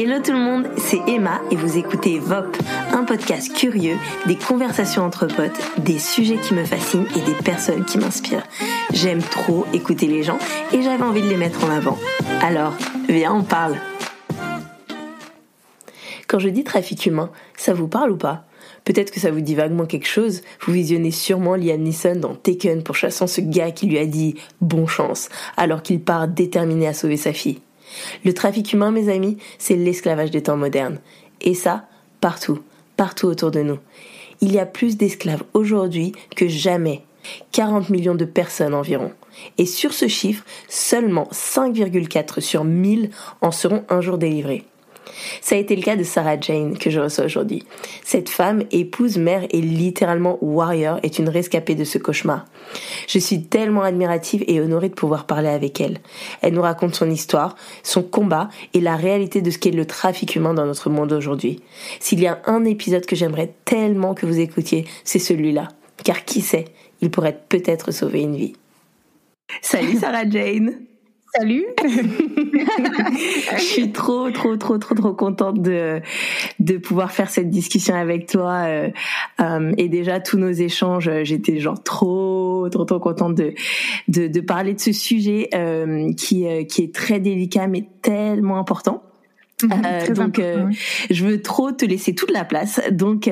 Hello tout le monde, c'est Emma et vous écoutez VOP, un podcast curieux, des conversations entre potes, des sujets qui me fascinent et des personnes qui m'inspirent. J'aime trop écouter les gens et j'avais envie de les mettre en avant. Alors, viens, on parle. Quand je dis trafic humain, ça vous parle ou pas? Peut-être que ça vous dit vaguement quelque chose. Vous visionnez sûrement Liam Neeson dans Taken pour chassant ce gars qui lui a dit bon chance alors qu'il part déterminé à sauver sa fille. Le trafic humain, mes amis, c'est l'esclavage des temps modernes. Et ça, partout, partout autour de nous. Il y a plus d'esclaves aujourd'hui que jamais. 40 millions de personnes environ. Et sur ce chiffre, seulement 5,4 sur 1000 en seront un jour délivrés. Ça a été le cas de Sarah Jane que je reçois aujourd'hui. Cette femme, épouse, mère et littéralement warrior est une rescapée de ce cauchemar. Je suis tellement admirative et honorée de pouvoir parler avec elle. Elle nous raconte son histoire, son combat et la réalité de ce qu'est le trafic humain dans notre monde aujourd'hui. S'il y a un épisode que j'aimerais tellement que vous écoutiez, c'est celui-là. Car qui sait, il pourrait peut-être sauver une vie. Salut Sarah Jane Salut. je suis trop, trop, trop, trop, trop contente de de pouvoir faire cette discussion avec toi. Euh, euh, et déjà tous nos échanges, j'étais genre trop, trop, trop contente de de, de parler de ce sujet euh, qui qui est très délicat mais tellement important. Mhm, donc, je veux trop te laisser toute la place. Donc,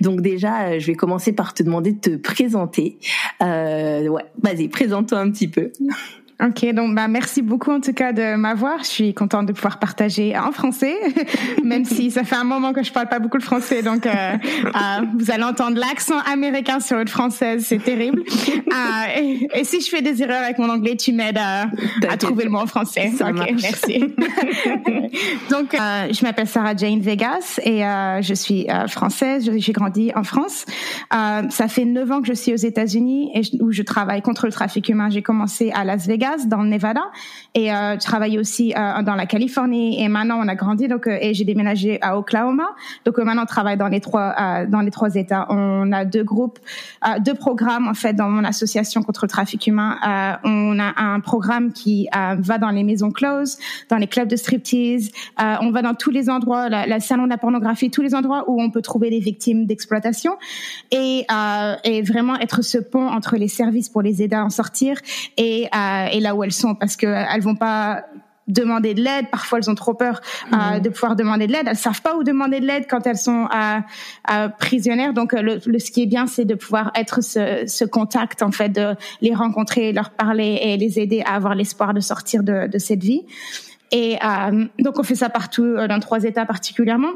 donc déjà, je vais commencer par te demander de te présenter. ouais, vas-y, présente-toi un petit peu. Ok, donc bah merci beaucoup en tout cas de m'avoir. Je suis contente de pouvoir partager en français, même si ça fait un moment que je parle pas beaucoup le français, donc euh, euh, vous allez entendre l'accent américain sur votre française, c'est terrible. Euh, et, et, si je fais des erreurs avec mon anglais, tu m'aides à, à, trouver le mot en français. Ça ok, merci. donc euh, je m'appelle Sarah Jane Vegas et je suis française. J'ai grandi en France. ça fait neuf ans que je suis aux États-Unis et où je travaille contre le trafic humain. J'ai commencé à Las Vegas dans le Nevada. Et euh, travaillé aussi euh, dans la Californie. Et maintenant on a grandi. Donc euh, et j'ai déménagé à Oklahoma. Donc euh, maintenant on travaille dans les trois dans les trois États. On a deux groupes deux programmes en fait dans mon association contre le trafic humain. On a un programme qui va dans les maisons closes dans les clubs de striptease. On va dans tous les endroits la, la, salon de la pornographie tous les endroits où on peut trouver des victimes d'exploitation. Et et vraiment être ce pont entre les services pour les aider à en sortir et et là où elles sont parce que elles vont pas demander de l'aide. Parfois, elles ont trop peur euh, mhm. de pouvoir demander de l'aide. Elles savent pas où demander de l'aide quand elles sont euh, prisonnières. Donc, le, le, ce qui est bien, c'est de pouvoir être ce, ce, contact, en fait, de les rencontrer, leur parler et les aider à avoir l'espoir de sortir de, de cette vie. Et euh, donc, on fait ça partout, euh, dans trois États particulièrement.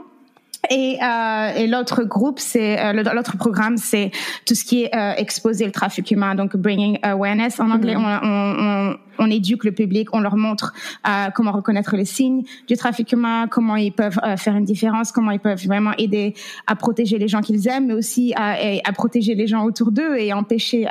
Et, euh, et l'autre groupe, c'est euh, l'autre programme, c'est tout ce qui est euh, exposer le trafic humain, donc bringing awareness en anglais. Mm-hmm. On, on, on, éduque le public, on leur montre euh, comment reconnaître les signes du trafic humain, comment ils peuvent euh, faire une différence, comment ils peuvent vraiment aider à protéger les gens qu'ils aiment, mais aussi à, à protéger les gens autour d'eux et empêcher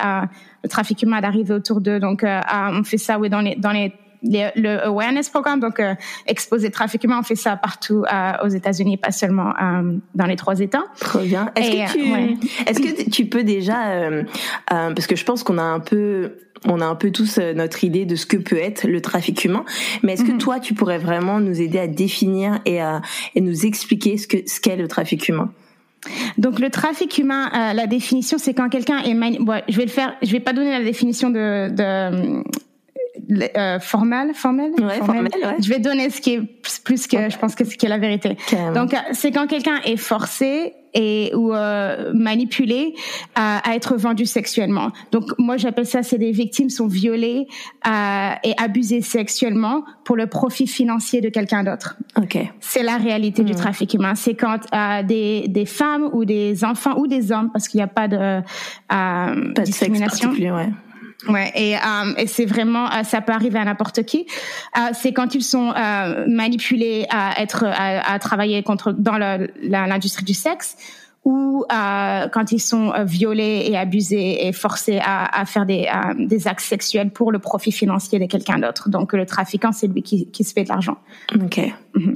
le trafic humain d'arriver autour d'eux. Donc, on fait ça oui dans les dans les le awareness programme, donc euh, exposer trafic humain, on fait ça partout euh, aux États-Unis, pas seulement euh, dans les trois États. Trop bien. Est-ce que, tu, est-ce que tu peux déjà, parce que je pense qu'on a un peu on a un peu tous notre idée de ce que peut être le trafic humain, mais est-ce que mhm. toi tu pourrais vraiment nous aider à définir et à et nous expliquer ce que ce qu'est le trafic humain? Donc le trafic humain, la définition, c'est quand quelqu'un est bon, je vais le faire, je vais pas donner la définition de, de euh, formel, formel, ouais, formel. ouais. Je vais donner ce qui est plus que je pense que ce qui est la vérité. Donc euh, c'est quand quelqu'un est forcé et ou euh, manipulé à, à, être vendu sexuellement. Donc moi j'appelle ça c'est des victimes sont violées euh, et abusées sexuellement pour le profit financier de quelqu'un d'autre. Ok. C'est la réalité du hmm. trafic humain. C'est quand euh, des des femmes ou des enfants ou des hommes parce qu'il n'y a pas de euh, pas discrimination. De ouais. Ouais, et, euh, et c'est vraiment, euh, ça peut arriver à n'importe qui. Euh, c'est quand ils sont euh, manipulés à être, à, à travailler contre dans l'industrie du sexe, ou euh, quand ils sont violés et abusés et forcés à, à faire des, des actes sexuels pour le profit financier de quelqu'un d'autre. Donc le trafiquant, c'est lui qui, qui se fait de l'argent. Ok. Mm-hmm.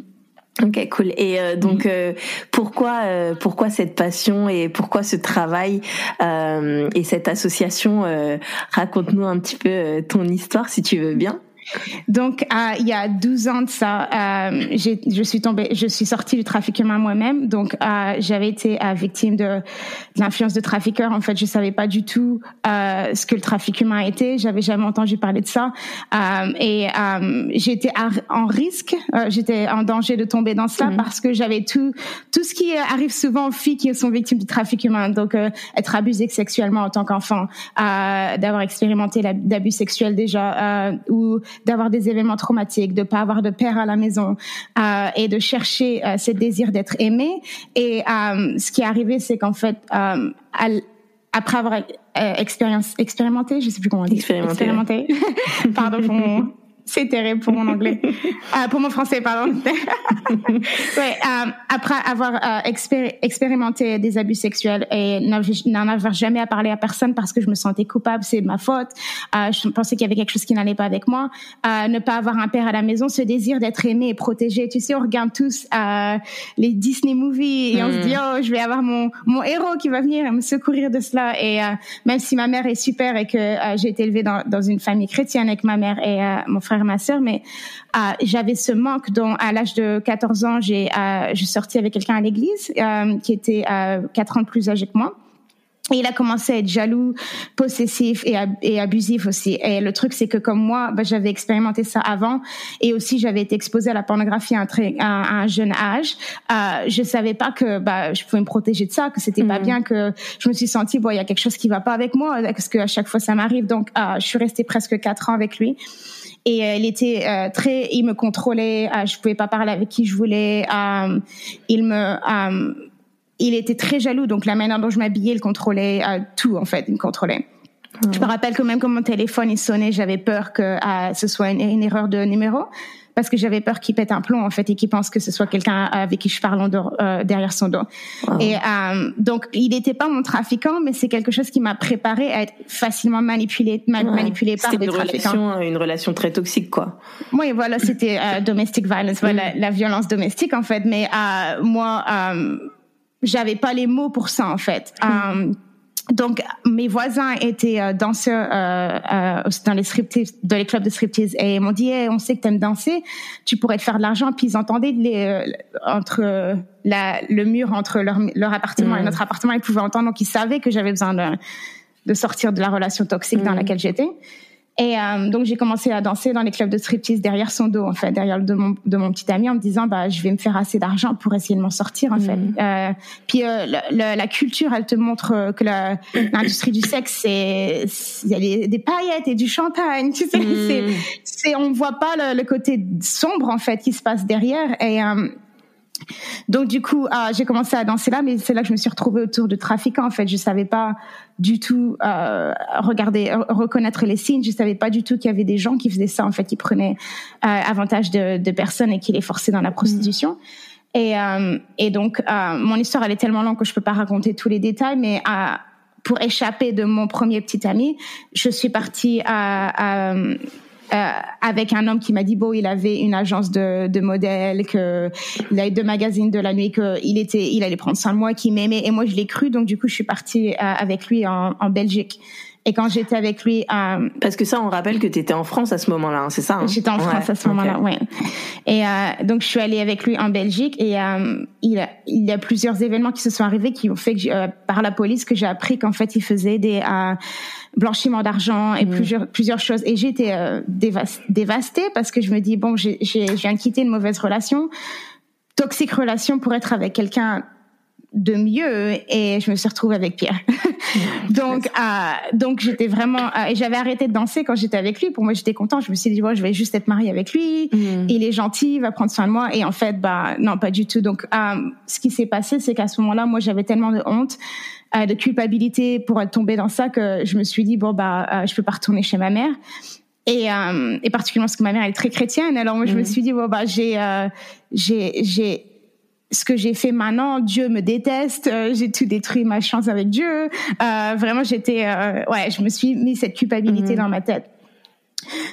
Ok, cool. Et euh, donc, mm. euh, pourquoi, euh, pourquoi cette passion et pourquoi ce travail et cette association Raconte-nous un petit peu ton histoire, si tu veux bien. Donc, euh, il y a 12 ans de ça, euh, je suis tombée, je suis sortie du trafic humain moi-même. Donc, euh, j'avais été euh, victime de, de l'influence de trafiqueurs. En fait, je savais pas du tout euh, ce que le trafic humain était. J'avais jamais entendu parler de ça. Euh, et j'étais en risque, j'étais en danger de tomber dans cela mm. parce que j'avais tout, tout ce qui arrive souvent aux filles qui sont victimes du trafic humain. Donc, être abusée sexuellement en tant qu'enfant, d'avoir expérimenté l'abus sexuel déjà, ou d'avoir des événements traumatiques, de pas avoir de père à la maison euh, et de chercher euh, ce désir d'être aimé. Et euh, ce qui est arrivé, c'est qu'en fait, après avoir expérience, expérimenté, je sais plus comment on dit, expérimenté, expérimenté. pardon pour mon c'est terrible pour mon anglais, euh, pour mon français, pardon. ouais, euh, après avoir euh, expérimenté des abus sexuels et n'en avoir jamais à parler à personne parce que je me sentais coupable, c'est ma faute. Euh, je pensais qu'il y avait quelque chose qui n'allait pas avec moi. Euh, ne pas avoir un père à la maison, ce désir d'être aimé et protégé. Tu sais, on regarde tous euh, les Disney movies et on se dit mm. oh, je vais avoir mon mon héros qui va venir me secourir de cela. Et même si ma mère est super et que j'ai été élevée dans, dans une famille chrétienne avec ma mère et mon frère ma sœur, mais euh, j'avais ce manque dont à l'âge de 14 ans, j'ai euh, je avec quelqu'un à l'église euh, qui était euh, 4 ans plus âgé que moi. Et il a commencé à être jaloux, possessif et, et abusif aussi. Et le truc, c'est que comme moi, bah, j'avais expérimenté ça avant, et aussi j'avais été exposée à la pornographie à un, très, à un jeune âge. Euh, je savais pas que bah, je pouvais me protéger de ça, que c'était pas mhm. bien, que je me suis sentie bon, il y a quelque chose qui va pas avec moi, parce que à chaque fois ça m'arrive. Donc, je suis restée presque quatre ans avec lui et euh, il était euh, très il me contrôlait euh, je pouvais pas parler avec qui je voulais il me il était très jaloux. Donc la manière dont je m'habillais il contrôlait tout en fait il me contrôlait. Je me rappelle quand même que mon téléphone il sonnait j'avais peur que ce soit une, erreur de numéro parce que j'avais peur qu'il pète un plomb en fait et qu'il pense que ce soit quelqu'un avec qui je parle en euh, derrière son dos. Et euh, donc il n'était pas mon trafiquant, mais c'est quelque chose qui m'a préparé à être facilement manipulé, manipulé par des une trafiquants. Relation, une relation très toxique quoi. Oui, voilà, c'était euh, domestic violence, voilà, mm. la, violence domestique en fait. Mais euh, moi, euh, j'avais pas les mots pour ça en fait. Mm. Donc, mes voisins étaient euh, danseurs euh, euh, dans les striptease, dans les clubs de striptease, et ils m'ont dit hey, "On sait que t'aimes danser, tu pourrais te faire de l'argent." Puis ils entendaient les, euh, entre la, le mur entre leur, leur appartement et mmh. notre appartement, ils pouvaient entendre. Donc, ils savaient que j'avais besoin de, de sortir de la relation toxique dans mmh. laquelle j'étais. Et euh, donc j'ai commencé à danser dans les clubs de striptease derrière son dos, en fait, derrière le dos de mon, de mon petit ami, en me disant bah je vais me faire assez d'argent pour essayer de m'en sortir, en fait. Mhm. Euh, puis euh, la, la, culture, elle te montre que l'industrie du sexe, c'est il y a des, paillettes et du champagne, tu sais. Mhm. C'est on voit pas le, le, côté sombre en fait qui se passe derrière et euh, donc du coup, ah, j'ai commencé à danser là, mais c'est là que je me suis retrouvée autour de trafiquants. En fait, je savais pas du tout euh, regarder, reconnaître les signes. Je savais pas du tout qu'il y avait des gens qui faisaient ça. En fait, qui prenaient euh, avantage de, de, personnes et qui les forçaient dans la prostitution. Et, euh, et donc, mon histoire elle est tellement longue que je peux pas raconter tous les détails, mais pour échapper de mon premier petit ami, je suis partie à, à euh, avec un homme qui m'a dit bon il avait une agence de, de modèles que il avait deux magazines de la nuit que il était il allait prendre soin de moi qui m'aimait. Et moi je l'ai cru. Donc du coup je suis partie euh, avec lui en, en Belgique et quand j'étais avec lui, euh, parce que ça, on rappelle que tu étais en France à ce moment-là, hein, c'est ça hein? J'étais en France à ce moment-là, ouais. Et euh, donc je suis allée avec lui en Belgique et euh, il, a, il y a plusieurs événements qui se sont arrivés qui ont fait que euh, par la police que j'ai appris qu'en fait il faisait des euh, blanchiments d'argent et mm. plusieurs plusieurs choses. Et j'étais euh, dévastée parce que je me dis bon, j'ai, j'ai, quitter une mauvaise relation, toxique relation pour être avec quelqu'un de mieux et je me suis retrouvée avec Pierre. donc euh, donc j'étais vraiment euh, et j'avais arrêté de danser quand j'étais avec lui. Pour moi j'étais content. Je me suis dit bon je vais juste être mariée avec lui. Mm. Il est gentil, il va prendre soin de moi et en fait bah non pas du tout. Donc euh, ce qui s'est passé c'est qu'à ce moment-là moi j'avais tellement de honte. Euh, de culpabilité pour être tombée dans ça que je me suis dit bon bah euh, je peux pas retourner chez ma mère et, et particulièrement parce que ma mère elle est très chrétienne alors moi je me mm. suis dit bon bah j'ai j'ai j'ai ce que j'ai fait maintenant, Dieu me déteste, euh, j'ai tout détruit ma chance avec Dieu. Euh, vraiment, j'étais, euh, ouais, je me suis mis cette culpabilité mhm. dans ma tête.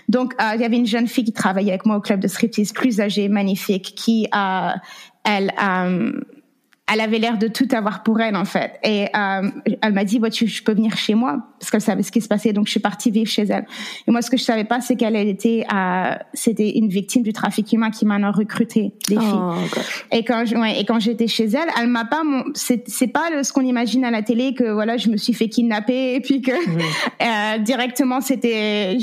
Donc, euh, il y avait une jeune fille qui travaillait avec moi au club de striptease, plus âgée, magnifique, qui, elle, elle avait l'air de tout avoir pour elle en fait. Et euh, elle m'a dit, bah, tu, je peux venir chez moi? Parce qu'elle savait ce qui se passait. Donc je suis partie vivre chez elle. Et moi, ce que je savais pas, c'est qu'elle était, euh, c'était une victime du trafic humain qui m'a recruté des filles. Oh, et quand, ouais, et quand j'étais chez elle, elle m'a pas, mon, c'est, c'est pas le, ce qu'on imagine à la télé que voilà, je me suis fait kidnapper et puis que mmh. euh, directement c'était,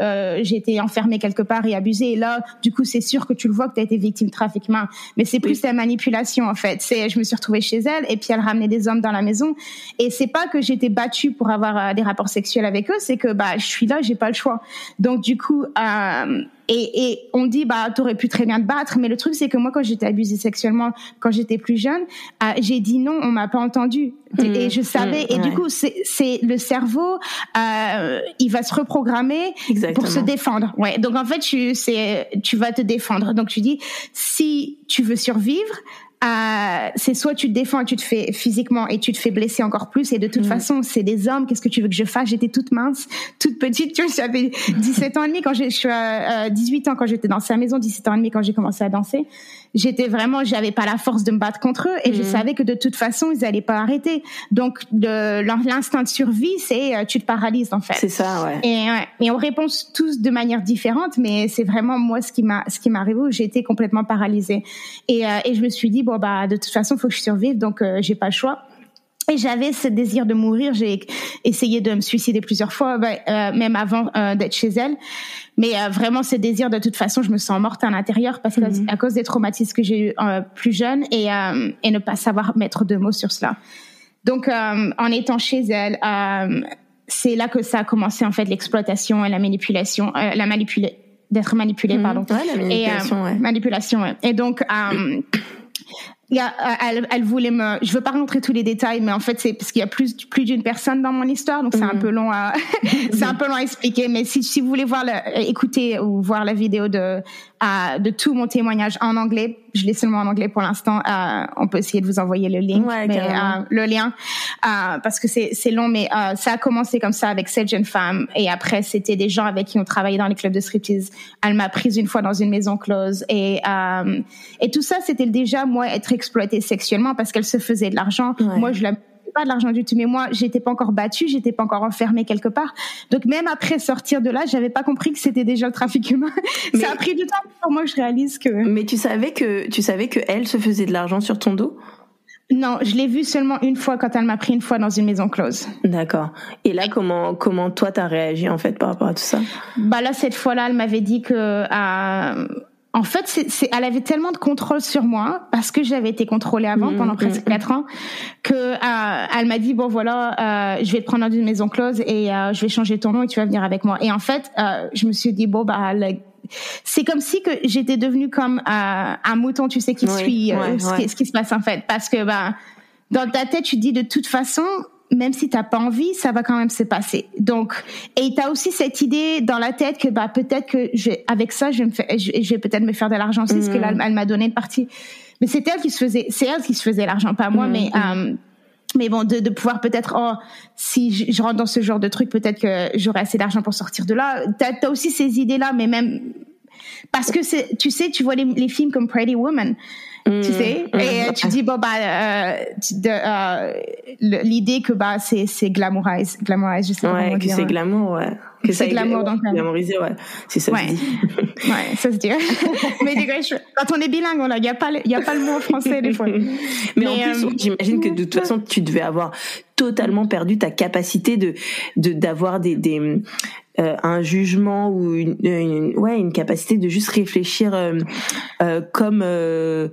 euh, j'ai été enfermée quelque part et abusée. Et là, du coup, c'est sûr que tu le vois que tu as été victime de trafic humain. Mais c'est plus la manipulation en fait. C'est, je me suis retrouvée chez elle et puis elle ramenait des hommes dans la maison. Et c'est pas que j'étais battue pour avoir euh, des rapports sexuels avec eux, c'est que bah je suis là, j'ai pas le choix. Donc du coup, euh, et, et, on dit bah t'aurais pu très bien te battre, mais le truc c'est que moi quand j'étais abusée sexuellement quand j'étais plus jeune, euh, j'ai dit non, on m'a pas entendu et je mmh. savais et du mmh. coup c'est le cerveau, euh, il va se reprogrammer pour se défendre. Ouais, donc en fait tu c'est tu vas te défendre. Donc tu dis si tu veux survivre, euh, c'est soit tu te défends et tu te fais physiquement et tu te fais blesser encore plus. Et de toute mm. façon, c'est des hommes. Qu'est-ce que tu veux que je fasse? J'étais toute mince, toute petite. Tu vois, j'avais 17 ans et demi quand j'ai, je suis à 18 ans quand j'étais dans sa maison, 17 ans et demi quand j'ai commencé à danser j'étais vraiment, j'avais pas la force de me battre contre eux et je mhm. savais que de toute façon ils allaient pas arrêter. Donc l'instinct de survie, c'est euh, tu te paralyses en fait. C'est ça, ouais. Et, ouais. et on répond tous de manière différente, mais c'est vraiment moi ce qui m'a ce qui m'est arrivé où j'ai été complètement paralysée. Et, euh, et je me suis dit bon bah de toute façon faut que je survive, donc euh, j'ai pas le choix. Et j'avais ce désir de mourir. J'ai essayé de me suicider plusieurs fois, bah, euh, même avant euh, d'être chez elle. Mais euh, vraiment, ce désir, de toute façon, je me sens morte à l'intérieur parce que mhm. à cause des traumatismes que j'ai eu plus jeune et, et ne pas savoir mettre de mots sur cela. Donc, en étant chez elle, c'est là que ça a commencé en fait l'exploitation et la manipulation, la d'être manipulée, mhm. pardon. Ouais, la manipulation, et, ouais. Manipulation, ouais. Et donc il y a, elle, elle, voulait me, je veux pas rentrer tous les détails, mais en fait c'est parce qu'il y a plus plus d'une personne dans mon histoire, donc c'est un mhm. peu long à, c'est un peu long à expliquer. Mais si si vous voulez voir, écouter ou voir la vidéo de de tout mon témoignage en anglais. Je l'ai seulement en anglais pour l'instant. Euh, on peut essayer de vous envoyer le lien, mais, euh, le lien, euh, parce que c'est c'est long. Mais euh, ça a commencé comme ça avec cette jeune femme, et après c'était des gens avec qui on travaillait dans les clubs de striptease. Elle m'a prise une fois dans une maison close, et euh, et tout ça c'était déjà moi être exploitée sexuellement parce qu'elle se faisait de l'argent. Moi je la pas de l'argent du tout, mais moi, j'étais pas encore battue, j'étais pas encore enfermée quelque part. Donc même après sortir de là, j'avais pas compris que c'était déjà le trafic humain. Ça a pris du temps pour moi que je réalise que. Mais tu savais que tu savais que elle se faisait de l'argent sur ton dos? Non, je l'ai vu seulement une fois quand elle m'a pris une fois dans une maison close. D'accord. Et là, comment comment toi t'as réagi en fait par rapport à tout ça? Bah là, cette fois-là, elle m'avait dit que euh, en fait, c'est, elle avait tellement de contrôle sur moi parce que j'avais été contrôlée avant mmh, pendant presque mmh, mmh. quatre ans que euh, elle m'a dit bon voilà, euh, je vais te prendre dans une maison close et euh, je vais changer ton nom et tu vas venir avec moi. Et en fait, euh, je me suis dit bon bah c'est comme si que j'étais devenue comme euh, un mouton, tu sais, qui suit ce, Qui, ce, Qui, se passe en fait, parce que bah dans ta tête tu dis de toute façon même si t'as pas envie, ça va quand même se passer. Donc, et t'as aussi cette idée dans la tête que bah peut-être que je, avec ça, je vais, me faire, je, vais peut-être me faire de l'argent. C'est ce que mm. elle m'a donné une partie. Mais c'est elle qui se faisait, c'est elle qui se faisait l'argent, pas moi. Mm. Mais euh, mais bon, de, de pouvoir peut-être, oh, si je, rentre dans ce genre de truc, peut-être que j'aurai assez d'argent pour sortir de là. T'as as aussi ces idées-là, mais même parce que c'est, tu sais, tu vois les, les films comme Pretty Woman tu mm. sais? Et tu dis bon bah euh, euh, l'idée que bah c'est c'est glamourize glamourize je sais ouais, comment que c'est glamour ouais. Que c'est glamour donc glamourisé ouais c'est ça ouais. se dit. Ouais ça se dit. Mais quand on est bilingue il y a pas il y a pas le mot en français des fois. Mais, mais en plus euh, j'imagine que de toute façon tu devais avoir totalement perdu ta capacité de de d'avoir des des euh, un jugement ou une, une, ouais une capacité de juste réfléchir euh, euh, comme euh,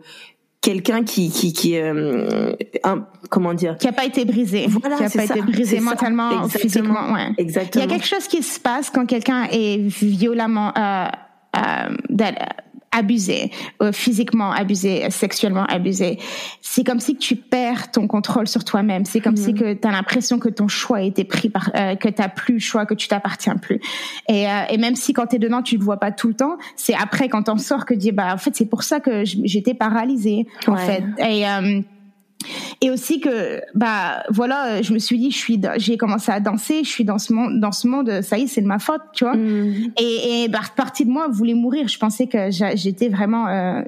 quelqu'un qui qui qui un, comment dire? Qui a pas été brisé. Voilà, qui a pas ça, été brisé mentalement ou physiquement ouais. Exactement. Il y a quelque chose qui se passe quand quelqu'un est violemment euh, abusé, euh, physiquement abusé, sexuellement abusé, c'est comme si tu perds ton contrôle sur toi-même. C'est comme si mhm. que tu as l'impression que ton choix a été pris par, euh, que tu plus le choix, que tu t'appartiens plus. Et, euh, et même si quand tu es dedans, tu le vois pas tout le temps, c'est après quand t'en sors que tu dis bah en fait c'est pour ça que j'étais paralysée en fait. Et et aussi que bah voilà je me suis dit je suis j'ai commencé à danser je suis dans ce monde dans ce monde ça y est c'est de ma faute tu vois mm. et, et bah, partie de moi voulait mourir je pensais que j'étais vraiment euh,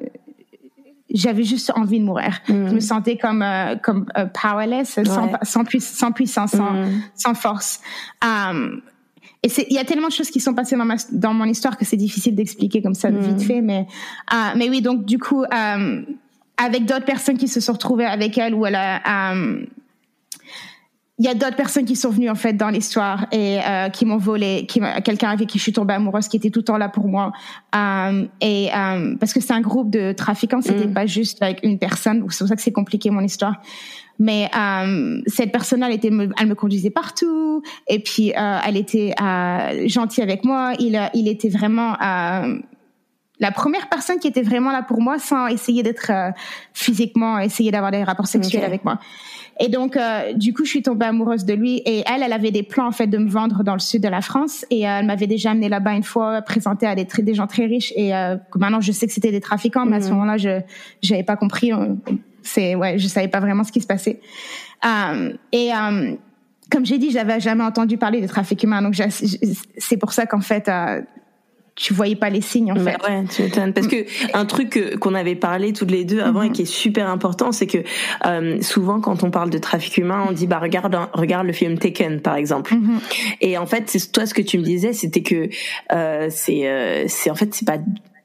j'avais juste envie de mourir. Mm. Je me sentais comme euh, comme euh, powerless, sans, sans, sans, puissance, sans, mm. sans force. Um, et il y a tellement de choses qui sont passées dans, ma, dans mon histoire que c'est difficile d'expliquer comme ça vite fait. Mais uh, mais oui, donc du coup, um, avec d'autres personnes qui se sont retrouvées avec elle, où elle a um, il y a d'autres personnes qui sont venues en fait dans l'histoire et euh, qui m'ont volé, qui quelqu'un avec qui je suis tombée amoureuse, qui était tout le temps là pour moi. Euh, et euh, parce que c'est un groupe de trafiquants, c'était mm. pas juste avec une personne. C'est pour ça que c'est compliqué mon histoire. Mais euh, cette personne-là, elle était, elle me conduisait partout et puis euh, elle était euh, gentille avec moi. Il, il était vraiment la première personne qui était vraiment là pour moi sans essayer d'être physiquement, essayer d'avoir des rapports sexuels avec moi. Et donc, euh, du coup, je suis tombée amoureuse de lui. Et elle, elle avait des plans en fait de me vendre dans le sud de la France. Et euh, elle m'avait déjà amené là-bas une fois, présentée à des, des gens très riches. Et euh, maintenant, je sais que c'était des trafiquants, mais à ce mhm. moment-là, je j'avais pas compris. C'est ouais, je savais pas vraiment ce qui se passait. et comme j'ai dit, j'avais jamais entendu parler des trafics humains. Donc, c'est pour ça qu'en fait, tu voyais pas les signes en fait. Ouais, tu m'étonnes. Parce que un truc qu'on avait parlé toutes les deux avant et mhm. qui est super important, c'est que euh, souvent quand on parle de trafic humain, on dit bah regarde regarde le film Taken par exemple. Mhm. Et en fait, c'est toi ce que tu me disais, c'était que euh, c'est euh, c'est en fait c'est pas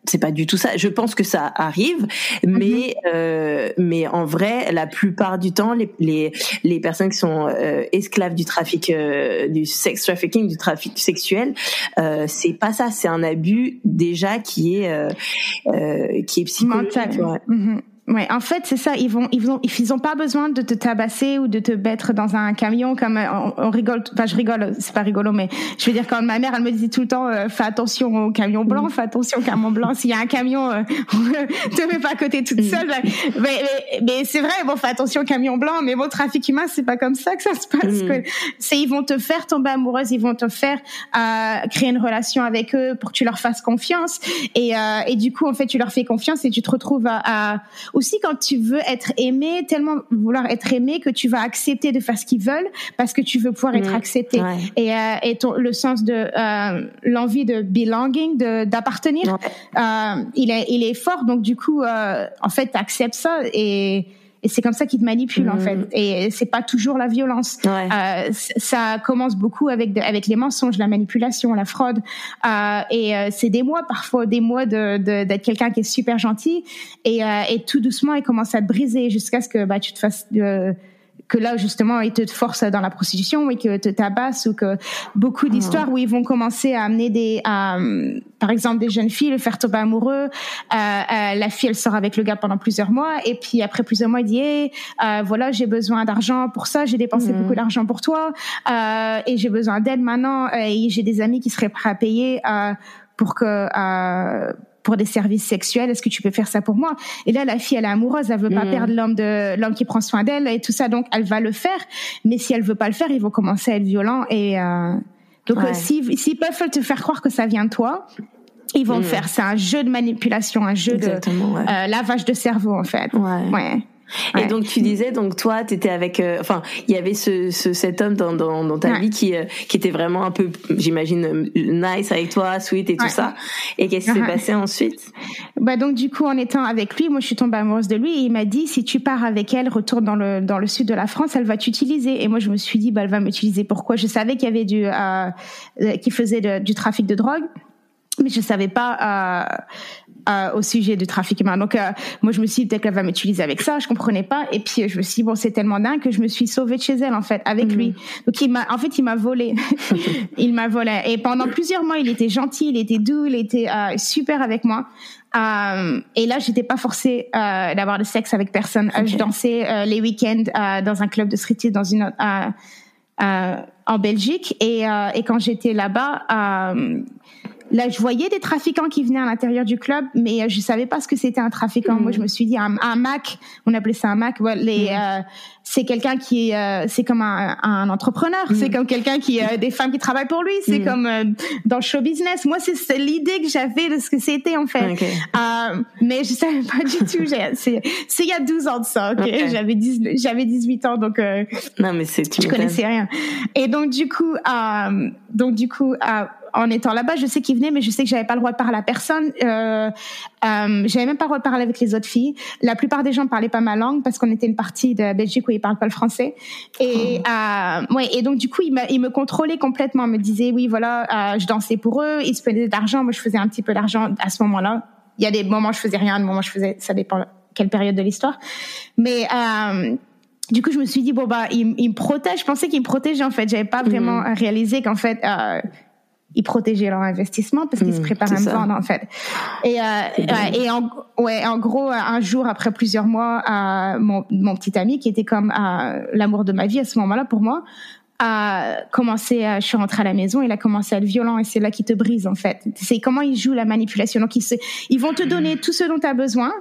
c'est pas du tout ça. Je pense que ça arrive, mais mhm. euh, mais en vrai, la plupart du temps, les les, les personnes qui sont euh, esclaves du trafic, euh, du sex trafficking, du trafic sexuel, euh, c'est pas ça. C'est un abus déjà qui est euh, qui est psychologique. Mhm. Ouais, en fait, c'est ça. Ils vont, ils vont, ils ont pas besoin de te tabasser ou de te mettre dans un camion comme euh, on, rigole. Enfin, je rigole, c'est pas rigolo, mais je veux dire quand ma mère, elle me disait tout le temps, euh, fais attention au camion blanc, mm. fais attention au camion blanc. S'il y a un camion, euh, te mets pas à côté toute mm. seule. Mais, mais, c'est vrai, bon, fais attention au camion blanc. Mais bon, trafic humain, c'est pas comme ça que ça se passe. Mm. C'est, ils vont te faire tomber amoureuse, ils vont te faire euh, créer une relation avec eux pour que tu leur fasses confiance. Et, euh, et du coup, en fait, tu leur fais confiance et tu te retrouves à, à aussi quand tu veux être aimé, tellement vouloir être aimé que tu vas accepter de faire ce qu'ils veulent parce que tu veux pouvoir être mm. accepté. Et, euh, et ton, le sens de euh, l'envie de belonging, de d'appartenir, euh, il est il est fort. Donc du coup, euh, en fait, acceptes ça et et c'est comme ça qu'ils te manipulent en mm. fait et c'est pas toujours la violence. Euh, ça commence beaucoup avec avec les mensonges la manipulation la fraude. Euh, et euh, c'est des mois parfois des mois de d'être quelqu'un qui est super gentil. Et, euh, et tout doucement il commence à te briser jusqu'à ce que bah tu te fasses euh, que là justement ils te forcent dans la prostitution et que te tabassent ou que beaucoup ah. d'histoires où ils vont commencer à amener des par exemple des jeunes filles le faire tomber amoureux euh, euh, la fille elle sort avec le gars pendant plusieurs mois et puis après plusieurs mois il dit hey, euh, voilà j'ai besoin d'argent pour ça j'ai dépensé beaucoup d'argent pour toi euh, et j'ai besoin d'aide maintenant et j'ai des amis qui seraient prêts à payer euh, pour que pour des services sexuels, est-ce que tu peux faire ça pour moi? Et là, la fille, elle est amoureuse, elle veut pas mm. perdre l'homme de l'homme qui prend soin d'elle et tout ça, donc elle va le faire. Mais si elle veut pas le faire, ils vont commencer à être violents et euh, donc s'ils peuvent te faire croire que ça vient de toi, ils vont le mm. faire. C'est un jeu de manipulation, un jeu de euh, lavage de cerveau en fait. Ouais. ouais. Et donc tu disais donc toi tu étais avec euh, enfin il y avait ce, ce cet homme dans dans, dans ta vie qui euh, qui était vraiment un peu j'imagine euh, nice avec toi, sweet et tout ça. Et qu'est-ce qui s'est passé ensuite? Bah donc du coup en étant avec lui, moi je suis tombée amoureuse de lui et il m'a dit si tu pars avec elle, retourne dans le dans le sud de la France, elle va t'utiliser. Et moi je me suis dit bah elle va m'utiliser. Pourquoi? Je savais qu'il y avait du euh, qui faisait du trafic de drogue mais je savais pas euh, au sujet du trafic humain. Donc euh, moi je me suis dit peut-être qu'elle va m'utiliser avec ça, je comprenais pas et puis je me suis dit bon c'est tellement dingue que je me suis sauvée de chez elle en fait avec lui. Mhm. Donc il m'a en fait il m'a volé. il m'a volé et pendant plusieurs mois il était gentil, il était doux, il était euh, super avec moi. Euh, et là, j'étais pas forcée euh, d'avoir de sexe avec personne. Je dansais les week-ends dans un club de street dans une en Belgique. Et, et quand j'étais là-bas, Là, je voyais des trafiquants qui venaient à l'intérieur du club, mais euh, je savais pas ce que c'était un trafiquant. Moi, je me suis dit un, un Mac, on appelait ça un Mac. les, euh, c'est quelqu'un qui est, euh, c'est comme un, un entrepreneur, c'est comme quelqu'un qui a des femmes qui travaillent pour lui, c'est comme dans le show business. Moi, c'est l'idée que j'avais de ce que c'était en fait. mais je savais pas du tout. C'est il y a 12 ans de ça. Okay? J'avais j'avais 18 ans, donc non mais c'est tu connaissais rien. Et donc du coup, donc du coup en étant là-bas, je sais qu'il venait, mais je sais que j'avais pas le droit de parler à personne. Euh, euh, j'avais même pas le droit de parler avec les autres filles. La plupart des gens parlaient pas ma langue parce qu'on était une partie de Belgique où ils parlent pas le français. Et oh. euh, ouais, et donc du coup, ils me, ils me contrôlaient complètement. Ils me disaient oui, voilà, euh, je dansais pour eux, ils se prenaient d'argent, moi je faisais un petit peu d'argent à ce moment-là. Il y a des moments où je faisais rien, des moments où je faisais, ça dépend quelle période de l'histoire. Mais euh, du coup, je me suis dit bon bah il, il me protège. Je pensais qu'il me protégeait en fait. J'avais pas vraiment mmh. réalisé qu'en fait euh, ils protégeaient leur investissement parce qu'ils se mmh, préparaient à me vendre en fait. Et, euh, et en, ouais, en gros, un jour après plusieurs mois, euh, mon, mon petit ami qui était comme euh, l'amour de ma vie à ce moment-là pour moi a commencé à, je suis rentrée à la maison, il a commencé à être violent et c'est là qu'il te brise en fait. C'est comment ils jouent la manipulation. Donc ils, se, ils vont te donner tout ce dont tu as besoin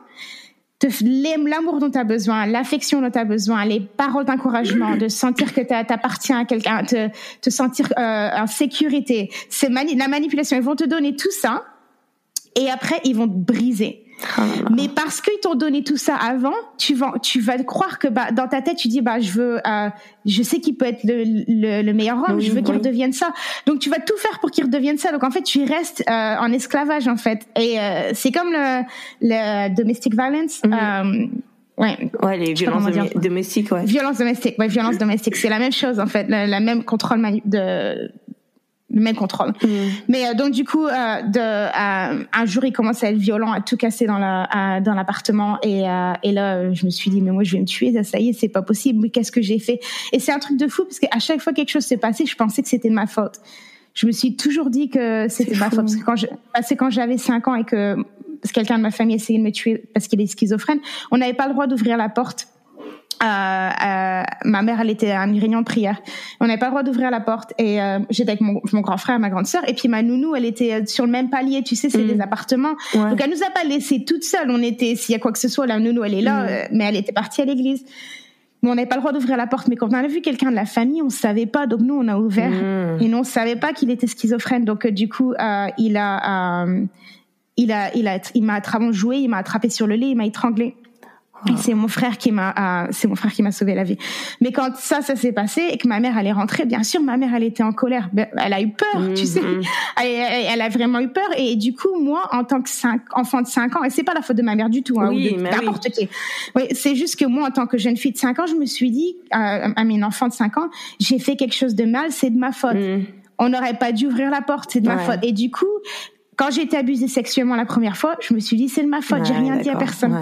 l'amour dont tu as besoin, l'affection dont tu as besoin, les paroles d'encouragement, de sentir que tu appartiens à quelqu'un, te, te sentir euh, en sécurité, c'est la manipulation. Ils vont te donner tout ça et après ils vont te briser. Oh Mais parce qu'ils t'ont donné tout ça avant, tu vas, tu vas croire que bah, dans ta tête, tu dis bah je veux, euh, je sais qu'il peut être le, le, le meilleur homme, je veux qu'il redevienne ça. Donc tu vas tout faire pour qu'il redevienne ça. Donc en fait, tu restes euh, en esclavage en fait. Et euh, c'est comme le, le domestic violence. Euh, Ouais. Ouais, les violences domestiques, ouais. Violence domestique, ouais, violence domestique, c'est la même chose en fait, la, la même contrôle de le même contrôle. Mm. Mais euh, donc du coup, euh, de, euh, un jour, il commence à être violent, à tout casser dans la dans l'appartement et et là, je me suis dit mais moi je vais me tuer, ça, y est, c'est pas possible. Mais qu'est-ce que j'ai fait? Et c'est un truc de fou parce qu'à chaque fois quelque chose s'est passé, je pensais que c'était ma faute. Je me suis toujours dit que c'était ma faute parce que quand je, c'est quand j'avais 5 ans et que parce que quelqu'un de ma famille essayait de me tuer parce qu'il est schizophrène, on n'avait pas le droit d'ouvrir la porte euh, euh, ma mère, elle était à une réunion de prière. On n'avait pas le droit d'ouvrir la porte et euh, j'étais avec mon, mon, grand frère, ma grande sœur, et puis ma nounou, elle était sur le même palier. Tu sais, c'est mm. des appartements. Donc elle nous a pas laissé toute seule. On était, s'il y a quoi que ce soit, la nounou, elle est là, mm. mais elle était partie à l'église. Bon, on n'avait pas le droit d'ouvrir la porte, mais quand on a vu quelqu'un de la famille, on savait pas. Donc nous, on a ouvert mm. et nous, on savait pas qu'il était schizophrène. Donc du coup, il a, il a, il a, il m'a attrapé, joué, il m'a attrapé sur le lit, il m'a étranglé. Et c'est mon frère qui m'a, euh, c'est mon frère qui m'a sauvé la vie. Mais quand ça, ça s'est passé et que ma mère allait rentrer, bien sûr, ma mère, elle était en colère. Ben, elle a eu peur, tu sais. Mhm. Elle, a vraiment eu peur. Et du coup, moi, en tant que cinq, enfant de 5 ans, et c'est pas la faute de ma mère du tout, hein, oui, ou n'importe qui. Oui, c'est juste que moi, en tant que jeune fille de 5 ans, je me suis dit, euh, à mes enfants de 5 ans, j'ai fait quelque chose de mal, c'est de ma faute. Mhm. on n'aurait pas dû ouvrir la porte, c'est de ma faute. Et du coup, quand j'ai été abusée sexuellement la première fois, je me suis dit c'est de ma faute, j'ai rien dit à personne.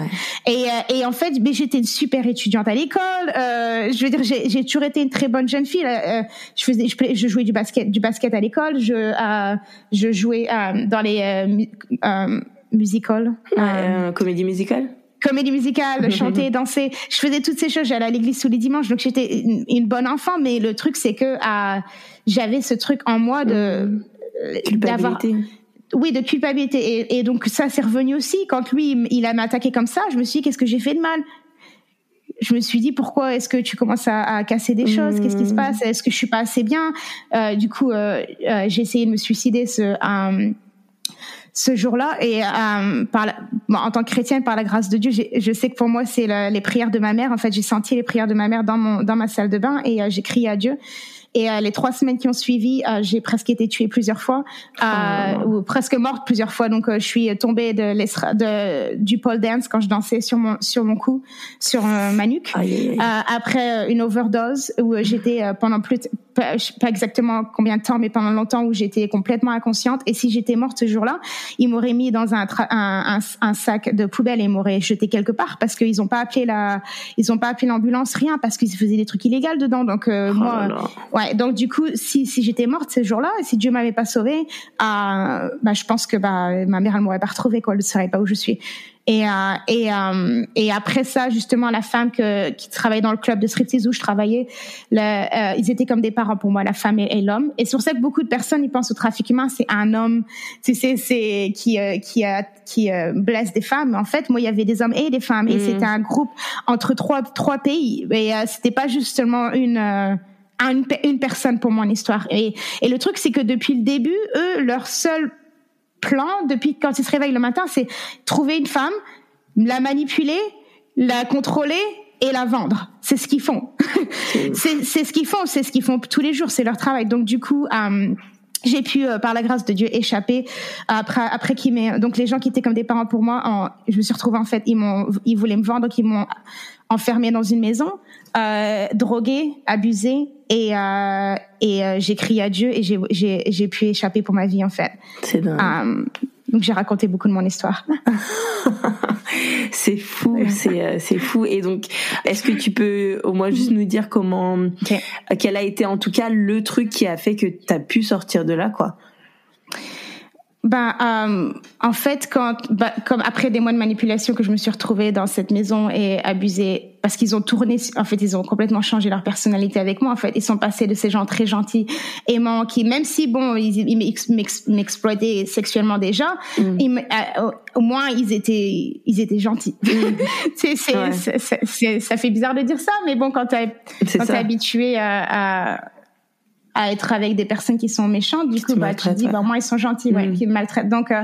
Et, euh, et en fait, mais j'étais une super étudiante à l'école. Euh, je veux dire, j'ai toujours été une très bonne jeune fille. Euh, je faisais, je, je, jouais du basket, du basket à l'école. Je, euh, je jouais euh, dans les euh, musicals. comédie musicale? comédie musicale, chanter, danser. Je faisais toutes ces choses. J'allais à l'église tous les dimanches, donc j'étais une, une, bonne enfant. Mais le truc, c'est que j'avais ce truc en moi de d'avoir oui, de culpabilité. Et, et donc ça, c'est revenu aussi. Quand lui, il a m'attaqué comme ça, je me suis dit, qu'est-ce que j'ai fait de mal? Je me suis dit pourquoi est-ce que tu commences à, à casser des choses? Qu'est-ce qui se mmh. passe? Est-ce que je suis pas assez bien? Euh, Du coup, euh, euh, j'ai essayé de me suicider ce ce jour-là. Et en tant que chrétienne par la grâce de Dieu je sais que pour moi c'est les prières de ma mère. En fait j'ai senti les prières de ma mère dans mon dans ma salle de bain et j'ai crié à Dieu et euh, les trois semaines qui ont suivi, euh, j'ai presque été tuée plusieurs fois, euh, oh. ou presque morte plusieurs fois. Donc je suis tombée de, de du pole dance quand je dansais sur mon sur mon cou, sur ma nuque. après une overdose où j'étais pendant plus pas, pas exactement combien de temps, mais pendant longtemps où j'étais complètement inconsciente. Et si j'étais morte ce jour-là, ils m'auraient mis dans un, un, un, sac de poubelle et m'auraient jeté quelque part parce qu'ils ont pas appelé la, ils ont pas appelé l'ambulance, rien parce qu'ils faisaient des trucs illégaux dedans. Donc oh moi, ouais, donc du coup, si, si j'étais morte ce jour-là, si Dieu m'avait pas sauvée, euh, bah, je pense que bah, ma mère elle m'aurait pas retrouvée, quoi, elle ne saurait pas où je suis. Et, euh, et, euh, et après ça, justement, la femme que, qui travaillait dans le club de striptease où je travaillais, le, euh, ils étaient comme des parents pour moi, la femme et, l'homme. Et sur ça que beaucoup de personnes, ils pensent au trafic humain, c'est un homme, tu sais, c'est qui euh, qui qui blesse des femmes. En fait, moi, il y avait des hommes et des femmes, et mm. c'était un groupe entre trois trois pays. Et c'était pas juste seulement une une, une personne pour mon histoire. Et, et le truc, c'est que depuis le début, eux, leur seul plan, depuis quand ils se réveillent le matin, c'est trouver une femme, la manipuler, la contrôler et la vendre. C'est ce qu'ils font. c'est ce qu'ils font, c'est ce qu'ils font tous les jours, c'est leur travail. Donc du coup, euh, j'ai pu par la grâce de Dieu échapper après après qu'ils m'aient donc les gens qui étaient comme des parents pour moi en, je me suis retrouvée en fait ils m'ont ils voulaient me vendre donc ils m'ont enfermée dans une maison euh, droguée abusée et euh, et euh, j'ai crié à Dieu et j'ai j'ai j'ai pu échapper pour ma vie en fait. C'est dingue. Euh, donc j'ai raconté beaucoup de mon histoire. C'est fou c'est c'est fou. Et donc est-ce que tu peux au moins juste nous dire comment okay. quel a été en tout cas le truc qui a fait que tu as pu sortir de là quoi? Ben, euh, en fait, quand, ben, comme après des mois de manipulation que je me suis retrouvée dans cette maison et abusée, parce qu'ils ont tourné, en fait, ils ont complètement changé leur personnalité avec moi. En fait, ils sont passés de ces gens très gentils, aimants, qui même si bon, ils, ils m'exploitaient sexuellement déjà, mm. ils, euh, au moins ils étaient, ils étaient gentils. Mm. c'est, c'est, ça fait bizarre de dire ça, mais bon, quand t'es, quand t'es habitué à, à à être avec des personnes qui sont méchantes. Du coup, bah, tu te dis, bah, moi, ils sont gentils, ouais, mm. qui me maltraitent. Donc, euh,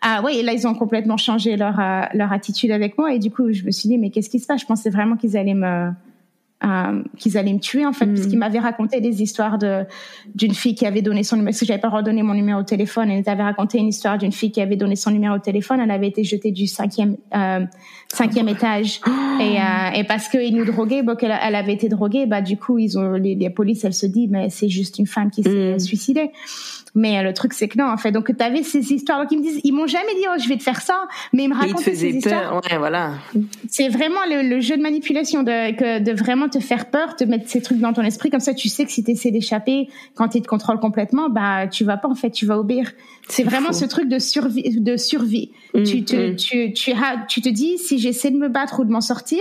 ah, ouais, et là, ils ont complètement changé leur, euh, leur attitude avec moi. Et du coup, je me suis dit, mais qu'est-ce qui se passe? Je pensais vraiment qu'ils allaient me, euh, qu'ils allaient me tuer en fait, puisqu'ils mm. m'avaient raconté des histoires de d'une fille qui avait donné son numéro, parce que j'avais pas redonné mon numéro de téléphone. Elle avait raconté une histoire d'une fille qui avait donné son numéro de téléphone. Elle avait été jetée du cinquième euh, cinquième étage et, euh, et parce qu'ils nous droguaient, bon, qu'elle elle avait été droguée, bah du coup ils ont les, les polices, elles se disent mais c'est juste une femme qui s'est mm. suicidée. Mais euh, le truc, c'est que non, en fait. Donc, tu avais ces histoires. Donc, ils me disent, ils m'ont jamais dit, oh, je vais te faire ça, mais ils me racontent ces histoires. Ouais, voilà. C'est vraiment le, le, jeu de manipulation de, que, de vraiment te faire peur, te mettre ces trucs dans ton esprit. Comme ça, tu sais que si tu essaies d'échapper, quand ils te contrôlent complètement, bah, tu vas pas, en fait, tu vas obéir. C'est vraiment ce truc de survie, de survie. Mmh, tu, te, mmh. tu, tu, tu te dis, si j'essaie de me battre ou de m'en sortir,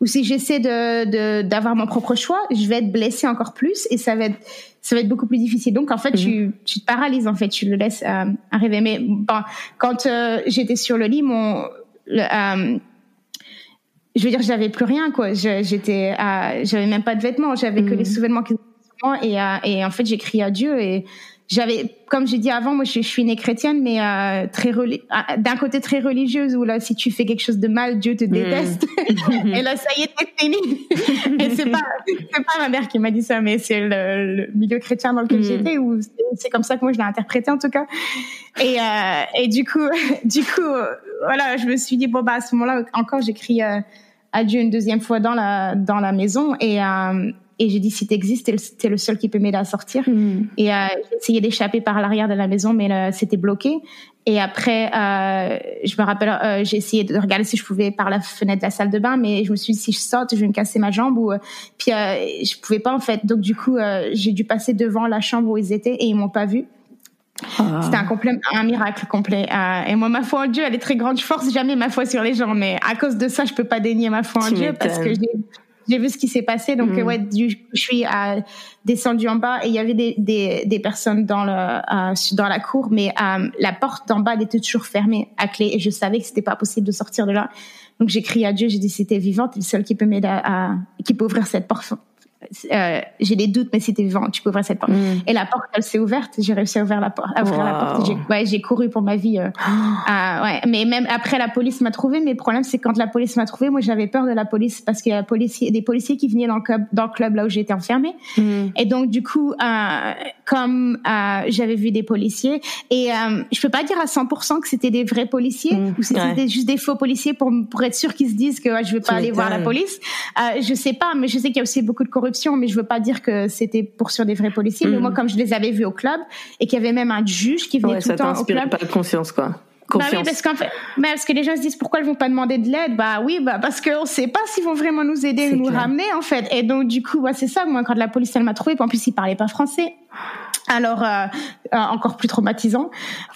ou si j'essaie de, d'avoir mon propre choix, je vais être blessée encore plus et ça va être, ça va être beaucoup plus difficile. Donc en fait, tu, mhm. tu te paralyses en fait, tu le laisses euh, arriver. Mais bon, quand euh, j'étais sur le lit, mon euh, je veux dire, j'avais plus rien quoi. J'étais, j'avais même pas de vêtements, j'avais que les mhm. souvenirs qui et, et en fait j'ai crié à Dieu et j'avais, comme j'ai dit avant, moi je, suis née chrétienne, mais euh, très ah, d'un côté très religieuse où là si tu fais quelque chose de mal, Dieu te hmm. déteste. et là ça y est, t'es fini. et c'est pas, c'est pas ma mère qui m'a dit ça, mais c'est le, milieu chrétien dans lequel hmm. j'étais où c'est comme ça que moi je l'ai interprété en tout cas. Et euh, et du coup, du coup, voilà, je me suis dit bon bah à ce moment-là encore j'écris euh, à Dieu une deuxième fois dans la dans la maison et euh, et j'ai dit, si t'existes, t'es le, le seul qui peut m'aider à sortir. Hmm. Et euh, j'ai essayé d'échapper par l'arrière de la maison, mais euh, c'était bloqué. Et après, euh, je me rappelle, euh, j'ai essayé de regarder si je pouvais par la fenêtre de la salle de bain, mais je me suis dit, si je saute, je vais me casser ma jambe. Ou, puis je pouvais pas, en fait. Donc, du coup, j'ai dû passer devant la chambre où ils étaient et ils m'ont pas vu. Ah. C'était un, miracle complet. et moi, ma foi en Dieu, elle est très grande. Je force jamais ma foi sur les gens, mais à cause de ça, je peux pas dénier ma foi en Dieu parce que j'ai vu ce qui s'est passé. Donc, mm. ouais, je suis euh, descendue en bas et il y avait des, des, des personnes dans, le, euh, dans la cour, mais euh, la porte d'en bas elle était toujours fermée à clé et je savais que c'était pas possible de sortir de là. Donc, j'ai crié à Dieu, j'ai dit, t'es vivante, le seul qui peut m'aider à, qui peut ouvrir cette porte euh, j'ai des doutes, mais c'était vivant, tu peux ouvrir cette porte. Mm. Et la porte, elle s'est ouverte. J'ai réussi à ouvrir la porte. À ouvrir la porte. J'ai, ouais, j'ai couru pour ma vie. Euh, euh, ouais, mais même après, la police m'a trouvé. Mais le problème, c'est quand la police m'a trouvé, moi, j'avais peur de la police parce qu'il y a des policiers qui venaient dans le club, dans le club là où j'étais enfermée. Mm. Et donc, du coup, euh, comme euh, j'avais vu des policiers, et euh, je peux pas dire à 100% que c'était des vrais policiers mm. ou c'était juste des faux policiers pour pour être sûr qu'ils se disent que je vais pas aller voir la police. je sais pas, mais je sais qu'il y a aussi beaucoup de corruption mais je veux pas dire que c'était pour sur des vrais policiers. Mais mm. moi, comme je les avais vus au club et qu'il y avait même un juge qui venait tout le temps au club. pas de confiance, quoi. Bah oui, parce qu'en fait, mais parce que les gens se disent pourquoi ils vont pas demander de l'aide? Bah oui, bah parce qu'on sait pas s'ils vont vraiment nous aider, nous ramener en fait. Et donc du coup, bah, c'est ça. Moi, quand la police elle m'a trouvé, en plus ils parlaient pas français. Alors euh, euh, encore plus traumatisant.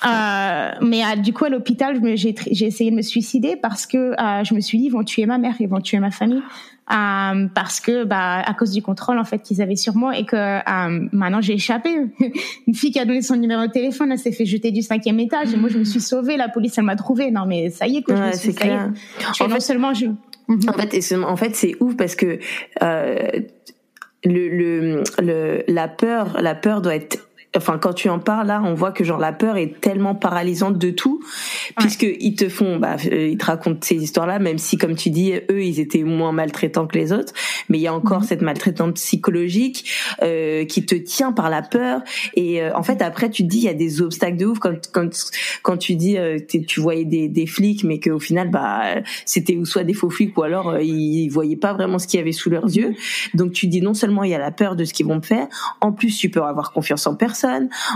Euh, mais du coup à l'hôpital, j'ai essayé de me suicider parce que je me suis dit ils vont tuer ma mère, ils vont tuer ma famille. Euh, parce que bah à cause du contrôle en fait qu'ils avaient sur moi et que euh, maintenant j'ai échappé. Une fille qui a donné son numéro de téléphone, elle s'est fait jeter du cinquième étage et moi je me suis sauvée. La police elle m'a trouvée. Non mais ça y est quoi. Ouais, c'est clair. En non seulement je. En fait, en fait, c'est ouf parce que euh, le, le, le, la peur, la peur doit être enfin quand tu en parles là, on voit que genre la peur est tellement paralysante de tout, puisque ils te font, bah, euh, ils te racontent ces histoires-là, même si comme tu dis, eux ils étaient moins maltraitants que les autres, mais il y a encore mhm. cette maltraitante psychologique euh, qui te tient par la peur. Et euh, en fait après tu te dis il y a des obstacles de ouf quand quand quand tu dis euh, tu voyais des, des flics, mais qu'au final bah c'était ou soit des faux flics ou alors ils, ils voyaient pas vraiment ce qu'il y avait sous leurs yeux. Donc tu dis non seulement il y a la peur de ce qu'ils vont me faire, en plus tu peux avoir confiance en personne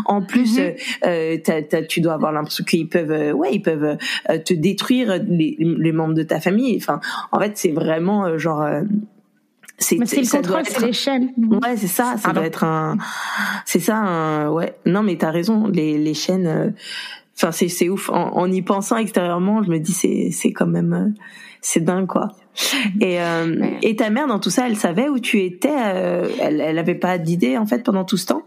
en plus, mhm. euh, euh tu dois avoir l'impression qu'ils peuvent, euh, ouais, ils peuvent te détruire les, les, membres de ta famille. Enfin, en fait, c'est vraiment genre. c'est le contrôle, c'est les chaînes. Ouais, c'est ça. Ça doit être un. C'est ça. Un... Ouais. Non, mais t'as raison. Les, les chaînes. Enfin, c'est c'est ouf. En, en, y pensant extérieurement, je me dis c'est c'est quand même c'est dingue quoi. Et et ta mère dans tout ça, elle savait où tu étais. elle elle avait pas d'idée en fait pendant tout ce temps?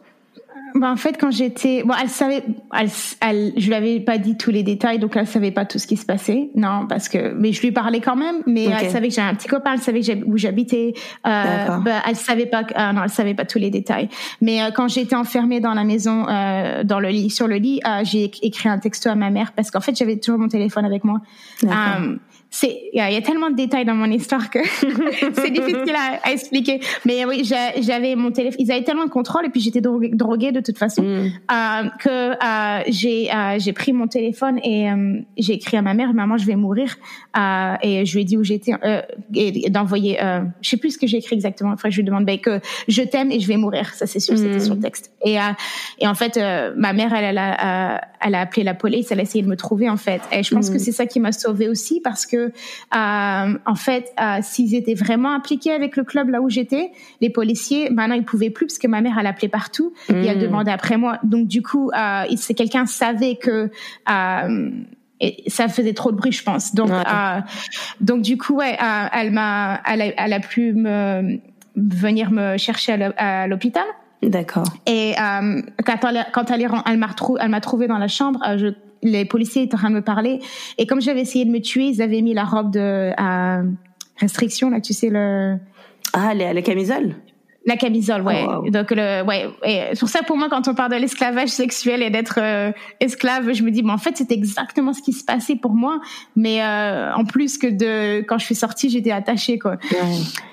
Bah en fait, quand j'étais, bon, elle savait, elle, elle, je lui avais pas dit tous les détails, donc elle savait pas tout ce qui se passait. Non, parce que, mais je lui parlais quand même. Mais elle savait que j'avais un petit copain, elle savait où j'habitais. Euh, bah, elle savait pas, euh, non, elle savait pas tous les détails. Mais euh, quand j'étais enfermée dans la maison, euh, dans le lit, sur le lit, euh, j'ai écrit un texto à ma mère parce qu'en fait, j'avais toujours mon téléphone avec moi c'est il y, a tellement de détails dans mon histoire que c'est difficile à, à, expliquer mais oui j'avais mon téléphone ils avaient tellement de contrôle et puis j'étais droguée, droguée, de toute façon mm. euh, que euh, j'ai euh, j'ai pris mon téléphone et j'ai écrit à ma mère maman je vais mourir et je lui ai dit où j'étais et, d'envoyer je sais plus ce que j'ai écrit exactement après je lui demande ben, que je t'aime et je vais mourir ça c'est sûr c'était sur le mm. texte et et en fait ma mère elle, elle a elle a appelé la police elle a essayé de me trouver en fait et je pense mm. que c'est ça qui m'a sauvée aussi parce que euh, en fait, euh, s'ils étaient vraiment impliqués avec le club là où j'étais, les policiers, maintenant ils pouvaient plus parce que ma mère elle appelait partout et elle hmm. demandait après moi. Donc du coup, euh, c'est quelqu'un savait que et ça faisait trop de bruit, je pense. Donc, donc du coup, ouais, elle m'a, elle, a, elle a pu me venir me chercher à l'hôpital. D'accord. Et quand elle, quand elle, elle m'a elle m'a trouvé dans la chambre, je les policiers étaient en train de me parler. Et comme j'avais essayé de me tuer, ils avaient mis la robe de à restriction, là, tu sais, le... Ah, la, la camisole la camisole, ouais. Oh, Donc le, ouais. Et pour ça, pour moi, quand on parle de l'esclavage sexuel et d'être euh, esclave, je me dis, mais en fait, c'est exactement ce qui se passait pour moi. Mais euh, en plus que de quand je suis sortie, j'étais attachée, quoi.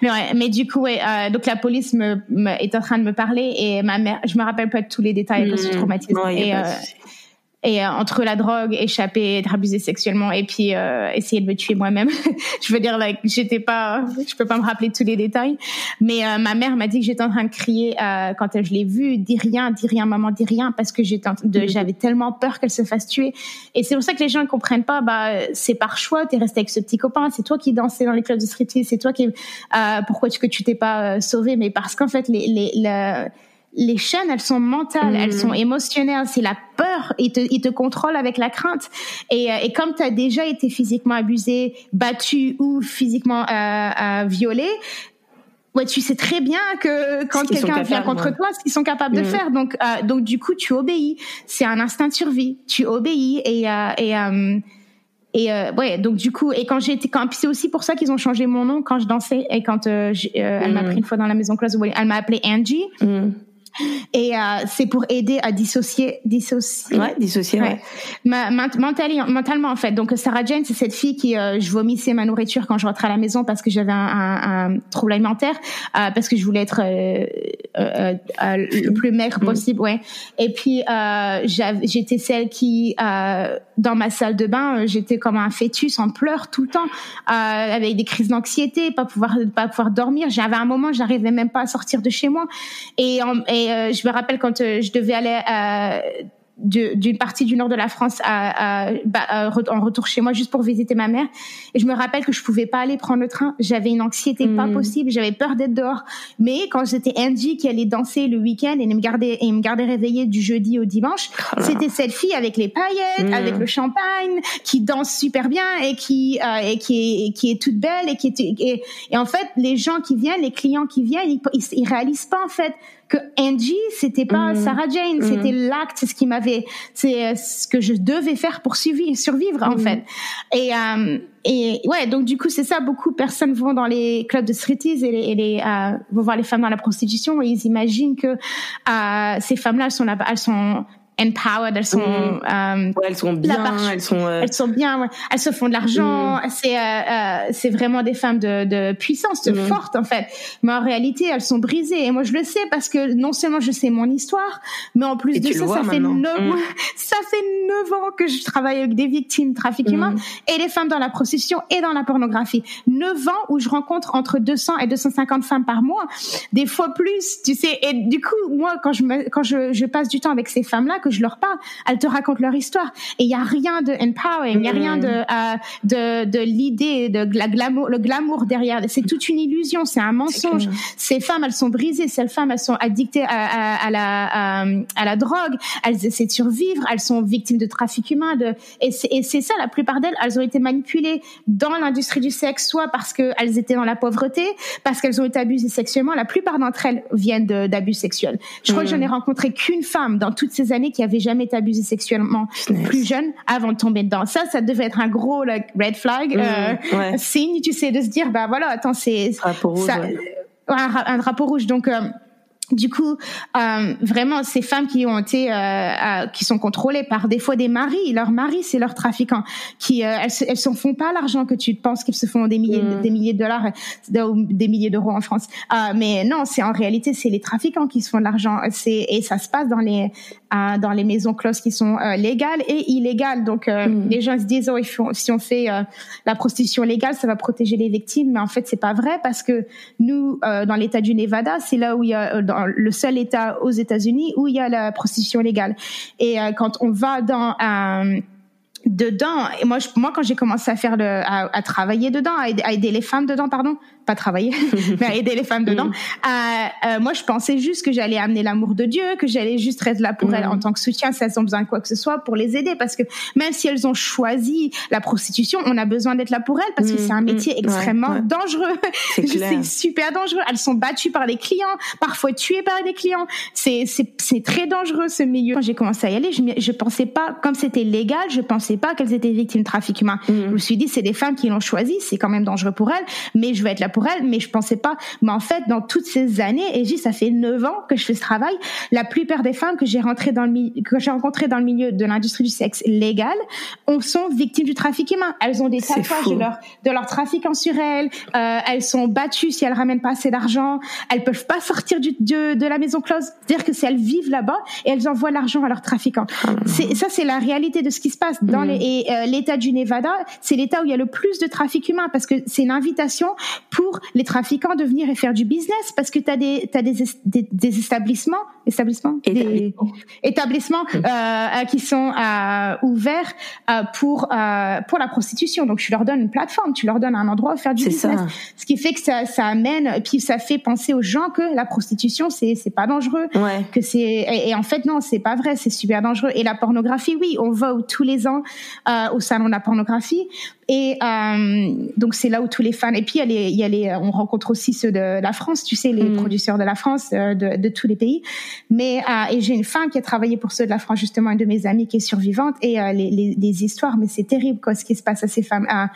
Mais, ouais, mais du coup, ouais. Euh, donc la police me, me, est en train de me parler et ma mère, je me rappelle pas de tous les détails parce que je suis traumatisée. et, et euh, entre la drogue, échapper, être abusée sexuellement et puis euh, essayer de me tuer moi-même. je veux dire, like, j'étais pas, je peux pas me rappeler tous les détails, mais euh, ma mère m'a dit que j'étais en train de crier quand je l'ai vue, dis rien, dis rien, maman, dis rien, parce que j'étais, de, mm-hmm. j'avais tellement peur qu'elle se fasse tuer. Et c'est pour ça que les gens ne comprennent pas. Bah, c'est par choix, t'es resté avec ce petit copain, c'est toi qui dansais dans les clubs de street c'est toi qui, pourquoi tu que tu t'es pas sauvé, mais parce qu'en fait les, les, les chaînes, elles sont mentales, elles sont mm. émotionnelles. C'est la peur. Ils te, ils te contrôlent avec la crainte. Et, euh, et comme tu as déjà été physiquement abusé, battu ou physiquement euh, euh, violé, ouais, tu sais très bien que quand quelqu'un vient contre toi, ce qu'ils sont capables de mm. faire. Donc, euh, donc du coup, tu obéis. C'est un instinct de survie. Tu obéis et et et euh, ouais, donc du coup, et quand j'ai été, quand c'est aussi pour ça qu'ils ont changé mon nom quand je dansais et quand euh, elle m'a mm. pris une fois dans la maison close, elle m'a appelé Angie. Et euh, c'est pour aider à dissocier, dissocier. Ouais, dissocier. Ouais. Mentalement, mentalement en fait. Donc Sarah Jane, c'est cette fille qui, euh, je vomissais ma nourriture quand je rentrais à la maison parce que j'avais un, un, un, trouble alimentaire, euh, parce que je voulais être euh, euh, euh, le plus maigre mm. possible, ouais. Et puis j'étais celle qui, dans ma salle de bain, j'étais comme un fœtus en pleurs tout le temps, avec des crises d'anxiété, pas pouvoir, pas pouvoir dormir. J'avais un moment, j'arrivais même pas à sortir de chez moi. Et, et euh, je me rappelle quand euh, je devais aller euh, d'une partie du nord de la France à, bah, en retour chez moi juste pour visiter ma mère. Et je me rappelle que je pouvais pas aller prendre le train. J'avais une anxiété pas hmm. possible. J'avais peur d'être dehors. Mais quand j'étais Angie qui allait danser le week-end et me gardait et me gardait réveillée du jeudi au dimanche oh c'était cette fille avec les paillettes hmm. avec le champagne qui danse super bien et qui et qui est qui est toute belle et qui est et, en fait les gens qui viennent les clients qui viennent ils, ils, ils réalisent pas en fait que Angie, c'était pas mm. Sarah Jane, mm. c'était l'acte, c'est ce qui m'avait, c'est ce que je devais faire pour survivre, en mm. fait. Et euh, et ouais, donc du coup c'est ça. Beaucoup de personnes vont dans les clubs de striptease et, les, et les euh, vont voir les femmes dans la prostitution et ils imaginent que euh, ces femmes-là elles sont là, elles sont empowered, elles sont, mmh. euh, elles sont bien, elles sont, euh... elles sont bien, ouais. elles se font de l'argent. Mmh. C'est, euh, euh, c'est vraiment des femmes de, de puissance, de mmh. fortes en fait. Mais en réalité, elles sont brisées. Et moi, je le sais parce que non seulement je sais mon histoire, mais en plus de ça, ça fait neuf, mmh. ça fait neuf ans que je travaille avec des victimes de trafic humain et des femmes dans la prostitution et dans la pornographie. Neuf ans où je rencontre entre 200 et 250 femmes par mois, des fois plus, tu sais. Et du coup, moi, quand je me, quand je, je passe du temps avec ces femmes-là je leur parle, elles te racontent leur histoire. Et il y a rien de empowering, il y a rien de euh, de, de l'idée de la glamour, le glamour derrière. C'est toute une illusion, c'est un mensonge. Ces femmes, elles sont brisées. Ces femmes, elles sont addictées à, à, à la à, la drogue. Elles essaient de survivre. Elles sont victimes de trafic humain. De et c'est ça. La plupart d'elles, elles ont été manipulées dans l'industrie du sexe, soit parce qu'elles étaient dans la pauvreté, parce qu'elles ont été abusées sexuellement. La plupart d'entre elles viennent d'abus sexuels. Je crois que je n'ai rencontré qu'une femme dans toutes ces années qui avait jamais été abusé sexuellement plus jeune avant de tomber dedans. Ça, ça devait être un gros red flag, mmh, euh, signe, tu sais, de se dire, bah voilà, attends, c'est un, drapeau rouge. Donc euh, du coup, euh, vraiment, ces femmes qui ont été, euh, euh, qui sont contrôlées par des fois des maris, leur mari c'est leur trafiquant, qui euh, elles, elles se font pas l'argent que tu penses qu'ils se font des milliers, mm. des milliers de dollars, des milliers d'euros en France. mais non, c'est en réalité c'est les trafiquants qui se font de l'argent. C'est et ça se passe dans les dans les maisons closes qui sont légales et illégales. Donc mm. les gens se disent oh, si on fait la prostitution légale, ça va protéger les victimes, mais en fait c'est pas vrai parce que nous dans l'État du Nevada, c'est là où il y a dans le seul État aux États-Unis où il y a la prostitution légale. Et euh, quand on va dans euh, dedans, et moi, moi quand j'ai commencé à faire le, à, travailler dedans, à aider, les femmes dedans, pardon, pas travailler, mais à aider les femmes dedans. Mm. Euh, euh, moi, je pensais juste que j'allais amener l'amour de Dieu, que j'allais juste être là pour elles mm. en tant que soutien si elles ont besoin de quoi que ce soit pour les aider, parce que même si elles ont choisi la prostitution, on a besoin d'être là pour elles parce que mm. c'est un métier extrêmement dangereux. C'est super dangereux. Elles sont battues par les clients, parfois tuées par des clients. C'est c'est très dangereux ce milieu. Quand j'ai commencé à y aller, je je pensais pas comme c'était légal, je pensais pas qu'elles étaient victimes de trafic humain. Je me suis dit c'est des femmes qui l'ont choisi, c'est quand même dangereux pour elles, mais je vais être là pour elle, mais je pensais pas. Mais en fait, dans toutes ces années, et j'ai ça fait neuf ans que je fais ce travail, la plupart des femmes que j'ai rentrées dans le que j'ai rencontrées dans le milieu de l'industrie du sexe légal, on sont victimes du trafic humain. Elles ont des tatouages de leur de leur trafiquant sur elles. Euh, elles sont battues si elles ramènent pas assez d'argent. Elles peuvent pas sortir du, de, de la maison close. C'est-à-dire que si elles vivent là-bas et elles envoient l'argent à leurs trafiquants. Ah. C'est ça, c'est la réalité de ce qui se passe dans mm. les et euh, l'État du Nevada, c'est l'État où il y a le plus de trafic humain parce que c'est une invitation pour les trafiquants de venir et faire du business parce que tu as des t'as des, des, établissements établissements des établissements. euh, euh, qui sont euh, ouverts euh, pour euh, pour la prostitution. Donc tu leur donnes une plateforme tu leur donnes un endroit où faire du business. Ce qui fait que ça ça amène puis ça fait penser aux gens que la prostitution c'est c'est pas dangereux ouais. que c'est et, en fait non c'est pas vrai c'est super dangereux. Et la pornographie oui on va tous les ans au salon de la pornographie et euh, donc c'est là où tous les fans. Et puis il y a les, il y a les, on rencontre aussi ceux de la France, tu sais, les mm. producteurs de la France, euh, de, de, tous les pays. Mais euh, et j'ai une femme qui a travaillé pour ceux de la France, justement, une de mes amies qui est survivante. Et euh, les, les, les, histoires, mais c'est terrible quoi, ce qui se passe à ces femmes. Euh,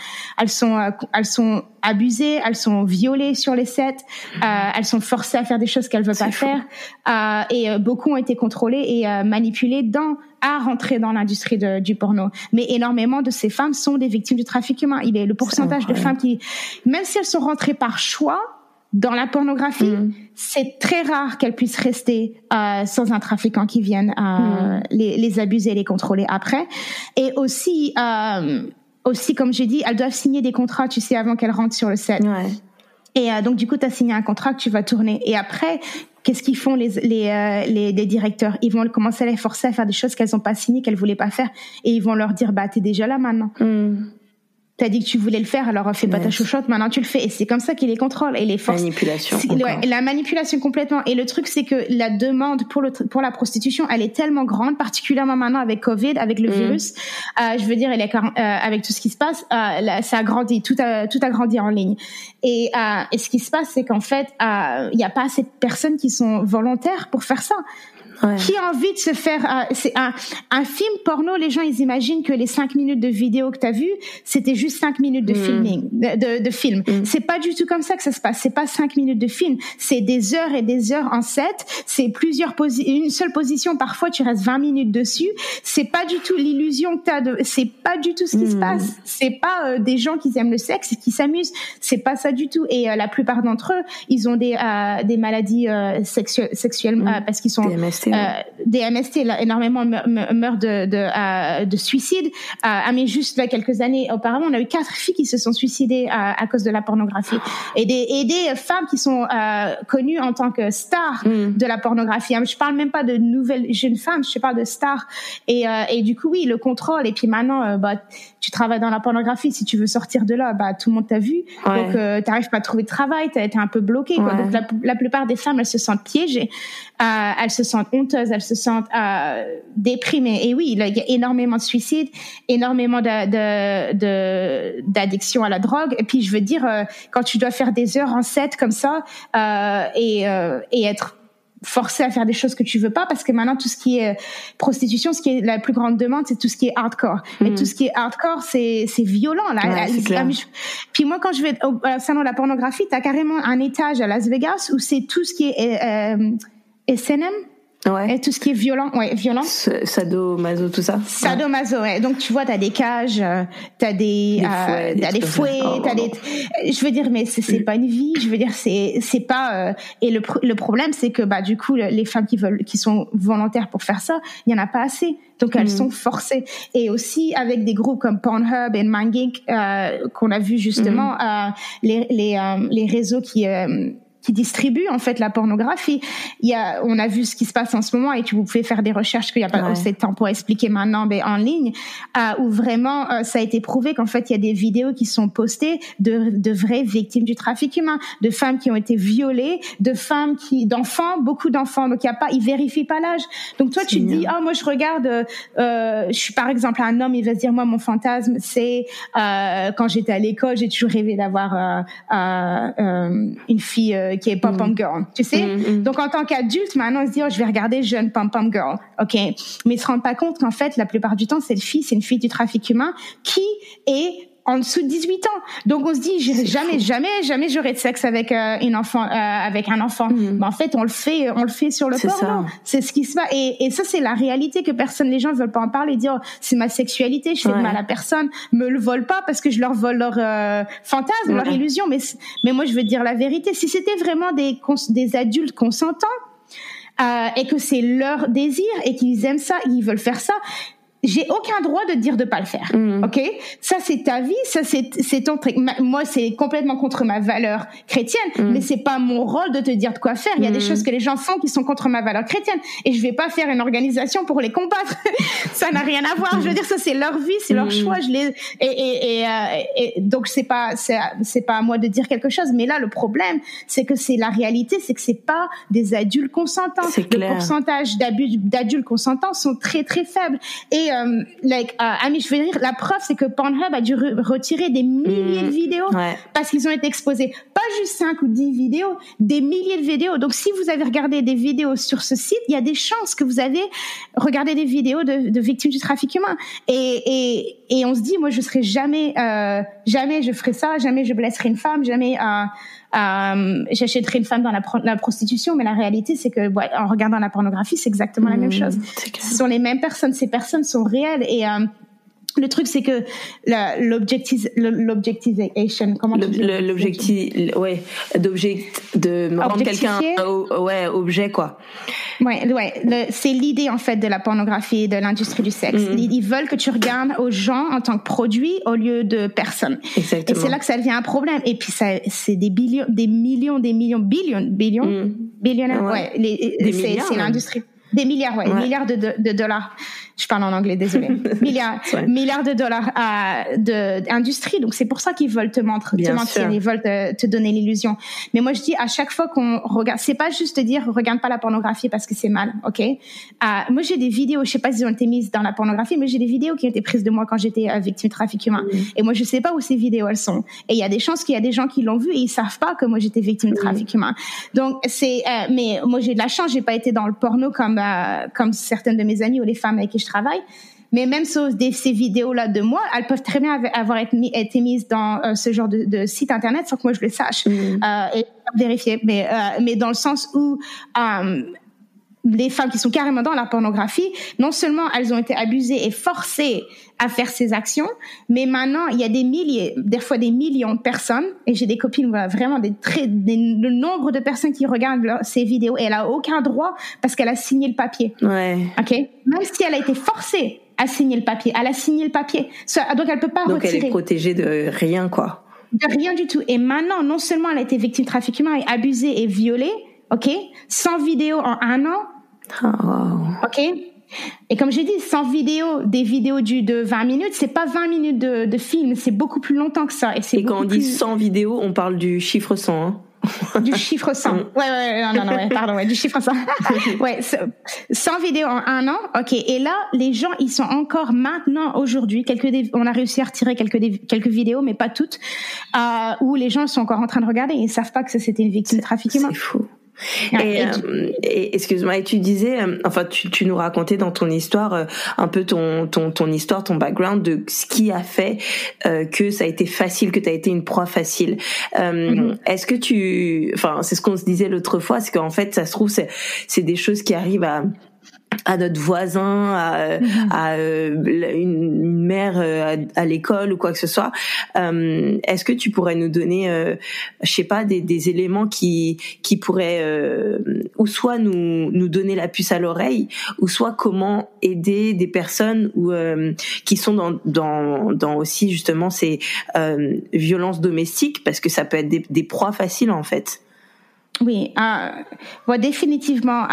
elles sont, elles sont abusées, elles sont violées sur les sets, elles sont forcées à faire des choses qu'elles veulent pas faire. et beaucoup ont été contrôlées et manipulées dans à rentrer dans l'industrie du porno. Mais énormément de ces femmes sont des victimes du trafic humain. Il est le pourcentage de femmes qui, même si elles sont rentrées par choix, dans la pornographie, mm. c'est très rare qu'elles puissent rester euh, sans un trafiquant qui vienne euh, mm. les, les, abuser, les contrôler après. Et aussi, euh, aussi comme j'ai dit, elles doivent signer des contrats, tu sais, avant qu'elles rentrent sur le set. Ouais. Et euh, donc du coup, tu as signé un contrat que tu vas tourner. Et après, qu'est-ce qu'ils font les, les, euh, les, les, directeurs? Ils vont commencer à les forcer à faire des choses qu'elles n'ont pas signées, qu'elles voulaient pas faire, et ils vont leur dire bah t'es déjà là maintenant. Hmm. T'as dit que tu voulais le faire, alors fais pas ta chouchotte, maintenant tu le fais. Et c'est comme ça qu'il les contrôle et les force. Manipulation. la manipulation complètement. Et le truc, c'est que la demande pour le pour la prostitution, elle est tellement grande, particulièrement maintenant avec Covid, avec le mm. virus. Euh, je veux dire, elle est, euh, avec tout ce qui se passe, euh, ça a grandi, tout a tout a grandi en ligne. Et, et ce qui se passe, c'est qu'en fait, il n'y a pas assez de personnes qui sont volontaires pour faire ça. Qui a envie de se faire euh, c'est un, un film porno Les gens ils imaginent que les cinq minutes de vidéo que t'as vu c'était juste cinq minutes de mm. filming de, de, film. Mm. C'est pas du tout comme ça que ça se passe. C'est pas cinq minutes de film. C'est des heures et des heures en set. C'est plusieurs positions, une seule position. Parfois tu restes 20 minutes dessus. C'est pas du tout l'illusion que t'as de. C'est pas du tout ce qui se mm. passe. C'est pas euh, des gens qui aiment le sexe et qui s'amusent. C'est pas ça du tout. Et euh, la plupart d'entre eux ils ont des des maladies sexuelles sexuelles parce qu'ils sont euh, des MST, énormément meurent de, de, euh, de suicide. Euh, mais juste là, quelques années auparavant, on a eu quatre filles qui se sont suicidées à, à cause de la pornographie et des, et des femmes qui sont euh, connues en tant que stars mm. de la pornographie. Je parle même pas de nouvelles jeunes femmes, je parle de stars. Et, euh, et du coup, oui, le contrôle. Et puis maintenant, bah, tu travailles dans la pornographie. Si tu veux sortir de là, bah tout le monde t'a vu. Donc, euh, t'arrives pas à trouver de travail, été un peu bloqué. Quoi. Donc, la, la, plupart des femmes, elles se sentent piégées, elles se sentent honteuses elles se sentent euh, déprimées. Et oui, il y a énormément de suicides, énormément de, d'addiction à la drogue. Et puis, je veux dire, euh, quand tu dois faire des heures en set comme ça euh, et, euh, et être forcé à faire des choses que tu veux pas parce que maintenant tout ce qui est prostitution ce qui est la plus grande demande c'est tout ce qui est hardcore et mm. tout ce qui est hardcore c'est c'est violent là puis moi quand je vais au salon de la pornographie tu as carrément un étage à Las Vegas où c'est tout ce qui est euh, SNM Ouais. Et tout ce qui est violent, ouais, violent. Sadomaso, tout ça. Sadomaso, ouais. Donc tu vois, t'as des cages, euh, t'as des, des euh, t'as des fouets, t'as des. Je veux dire, mais c'est pas une vie. Je veux dire, c'est c'est pas. Euh, et le le problème, c'est que bah du coup, les femmes qui veulent, qui sont volontaires pour faire ça, il y en a pas assez. Donc elles mm. sont forcées. Et aussi avec des groupes comme Pornhub et MindGeek euh, qu'on a vu justement, mm. les les les réseaux qui qui distribue en fait la pornographie. Il y a, on a vu ce qui se passe en ce moment et que vous pouvez faire des recherches qu'il n'y a pas assez de temps pour expliquer maintenant, mais en ligne, euh, où vraiment euh, ça a été prouvé qu'en fait il y a des vidéos qui sont postées de, de vraies victimes du trafic humain, de femmes qui ont été violées, de femmes qui, d'enfants, beaucoup d'enfants. Donc il y a pas, ils vérifient pas l'âge. Donc toi tu te dis, ah moi je regarde, euh, je suis par exemple un homme, il va se dire moi mon fantasme c'est euh, quand j'étais à l'école j'ai toujours rêvé d'avoir euh, euh, une fille qui est pom pom mm. girl, tu sais? Mm, mm. Donc en tant qu'adulte, maintenant on se dit oh, je vais regarder jeune pom pom girl, ok. Mais ils se rendent pas compte qu'en fait la plupart du temps cette fille c'est une fille du trafic humain qui est en dessous de 18 ans. Donc on se dit jamais jamais jamais j'aurai de sexe avec euh, une enfant euh, avec un enfant. Mm. Mais en fait, on le fait on le fait sur le porno. C'est ce qui se passe et, et ça c'est la réalité que personne les gens veulent pas en parler dire c'est ma sexualité, je fais de mal à personne, me le vole pas parce que je leur vole leur euh, fantasme, leur illusion mais mais moi je veux dire la vérité, si c'était vraiment des des adultes consentants euh, et que c'est leur désir et qu'ils aiment ça, ils veulent faire ça, j'ai aucun droit de dire de pas le faire. Mm. OK? Ça c'est ta vie, ça c'est c'est ton truc. Moi c'est complètement contre ma valeur chrétienne, mm. mais c'est pas mon rôle de te dire de quoi faire. Il y a des mm. choses que les gens font qui sont contre ma valeur chrétienne et je vais pas faire une organisation pour les combattre. ça n'a rien à voir. Je veux dire ça c'est leur vie, c'est leur choix, je les et et, et, euh, et donc c'est pas c'est c'est pas à moi de dire quelque chose, mais là le problème c'est que c'est la réalité, c'est que c'est pas des adultes consentants. Le pourcentage d'adultes consentants sont très très faibles et euh, like, uh, je veux dire, la preuve, c'est que Pornhub a dû retirer des milliers de mm. vidéos parce qu'ils ont été exposés. Pas juste 5 ou 10 vidéos, des milliers de vidéos. Donc, si vous avez regardé des vidéos sur ce site, il y a des chances que vous avez regardé des vidéos de, de victimes du trafic humain. Et, et, et on se dit, moi, je serai jamais, euh, jamais je ferai ça, jamais je blesserai une femme, jamais euh, euh, j'achèterai une femme dans la, la, prostitution. Mais la réalité, c'est que en regardant la pornographie, c'est exactement la même mmh, chose. Ce sont les mêmes personnes. Ces personnes sont réelles et euh, le truc, c'est que l'objectivation, comment L'objectif, ouais, d'object, de rendre quelqu'un, ouais, objet, quoi. Ouais, ouais, c'est l'idée, en fait, de la pornographie, de l'industrie du sexe. Mm. Ils veulent que tu regardes aux gens en tant que produit au lieu de personnes. Exactement. Et c'est là que ça devient un problème. Et puis, ça, c'est des billions, des millions, des millions, billions, billions, mm. ouais, c'est l'industrie. Des milliards, ouais, milliards de, de, dollars. Je parle en anglais, désolé. milliards, milliards de dollars à de industrie. Donc c'est pour ça qu'ils veulent te, mentir, te mentir, ils veulent te, te donner l'illusion. Mais moi je dis à chaque fois qu'on regarde, c'est pas juste de dire regarde pas la pornographie parce que c'est mal, ok? Euh, Moi j'ai des vidéos, je sais pas si elles ont été mises dans la pornographie, mais j'ai des vidéos qui ont été prises de moi quand j'étais euh, victime de trafic humain. Et moi je sais pas où ces vidéos elles sont. Et il y a des chances qu'il y a des gens qui l'ont vu et ils savent pas que moi j'étais victime de trafic humain. Donc c'est, euh, mais moi j'ai de la chance, j'ai pas été dans le porno comme comme certaines de mes amies ou les femmes avec qui je travaille. Mais même sur ces vidéos-là de moi, elles peuvent très bien avoir été, mises dans euh, ce genre de, site internet sans que moi je le sache mm. euh, et vérifier. Mais, mais dans le sens où les femmes qui sont carrément dans la pornographie, non seulement elles ont été abusées et forcées à faire ces actions, mais maintenant il y a des milliers, des fois des millions de personnes, et j'ai des copines vraiment des très, le nombre de personnes qui regardent ces vidéos et elle a aucun droit parce qu'elle a signé le papier. Ouais. Ok? Même si elle a été forcée à signer le papier, elle a signé le papier, donc elle peut pas donc elle est protégée de rien quoi. De rien du tout. Et maintenant, non seulement elle a été victime de trafic humain et abusée et violée, ok, sans vidéo en un an, Oh. Ok. Et comme j'ai dit, sans vidéo, des vidéos du, de 20 minutes, c'est pas 20 minutes de, de film, c'est beaucoup plus longtemps que ça. Et, quand on dit sans vidéo, on parle du chiffre 100. Hein du chiffre 100. Ouais, ouais, non, non, non, ouais, pardon, ouais, du chiffre 100. ouais, sans vidéo en un an. Ok. Et là, les gens, ils sont encore maintenant, aujourd'hui, quelques, on a réussi à retirer quelques, quelques vidéos, mais pas toutes, euh, où les gens sont encore en train de regarder et ils savent pas que c'était une victime de trafic humain. C'est fou. Et, euh, et excuse-moi, et tu disais, euh, enfin, tu, tu, nous racontais dans ton histoire euh, un peu ton, ton, ton histoire, ton background de ce qui a fait que ça a été facile, que tu as été une proie facile. Mm-hmm. Est-ce que tu, enfin, c'est ce qu'on se disait l'autre fois, c'est qu'en fait, ça se trouve, c'est des choses qui arrivent à à notre voisin, à, mhm. à euh, une mère euh, à, l'école ou quoi que ce soit. Euh, Est-ce que tu pourrais nous donner, euh, je sais pas, des, des, éléments qui qui pourraient euh, ou soit nous nous donner la puce à l'oreille, ou soit comment aider des personnes ou qui sont dans dans dans aussi justement ces violences domestiques, parce que ça peut être des, des proies faciles en fait. Oui, euh, définitivement.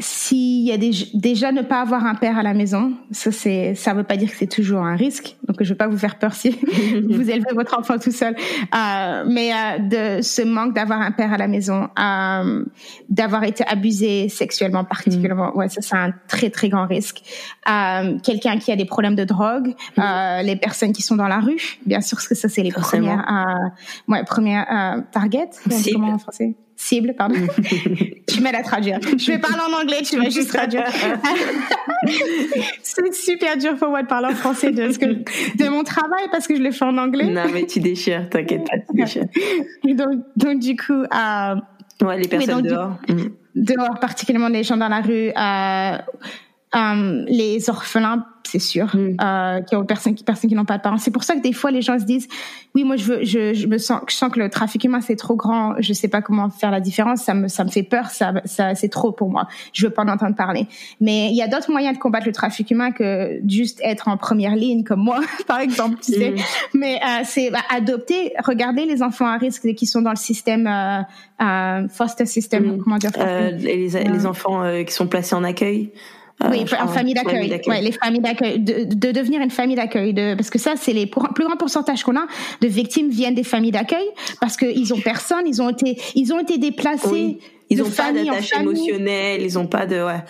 S'il y a des, déjà ne pas avoir un père à la maison, ça c'est, ça veut pas dire que c'est toujours un risque. Donc je vais pas vous faire peur si vous élevez votre enfant tout seul. Euh, mais euh, de ce manque d'avoir un père à la maison, euh, d'avoir été abusé sexuellement particulièrement, ouais, ça c'est un très très grand risque. Euh, quelqu'un qui a des problèmes de drogue, euh, les personnes qui sont dans la rue, bien sûr, parce que ça c'est les premières, euh, ouais, premières target. Comment en français? Cible, pardon. tu m'aides à traduire. Je vais parler en anglais, tu vas juste traduire. c'est super dur pour moi de parler en français de, que, de mon travail parce que je le fais en anglais. Non, mais tu déchires, t'inquiète pas, tu déchires. donc, donc, du coup, euh, ouais, les personnes dehors. Mm. Dehors, particulièrement les gens dans la rue, euh, euh, les orphelins c'est sûr, mm. euh, qui ont personne qui personne qui n'ont pas de parents. C'est pour ça que des fois les gens se disent, oui, moi je veux, je, je me sens, je sens que le trafic humain c'est trop grand, je sais pas comment faire la différence, ça me ça me fait peur, ça ça c'est trop pour moi, je veux pas en entendre parler. Mais il y a d'autres moyens de combattre le trafic humain que juste être en première ligne comme moi, par exemple, tu sais. Mm. Mais euh, c'est bah, adopter, regarder les enfants à risque qui sont dans le système euh, euh foster system, mm. comment dire. Les, les enfants qui sont placés en accueil. Euh, oui, en famille d'accueil. Ouais, les familles d'accueil, de, de, devenir une famille d'accueil, de, parce que ça, c'est les plus grands pourcentages qu'on a de victimes viennent des familles d'accueil parce qu'ils ont personne, ils ont été, ils ont été déplacés. Ils ont pas d'attache émotionnelle, ils ont pas de, ouais.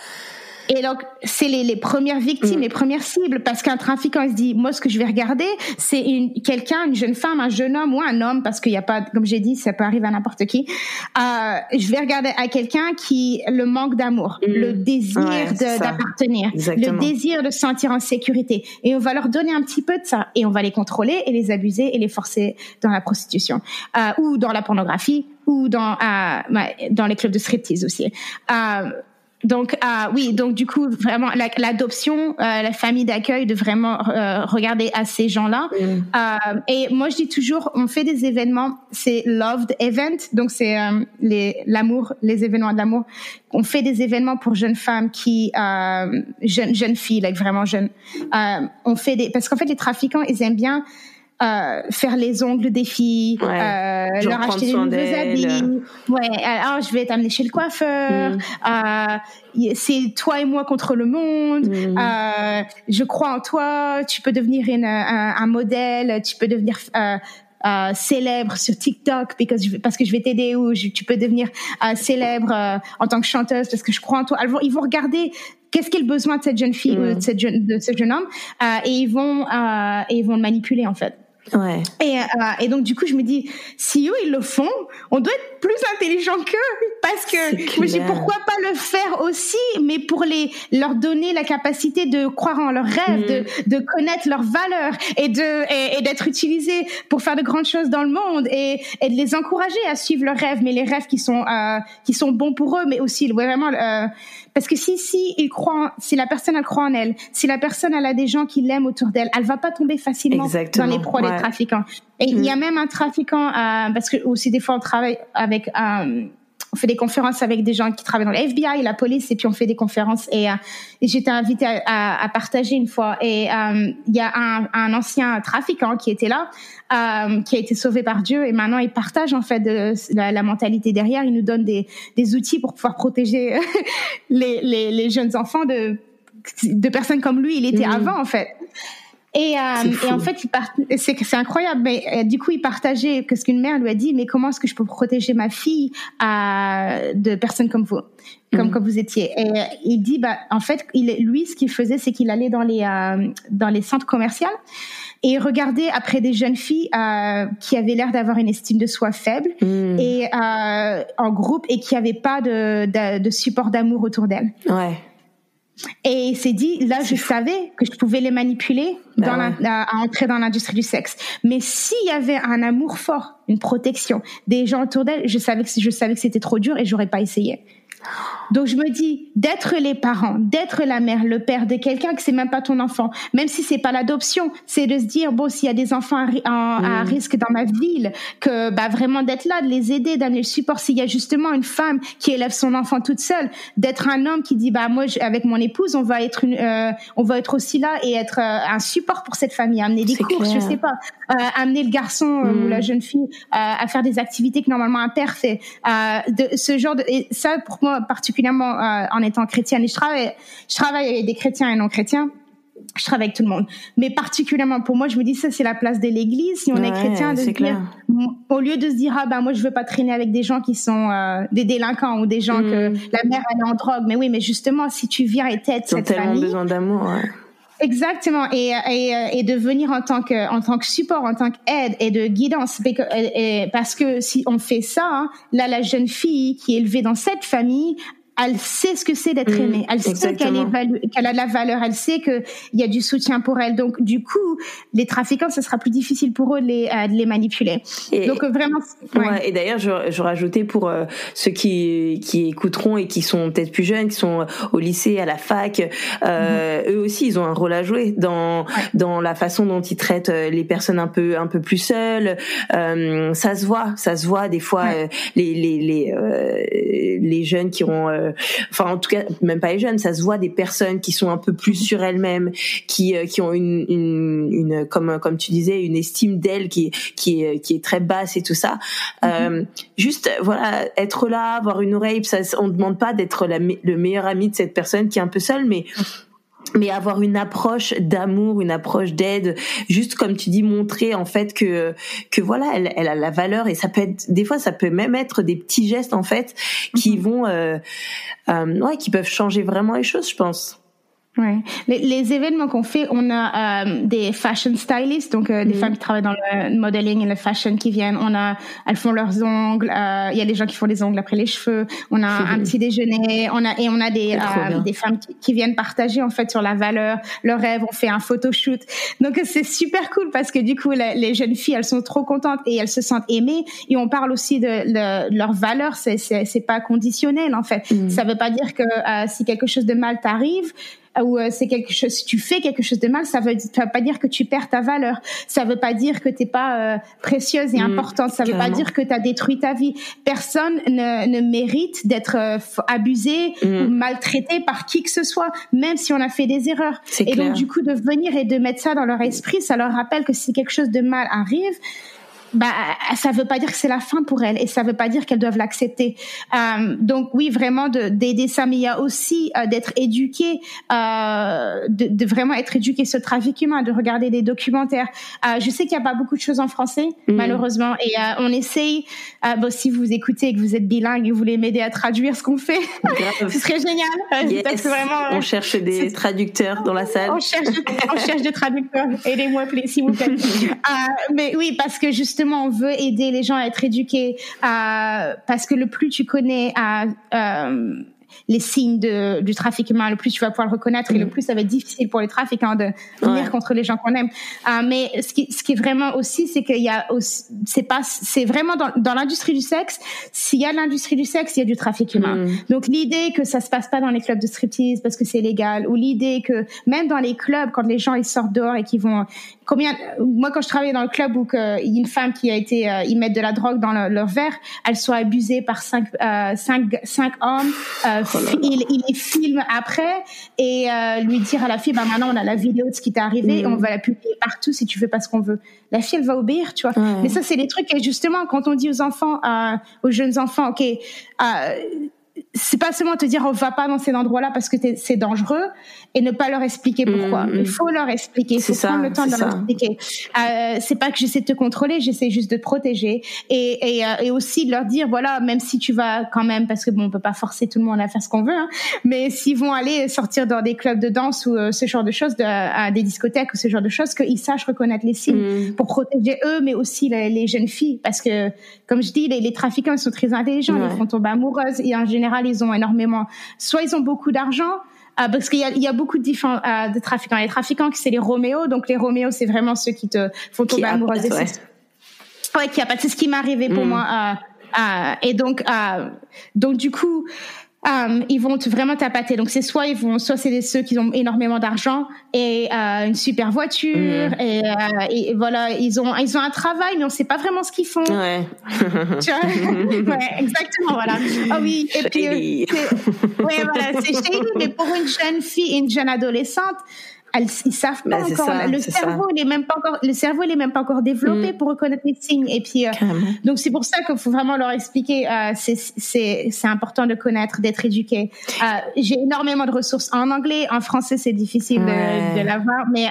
Et donc, c'est les, les, premières victimes, mm. les premières cibles, parce qu'un trafiquant il se dit, moi, ce que je vais regarder, c'est une, quelqu'un, une jeune femme, un jeune homme ou un homme, parce qu'il n'y a pas, comme j'ai dit, ça peut arriver à n'importe qui. Euh, je vais regarder à quelqu'un qui le manque d'amour, mm. le désir d'appartenir, le désir de se sentir en sécurité. Et on va leur donner un petit peu de ça, et on va les contrôler et les abuser et les forcer dans la prostitution euh, ou dans la pornographie ou dans euh, dans les clubs de striptease aussi. Euh, donc ah oui, donc du coup vraiment l'adoption, la, euh, la famille d'accueil, de vraiment euh, regarder à ces gens-là. Mm. Euh, et moi je dis toujours, on fait des événements, c'est loved event, donc c'est euh, les l'amour, les événements de l'amour. On fait des événements pour jeunes femmes qui jeunes jeunes filles, like vraiment jeunes. on fait des parce qu'en fait les trafiquants ils aiment bien euh, faire les ongles des filles, euh, leur acheter des nouveaux habits. Ouais, alors je vais t'amener chez le coiffeur. Mm. Euh, c'est toi et moi contre le monde. Mm. Euh, je crois en toi. Tu peux devenir une, un, un, modèle. Tu peux devenir euh, euh, célèbre sur TikTok parce que je, parce que je vais t'aider ou tu peux devenir euh, célèbre euh, en tant que chanteuse parce que je crois en toi. Ils vont, ils vont regarder qu'est-ce qu'est le besoin de cette jeune fille ou de, cette jeune, de ce jeune homme et ils vont et ils vont le manipuler en fait. Ouais. Et, euh, et donc du coup je me dis si eux ils le font, on doit être plus intelligent qu'eux parce que je me dis pourquoi pas le faire aussi, mais pour les leur donner la capacité de croire en leurs rêves, de, mm. de connaître leurs valeurs et de et, d'être utilisés pour faire de grandes choses dans le monde et, et de les encourager à suivre leurs rêves, mais les rêves qui sont euh, qui sont bons pour eux, mais aussi vraiment euh, parce que si si il croit, si la personne elle croit en elle, si la personne elle a des gens qui l'aiment autour d'elle, elle va pas tomber facilement dans les proies des trafiquants. Et il y a mm. même un trafiquant euh, parce que aussi des fois on travaille avec euh, on fait des conférences avec des gens qui travaillent dans le FBI, la police, et puis on fait des conférences. Et, euh, et j'étais invitée à, à, partager une fois. Et euh, il y a un, un, ancien trafiquant qui était là, euh, qui a été sauvé par Dieu, et maintenant il partage en fait de, la, la, mentalité derrière. Il nous donne des, des outils pour pouvoir protéger les, les, les, jeunes enfants de de personnes comme lui. Il était mmh. avant en fait. Et, euh, et, en fait, il c'est incroyable. Mais euh, du coup, il partageait que ce qu'une mère lui a dit. Mais comment est-ce que je peux protéger ma fille euh, de personnes comme vous, comme mhm. comme vous étiez? Et euh, il dit, bah, en fait, il, lui, ce qu'il faisait, c'est qu'il allait dans les euh, dans les centres commerciaux et regardait après des jeunes filles qui avaient l'air d'avoir une estime de soi faible mhm. et en groupe et qui n'avaient pas de, de, de support d'amour autour d'elles. Ouais. Et il s'est dit, là, je savais que je pouvais les manipuler bah dans à, entrer dans l'industrie du sexe. Mais s'il y avait un amour fort, une protection, des gens autour d'elle, je savais que je savais que c'était trop dur et j'aurais pas essayé. Donc je me dis d'être les parents, d'être la mère, le père de quelqu'un que c'est même pas ton enfant, même si c'est pas l'adoption, c'est de se dire bon s'il y a des enfants à, mm. risque dans ma ville, que bah vraiment d'être là, de les aider, d'amener le support. S'il y a justement une femme qui élève son enfant toute seule, d'être un homme qui dit bah moi avec mon épouse on va être une, euh, on va être aussi là et être euh, un support pour cette famille, amener des courses, je sais pas, euh, amener le garçon ou la mm. jeune fille à faire des activités que normalement un père fait, de ce genre de et ça pour moi particulièrement euh, en étant chrétienne, et je travaille, je travaille avec des chrétiens et non chrétiens, je travaille avec tout le monde. Mais particulièrement pour moi, je me dis ça, c'est la place de l'Église. Si on est chrétien, de dire, au lieu de se dire ah ben moi je veux pas traîner avec des gens qui sont euh, des délinquants ou des gens que mm. la mère elle est en drogue. Mais oui, mais justement si tu viens et t'aides cette famille, besoin d'amour. Exactement, et, et, et de venir en tant que en tant que support, en tant qu'aide et de guidance, parce que si on fait ça, hein, là la jeune fille qui est élevée dans cette famille, elle sait ce que c'est d'être mm, aimée. Elle sait qu'elle a de la valeur. Elle sait qu'il y a du soutien pour elle. Donc, du coup, les trafiquants, ce sera plus difficile pour eux de les, euh, de les manipuler. Et, Donc, vraiment. Ouais. et d'ailleurs, je, je rajoutais pour euh, ceux qui, qui écouteront et qui sont peut-être plus jeunes, qui sont au lycée, à la fac, euh, mm-hmm. eux aussi, ils ont un rôle à jouer dans dans la façon dont ils traitent euh, les personnes un peu un peu plus seules. Euh, ça se voit, ça se voit des fois les les les, les jeunes qui ont euh, enfin en tout cas même pas les jeunes, ça se voit des personnes qui sont un peu plus sur elles-mêmes, qui euh, qui ont une, une, une comme comme tu disais une estime d'elles qui qui est qui est très basse et tout ça. Euh, juste voilà être là, avoir une oreille, ça on demande pas d'être le meilleur ami de cette personne qui est un peu seule, mais mais avoir une approche d'amour, une approche d'aide, juste comme tu dis, montrer en fait que que voilà, elle, elle a la valeur et ça peut être des fois ça peut même être des petits gestes en fait qui mhm. vont euh, euh, ouais qui peuvent changer vraiment les choses, je pense. Ouais. Les, les événements qu'on fait, on a euh, des fashion stylists, donc euh, des mhm. femmes qui travaillent dans le modeling et le fashion qui viennent. On a, elles font leurs ongles. Euh, il y a des gens qui font des ongles après les cheveux. On a un petit déjeuner. On a et on a des des femmes qui, viennent partager en fait sur la valeur, leur rêve. On fait un photoshoot. Donc c'est super cool parce que du coup les jeunes filles elles sont trop contentes et elles se sentent aimées. Et on parle aussi de, de leur valeur. C'est c'est c'est pas conditionnel en fait. Mhm. Ça veut pas dire que si quelque chose de mal t'arrive ou c'est quelque chose, si tu fais quelque chose de mal, ça veut, ça veut pas dire que tu perds ta valeur. Ça veut pas dire que t'es pas précieuse et mm, importante. Ça veut pas dire que tu as détruit ta vie. Personne ne, ne mérite d'être abusé mm. ou maltraité par qui que ce soit, même si on a fait des erreurs. Et donc du coup de venir et de mettre ça dans leur esprit, ça leur rappelle que si quelque chose de mal arrive, bah, ça veut pas dire que c'est la fin pour elles et ça veut pas dire qu'elles doivent l'accepter. Euh, donc oui, vraiment d'aider ça, mais il y a aussi euh, d'être éduqué, euh, de, de, vraiment être éduqué sur le trafic humain, de regarder des documentaires. Je sais qu'il y a pas beaucoup de choses en français, mm. malheureusement, et on essaye. bon, si vous écoutez et que vous êtes bilingue et vous voulez m'aider à traduire ce qu'on fait, ce serait génial. Yes. Vraiment, on cherche des traducteurs dans la salle. On cherche, on cherche des traducteurs. Aidez-moi, s'il vous plaît. mais oui, parce que justement justement on veut aider les gens à être éduqués à, parce que le plus tu connais à, euh, les signes de, du trafic humain, le plus tu vas pouvoir le reconnaître et le mm. plus ça va être difficile pour les trafiquants de venir contre les gens qu'on aime. Euh, mais ce qui, ce qui est vraiment aussi, c'est qu'il y a c'est pas, c'est vraiment dans, dans l'industrie du sexe. S'il y a l'industrie du sexe, il y a du trafic humain. Mm. Donc l'idée que ça se passe pas dans les clubs de striptease parce que c'est légal, ou l'idée que même dans les clubs, quand les gens ils sortent dehors et qu'ils vont combien moi quand je travaillais dans le club où il y a une femme qui a été euh, ils mettent de la drogue dans leur verre elle soit abusée par cinq euh, cinq, cinq hommes euh, oh il, il, les filme après et euh, lui dire à la fille bah maintenant on a la vidéo de ce qui t'est arrivé et on mm. va la publier partout si tu fais pas ce qu'on veut. La fille elle va obéir tu vois. Mais ça c'est des trucs et justement quand on dit aux enfants aux jeunes enfants ok c'est pas seulement te dire on va pas dans ces endroits-là parce que c'est dangereux et ne pas leur expliquer mm, pourquoi. Mm. Il faut leur expliquer, il faut prendre le temps de leur expliquer. Euh, c'est pas que j'essaie de te contrôler, j'essaie juste de te protéger et, et, euh, et, aussi de leur dire voilà même si tu vas quand même parce que bon on peut pas forcer tout le monde à faire ce qu'on veut, hein, mais s'ils vont aller sortir dans des clubs de danse ou euh, ce genre de choses, de, à des discothèques ou ce genre de choses, qu'ils sachent reconnaître les signes mm. pour protéger eux, mais aussi les, les, jeunes filles parce que comme je dis les, les trafiquants sont très intelligents, ils font tomber amoureuses et en général ils ont énormément, soit ils ont beaucoup d'argent, euh, parce qu'il y a, il y a beaucoup de, euh, de trafiquants. Les trafiquants, c'est les Roméo. Donc les Roméo, c'est vraiment ceux qui te font tomber amoureuse. Ouais. ouais, qui a pas. C'est ce qui m'est arrivé pour mm. moi. Euh, euh, et donc, donc du coup, Um, ils vont vraiment tapater. Donc c'est soit ils vont, soit c'est ceux qui ont énormément d'argent et euh, une super voiture mm. et, euh, et, voilà ils ont ils ont un travail mais on sait pas vraiment ce qu'ils font. Ouais. tu vois? Ouais, exactement voilà. Ah oui et puis euh, ouais voilà c'est shady mais pour une jeune fille, une jeune adolescente elles, ils savent pas bah, encore. le cerveau, il est même pas encore, le cerveau, il est même pas encore développé mm. pour reconnaître les signes. Et puis, euh, donc c'est pour ça qu'il faut vraiment leur expliquer. Euh, c'est c'est important de connaître, d'être éduqué. Euh, J'ai énormément de ressources en anglais, en français, c'est difficile de, de l'avoir, mais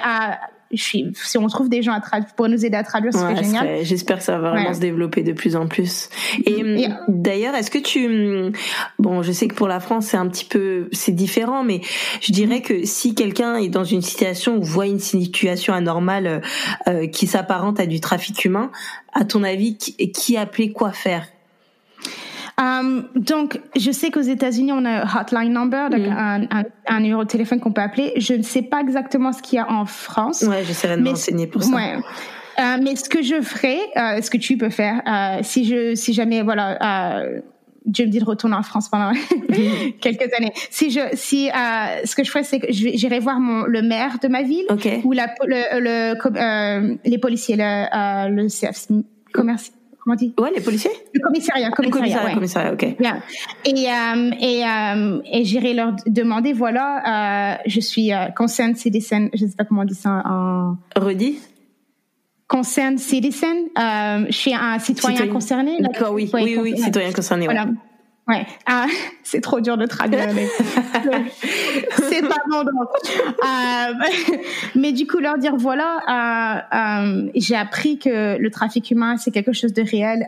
euh, si on trouve des gens à pour nous aider à traduire, c'est génial. J'espère que ça va vraiment se développer de plus en plus. Et, hum, d'ailleurs, est-ce que tu, hum, bon, je sais que pour la France c'est un petit peu, c'est différent, mais je dirais que si quelqu'un est dans une situation ou voit une situation anormale euh, euh, qui s'apparente à du trafic humain, à ton avis, qui, qui appeler, quoi faire? Um, donc, je sais qu'aux États-Unis, on a un hotline number, donc mm. un, un, un, numéro de téléphone qu'on peut appeler. Je ne sais pas exactement ce qu'il y a en France. Ouais, j'essaierai de m'enseigner pour ça. Ouais. Euh, mais ce que je ferai, euh, ce que tu peux faire, euh, si je, si jamais, voilà, euh, Dieu me dit de retourner en France pendant quelques années. Si je, si, euh, ce que je ferais, c'est que j'irai voir mon, le maire de ma ville okay. ou la, le, le, les policiers, le, le CF, commerce, comment dit? Ouais, les policiers? Le commissariat, commissariat, commissariat, ok. Yeah. Et euh, et euh, et j'irai leur demander, voilà, euh, je suis euh, concerned citizen, je sais pas comment on dit ça en. Redis. Concerned citizen, je suis un citoyen, concerné. D'accord, oui, oui, oui, citoyen concerné. Voilà. Ouais, ah, c'est trop dur de traduire. c'est pas bon. Euh, mais du coup, leur dire voilà, euh, euh, j'ai appris que le trafic humain c'est quelque chose de réel.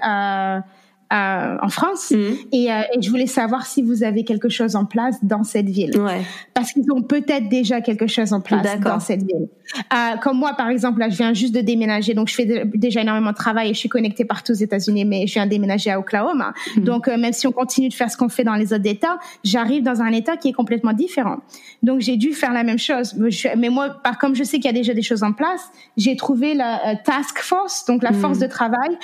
Euh, euh, en France mhm. et, euh, et, je voulais savoir si vous avez quelque chose en place dans cette ville. Ouais. Parce qu'ils ont peut-être déjà quelque chose en place dans cette ville. Euh, comme moi, par exemple, là, je viens juste de déménager, donc je fais déjà énormément de travail et je suis connectée partout aux États-Unis, mais je viens de déménager à Oklahoma. Mhm. Donc, euh, même si on continue de faire ce qu'on fait dans les autres États, j'arrive dans un État qui est complètement différent. Donc, j'ai dû faire la même chose. Mais moi, par comme je sais qu'il y a déjà des choses en place, j'ai trouvé la task force, donc la mhm. force de travail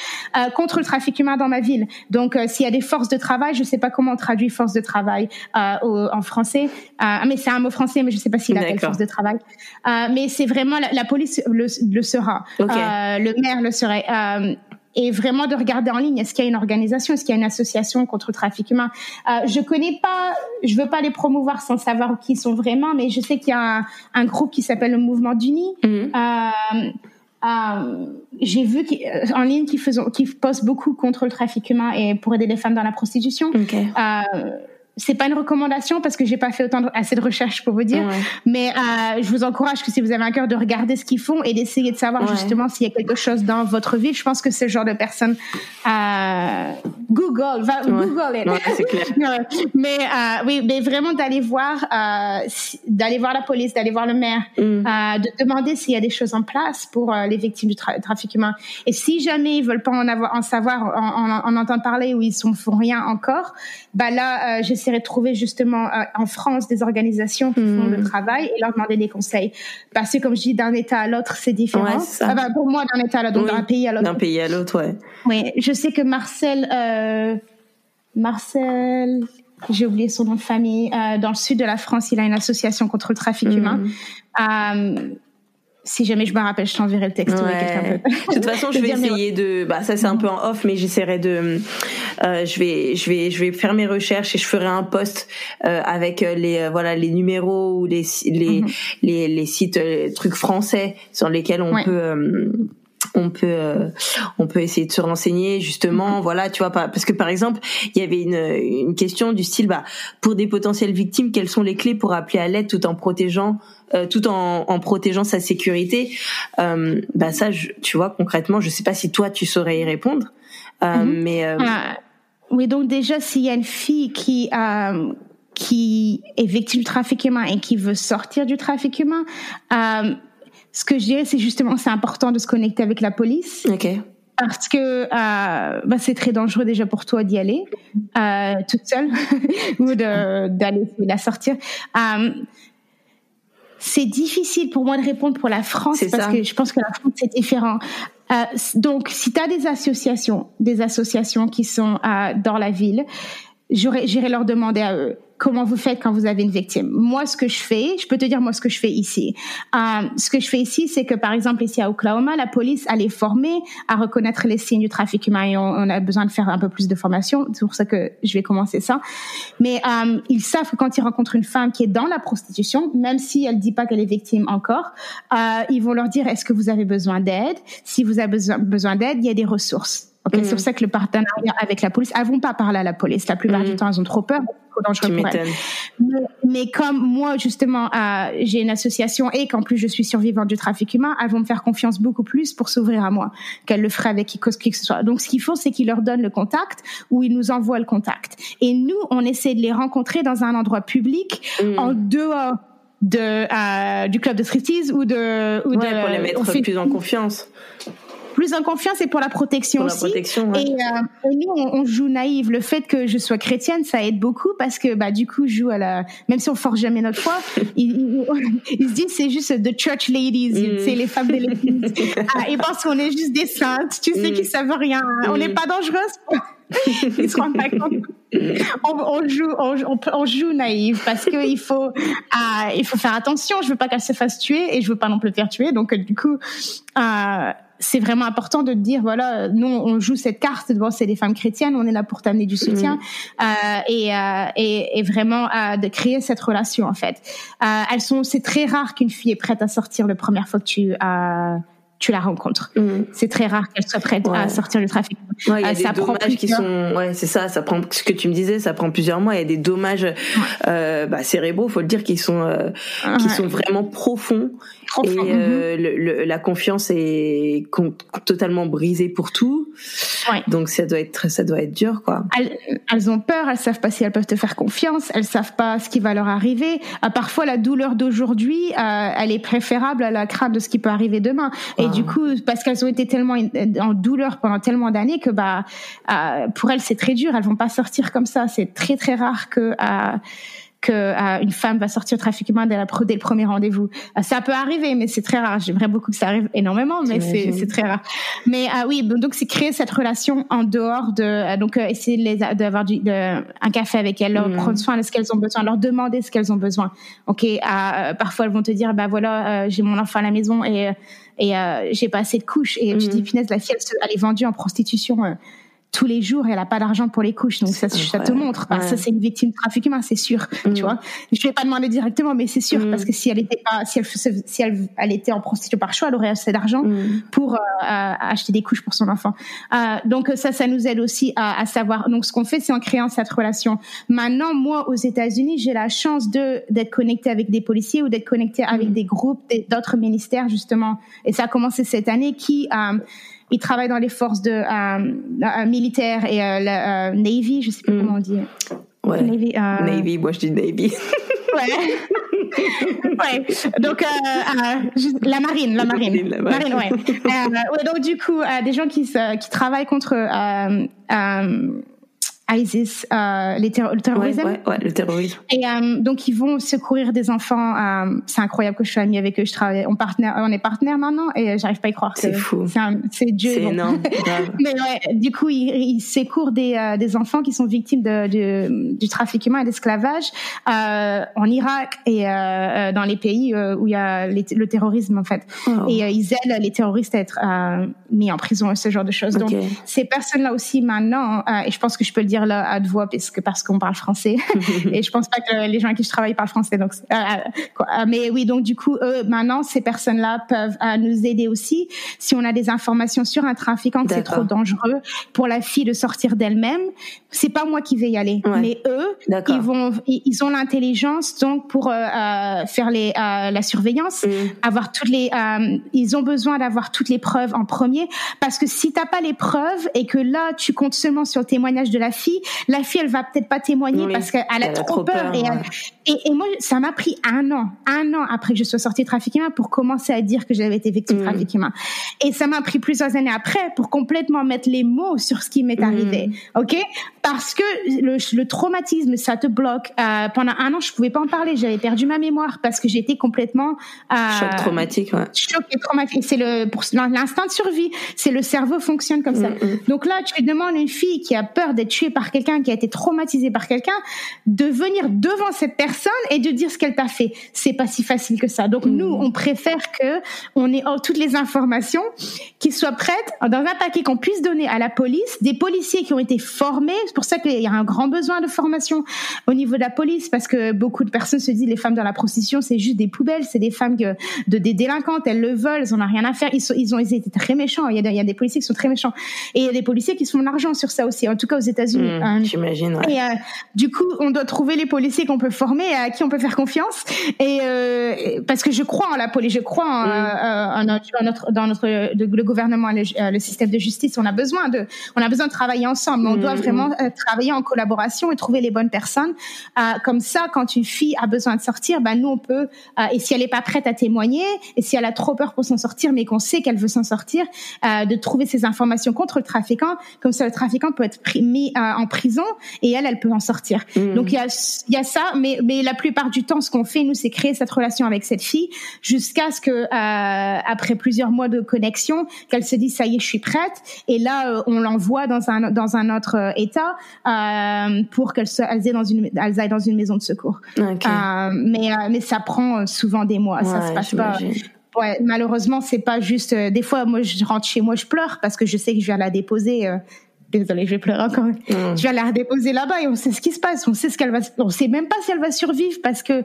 contre le trafic humain dans ma ville. Donc, euh, s'il y a des forces de travail, je sais pas comment on traduit force de travail euh, en français, euh, mais c'est un mot français, mais je sais pas s'il appelle force de travail. mais c'est vraiment la, police le, le sera, le maire le serait et vraiment de regarder en ligne est-ce qu'il y a une organisation, est-ce qu'il y a une association contre le trafic humain? Euh, je connais pas, je veux pas les promouvoir sans savoir qui ils sont vraiment, mais je sais qu'il y a un, groupe qui s'appelle le Mouvement d'Uni. Mhm. Euh, euh, j'ai vu en ligne qu'ils qui postent beaucoup contre le trafic humain et pour aider les femmes dans la prostitution. Okay. Euh, c'est pas une recommandation parce que j'ai pas fait autant assez de recherches pour vous dire, mais euh, je vous encourage que si vous avez un cœur de regarder ce qu'ils font et d'essayer de savoir justement s'il y a quelque chose dans votre ville. Je pense que c'est le genre de personne euh, Google, va, Google it. c'est clair. mais euh, oui, mais vraiment d'aller voir, d'aller voir la police, d'aller voir le maire, mm. de demander s'il y a des choses en place pour les victimes du trafic humain. Et si jamais ils veulent pas en avoir, en savoir, en, en, en entendre parler ou ils sont font rien encore, bah là, j'essaie de trouver justement euh, en France des organisations qui font le hmm. travail et leur demander des conseils. Parce que comme je dis, d'un État à l'autre, c'est différent. Ah bah, pour moi, d'un État à l'autre, d'un pays à l'autre. D'un pays à l'autre, ouais. Oui, je sais que Marcel, euh, Marcel, j'ai oublié son nom de famille, euh, dans le sud de la France, il a une association contre le trafic hmm. humain. Euh, si jamais je me rappelle, je t'enverrai le texte. Ouais. De toute façon, je vais essayer de. Bah, ça c'est un peu en off, mais j'essaierai de. Euh, je vais, je vais, je vais faire mes recherches et je ferai un post euh, avec euh, les euh, voilà les numéros ou les les mhm. les, les, sites euh, trucs français sur lesquels on peut on peut euh, on peut essayer de se renseigner justement mhm. voilà tu vois parce que par exemple il y avait une, une question du style bah pour des potentielles victimes quelles sont les clés pour appeler à l'aide tout en protégeant euh, tout en, en, protégeant sa sécurité? Euh, bah ça je, tu vois concrètement je sais pas si toi tu saurais y répondre euh, mhm. mais ah, oui donc déjà s'il y a une fille qui qui est victime du trafic humain et qui veut sortir du trafic humain ce que je dirais, c'est justement, c'est important de se connecter avec la police. Ok. Parce que euh, bah, c'est très dangereux déjà pour toi d'y aller euh, toute seule ou d'aller la sortir. Euh, c'est difficile pour moi de répondre pour la France parce que je pense que la France c'est différent. Euh, donc, si tu as des associations, des associations qui sont dans la ville, j'irai leur demander à eux comment vous faites quand vous avez une victime. Moi, ce que je fais, je peux te dire moi ce que je fais ici. Euh, ce que je fais ici, c'est que par exemple ici à Oklahoma, la police elle est formée à reconnaître les signes du trafic humain et on, a besoin de faire un peu plus de formation. C'est pour ça que je vais commencer ça. Mais euh, ils savent que quand ils rencontrent une femme qui est dans la prostitution, même si elle dit pas qu'elle est victime encore, euh, ils vont leur dire est-ce que vous avez besoin d'aide? Si vous avez besoin, besoin d'aide, il y a des ressources. Okay, C'est pour mm. ça que le partenariat avec la police, elles vont pas parler à la police. La plupart du mm. temps, elles ont trop peur, trop dangereux pour elles. Mais, mais, comme moi, justement, euh, j'ai une association et qu'en plus je suis survivante du trafic humain, elles vont me faire confiance beaucoup plus pour s'ouvrir à moi qu'elles le feraient avec qui, qui que ce soit. Donc, ce qu'il faut, c'est qu'ils leur donnent le contact ou ils nous envoient le contact. Et nous, on essaie de les rencontrer dans un endroit public, mm. en dehors de euh, du club de striptease ou de ou ouais, de pour les mettre plus en confiance plus en confiance et pour la protection aussi. et, euh, nous, on, joue naïve. Le fait que je sois chrétienne, ça aide beaucoup parce que bah du coup, je joue à la. Même si on force jamais notre foi, ils, se disent c'est juste the church ladies, mm. c'est les femmes de l'église. ah, ils pensent qu'on est juste des saintes. Tu sais mm. qu'ils savent rien. On n'est mm. pas dangereuses. ils se rendent pas compte. On, joue, on, joue naïve parce que il faut, ah, il faut faire attention. Je veux pas qu'elle se fasse tuer et je veux pas non plus faire tuer. Donc du coup, euh, c'est vraiment important de dire voilà nous on joue cette carte bon c'est des femmes chrétiennes on est là pour t'amener du soutien mm. euh, et, euh, et, et, vraiment euh, de créer cette relation en fait euh, elles sont c'est très rare qu'une fille est prête à sortir la première fois que tu euh, tu la rencontres. Mm. C'est très rare qu'elle soit prête à sortir du trafic. Ouais, il y a des dommages qui sont, ouais, c'est ça, ça prend ce que tu me disais, ça prend plusieurs mois. Il y a des dommages euh, bah, cérébraux, faut le dire, qui sont euh, qui sont vraiment profonds et euh, mhm. le, la confiance est totalement brisée pour tout. Ouais. Donc ça doit être ça doit être dur quoi. Elles, elles, ont peur, elles savent pas si elles peuvent te faire confiance, elles savent pas ce qui va leur arriver. Euh, parfois la douleur d'aujourd'hui, euh, elle est préférable à la crainte de ce qui peut arriver demain. Et du coup, parce qu'elles ont été tellement en douleur pendant tellement d'années que bah pour elles c'est très dur, elles vont pas sortir comme ça. C'est très très rare que que euh, une femme va sortir trafiquement dès, la, dès le premier rendez-vous. Euh, ça peut arriver, mais c'est très rare. J'aimerais beaucoup que ça arrive énormément, mais c'est très rare. Mais euh, oui, donc c'est créer cette relation en dehors de donc essayer d'avoir un café avec elles, leur mm. prendre soin de ce qu'elles ont besoin, leur demander ce qu'elles ont besoin. Ok, parfois elles vont te dire bah voilà, j'ai mon enfant à la maison et et j'ai pas assez de couches et tu dis punaise la fille elle, elle est vendue en prostitution tous les jours elle a pas d'argent pour les couches. Donc ça, ça te montre. Ça, c'est une victime de trafic humain, c'est sûr. Tu mm. vois. Je vais pas demander directement, mais c'est sûr mm. parce que si elle était pas, si elle, si elle, elle était en prostitution par choix, elle aurait assez d'argent mm. pour euh, acheter des couches pour son enfant. Euh, donc ça, ça nous aide aussi à, à savoir. Donc ce qu'on fait, c'est en créant cette relation. Maintenant, moi, aux États-Unis, j'ai la chance de d'être connectée avec des policiers ou d'être connectée avec des groupes d'autres ministères justement. Et ça a commencé cette année qui euh, il travaille dans les forces de euh, euh militaires et euh, la euh, Navy, je sais pas mm. comment on dit. Ouais. Navy, Navy, moi je dis Navy. ouais. ouais. Donc la marine, la marine, la marine, ouais. ouais. Donc du coup, des gens qui qui travaillent contre ISIS, euh, les le terrorisme. Ouais, ouais, le terrorisme. Et euh, donc ils vont secourir des enfants. Euh, c'est incroyable que je sois amie avec eux. Je travaille, on partenaire, on est partenaire maintenant et j'arrive pas à y croire. C'est fou. C'est Dieu. C'est énorme. Mais ouais, du coup ils, ils secourent des euh, des enfants qui sont victimes de, de du trafic humain et d'esclavage euh, en Irak et dans les pays où il y a le terrorisme en fait. Et ils aident les terroristes à être mis en prison et ce genre de choses. Donc ces personnes là aussi maintenant et je pense que je peux le dire là à de voix parce que parce qu'on parle français. Et je pense pas que les gens avec qui je travaille parlent français donc euh, euh, mais oui donc du coup eux, maintenant ces personnes là peuvent euh, nous aider aussi. Si on a des informations sur un trafiquant que c'est trop dangereux pour la fille de sortir d'elle-même. C'est pas moi qui vais y aller mais eux ils vont ils ont l'intelligence donc pour faire les la surveillance mm. avoir toutes les ils ont besoin d'avoir toutes les preuves en premier. Parce que si t'as pas les preuves et que là tu comptes seulement sur le témoignage de la fille la fille, elle va peut-être pas témoigner parce qu'elle a, trop peur. et, et, moi, ça m'a pris un an, un an après que je sois sortie de trafic humain pour commencer à dire que j'avais été victime de mm. trafic humain. Et ça m'a pris plusieurs années après pour complètement mettre les mots sur ce qui m'est arrivé. Mm. Ok? Parce que le, traumatisme, ça te bloque. Euh, pendant un an, je pouvais pas en parler. J'avais perdu ma mémoire parce que j'étais complètement euh, choc traumatique. Ouais. Choc et traumatique. C'est l'instinct de survie. C'est le cerveau fonctionne comme ça. Mm, Donc là, tu demandes à une fille qui a peur d'être tuée par quelqu'un, qui a été traumatisé par quelqu'un, de venir devant cette personne et de dire ce qu'elle t'a fait. C'est pas si facile que ça. Donc mm. nous, on préfère que on ait toutes les informations qui soient prêtes dans un paquet qu'on puisse donner à la police, des policiers qui ont été formés. C'est pour ça qu'il y a un grand besoin de formation au niveau de la police parce que beaucoup de personnes se disent les femmes dans la prostitution c'est juste des poubelles, c'est des femmes de, des délinquantes, elles le veulent, elles en ont rien à faire. Ils, sont, ils ont été très méchants. Il y, a, il y a des policiers qui sont très méchants et il y a des policiers qui se font de l'argent sur ça aussi. En tout cas aux États-Unis. Mm. Euh, J'imagine. Et euh, du coup, on doit trouver les policiers qu'on peut former, à qui on peut faire confiance. Et euh, parce que je crois en la police, je crois en, mm. notre, dans notre le gouvernement, le, le, système de justice. On a besoin de, on a besoin de travailler ensemble. On doit mm. vraiment travailler en collaboration et trouver les bonnes personnes. comme ça, quand une fille a besoin de sortir, ben nous on peut. et si elle n'est pas prête à témoigner, et si elle a trop peur pour s'en sortir, mais qu'on sait qu'elle veut s'en sortir, de trouver ces informations contre le trafiquant. Comme ça, le trafiquant peut être mis en prison et elle, elle peut en sortir. Mmh. Donc il y a, y a ça, mais, mais la plupart du temps, ce qu'on fait, nous, c'est créer cette relation avec cette fille jusqu'à ce que, euh, après plusieurs mois de connexion, qu'elle se dise, ça y est, je suis prête. Et là, euh, on l'envoie dans un, dans un autre euh, état pour qu'elle aille dans une, elle aille dans une maison de secours. Okay. Mais, mais ça prend souvent des mois. ça se passe pas. Ouais, malheureusement, c'est pas juste. des fois, moi, je rentre chez moi, je pleure parce que je sais que je vais la déposer désolée, je vais pleurer encore. Mm. Je vais la redéposer là-bas et on sait ce qui se passe. On sait ce qu'elle va, on sait même pas si elle va survivre parce que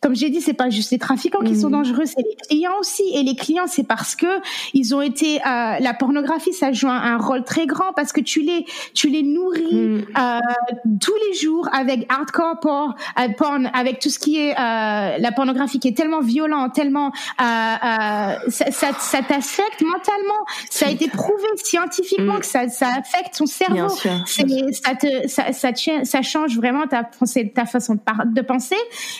comme j'ai dit, c'est pas juste les trafiquants qui sont mm. dangereux, c'est les clients aussi. Et les clients, c'est parce que ils ont été euh, la pornographie, ça joue un, rôle très grand parce que tu les tu les nourris mm. euh, tous les jours avec hardcore porn, euh, porn, avec tout ce qui est euh, la pornographie qui est tellement violent, tellement euh, euh, ça, ça, ça t'affecte mentalement. Ça a été prouvé scientifiquement mm. que ça, ça affecte ton cerveau. Ça te ça, ça, ça change vraiment ta ta façon de, de penser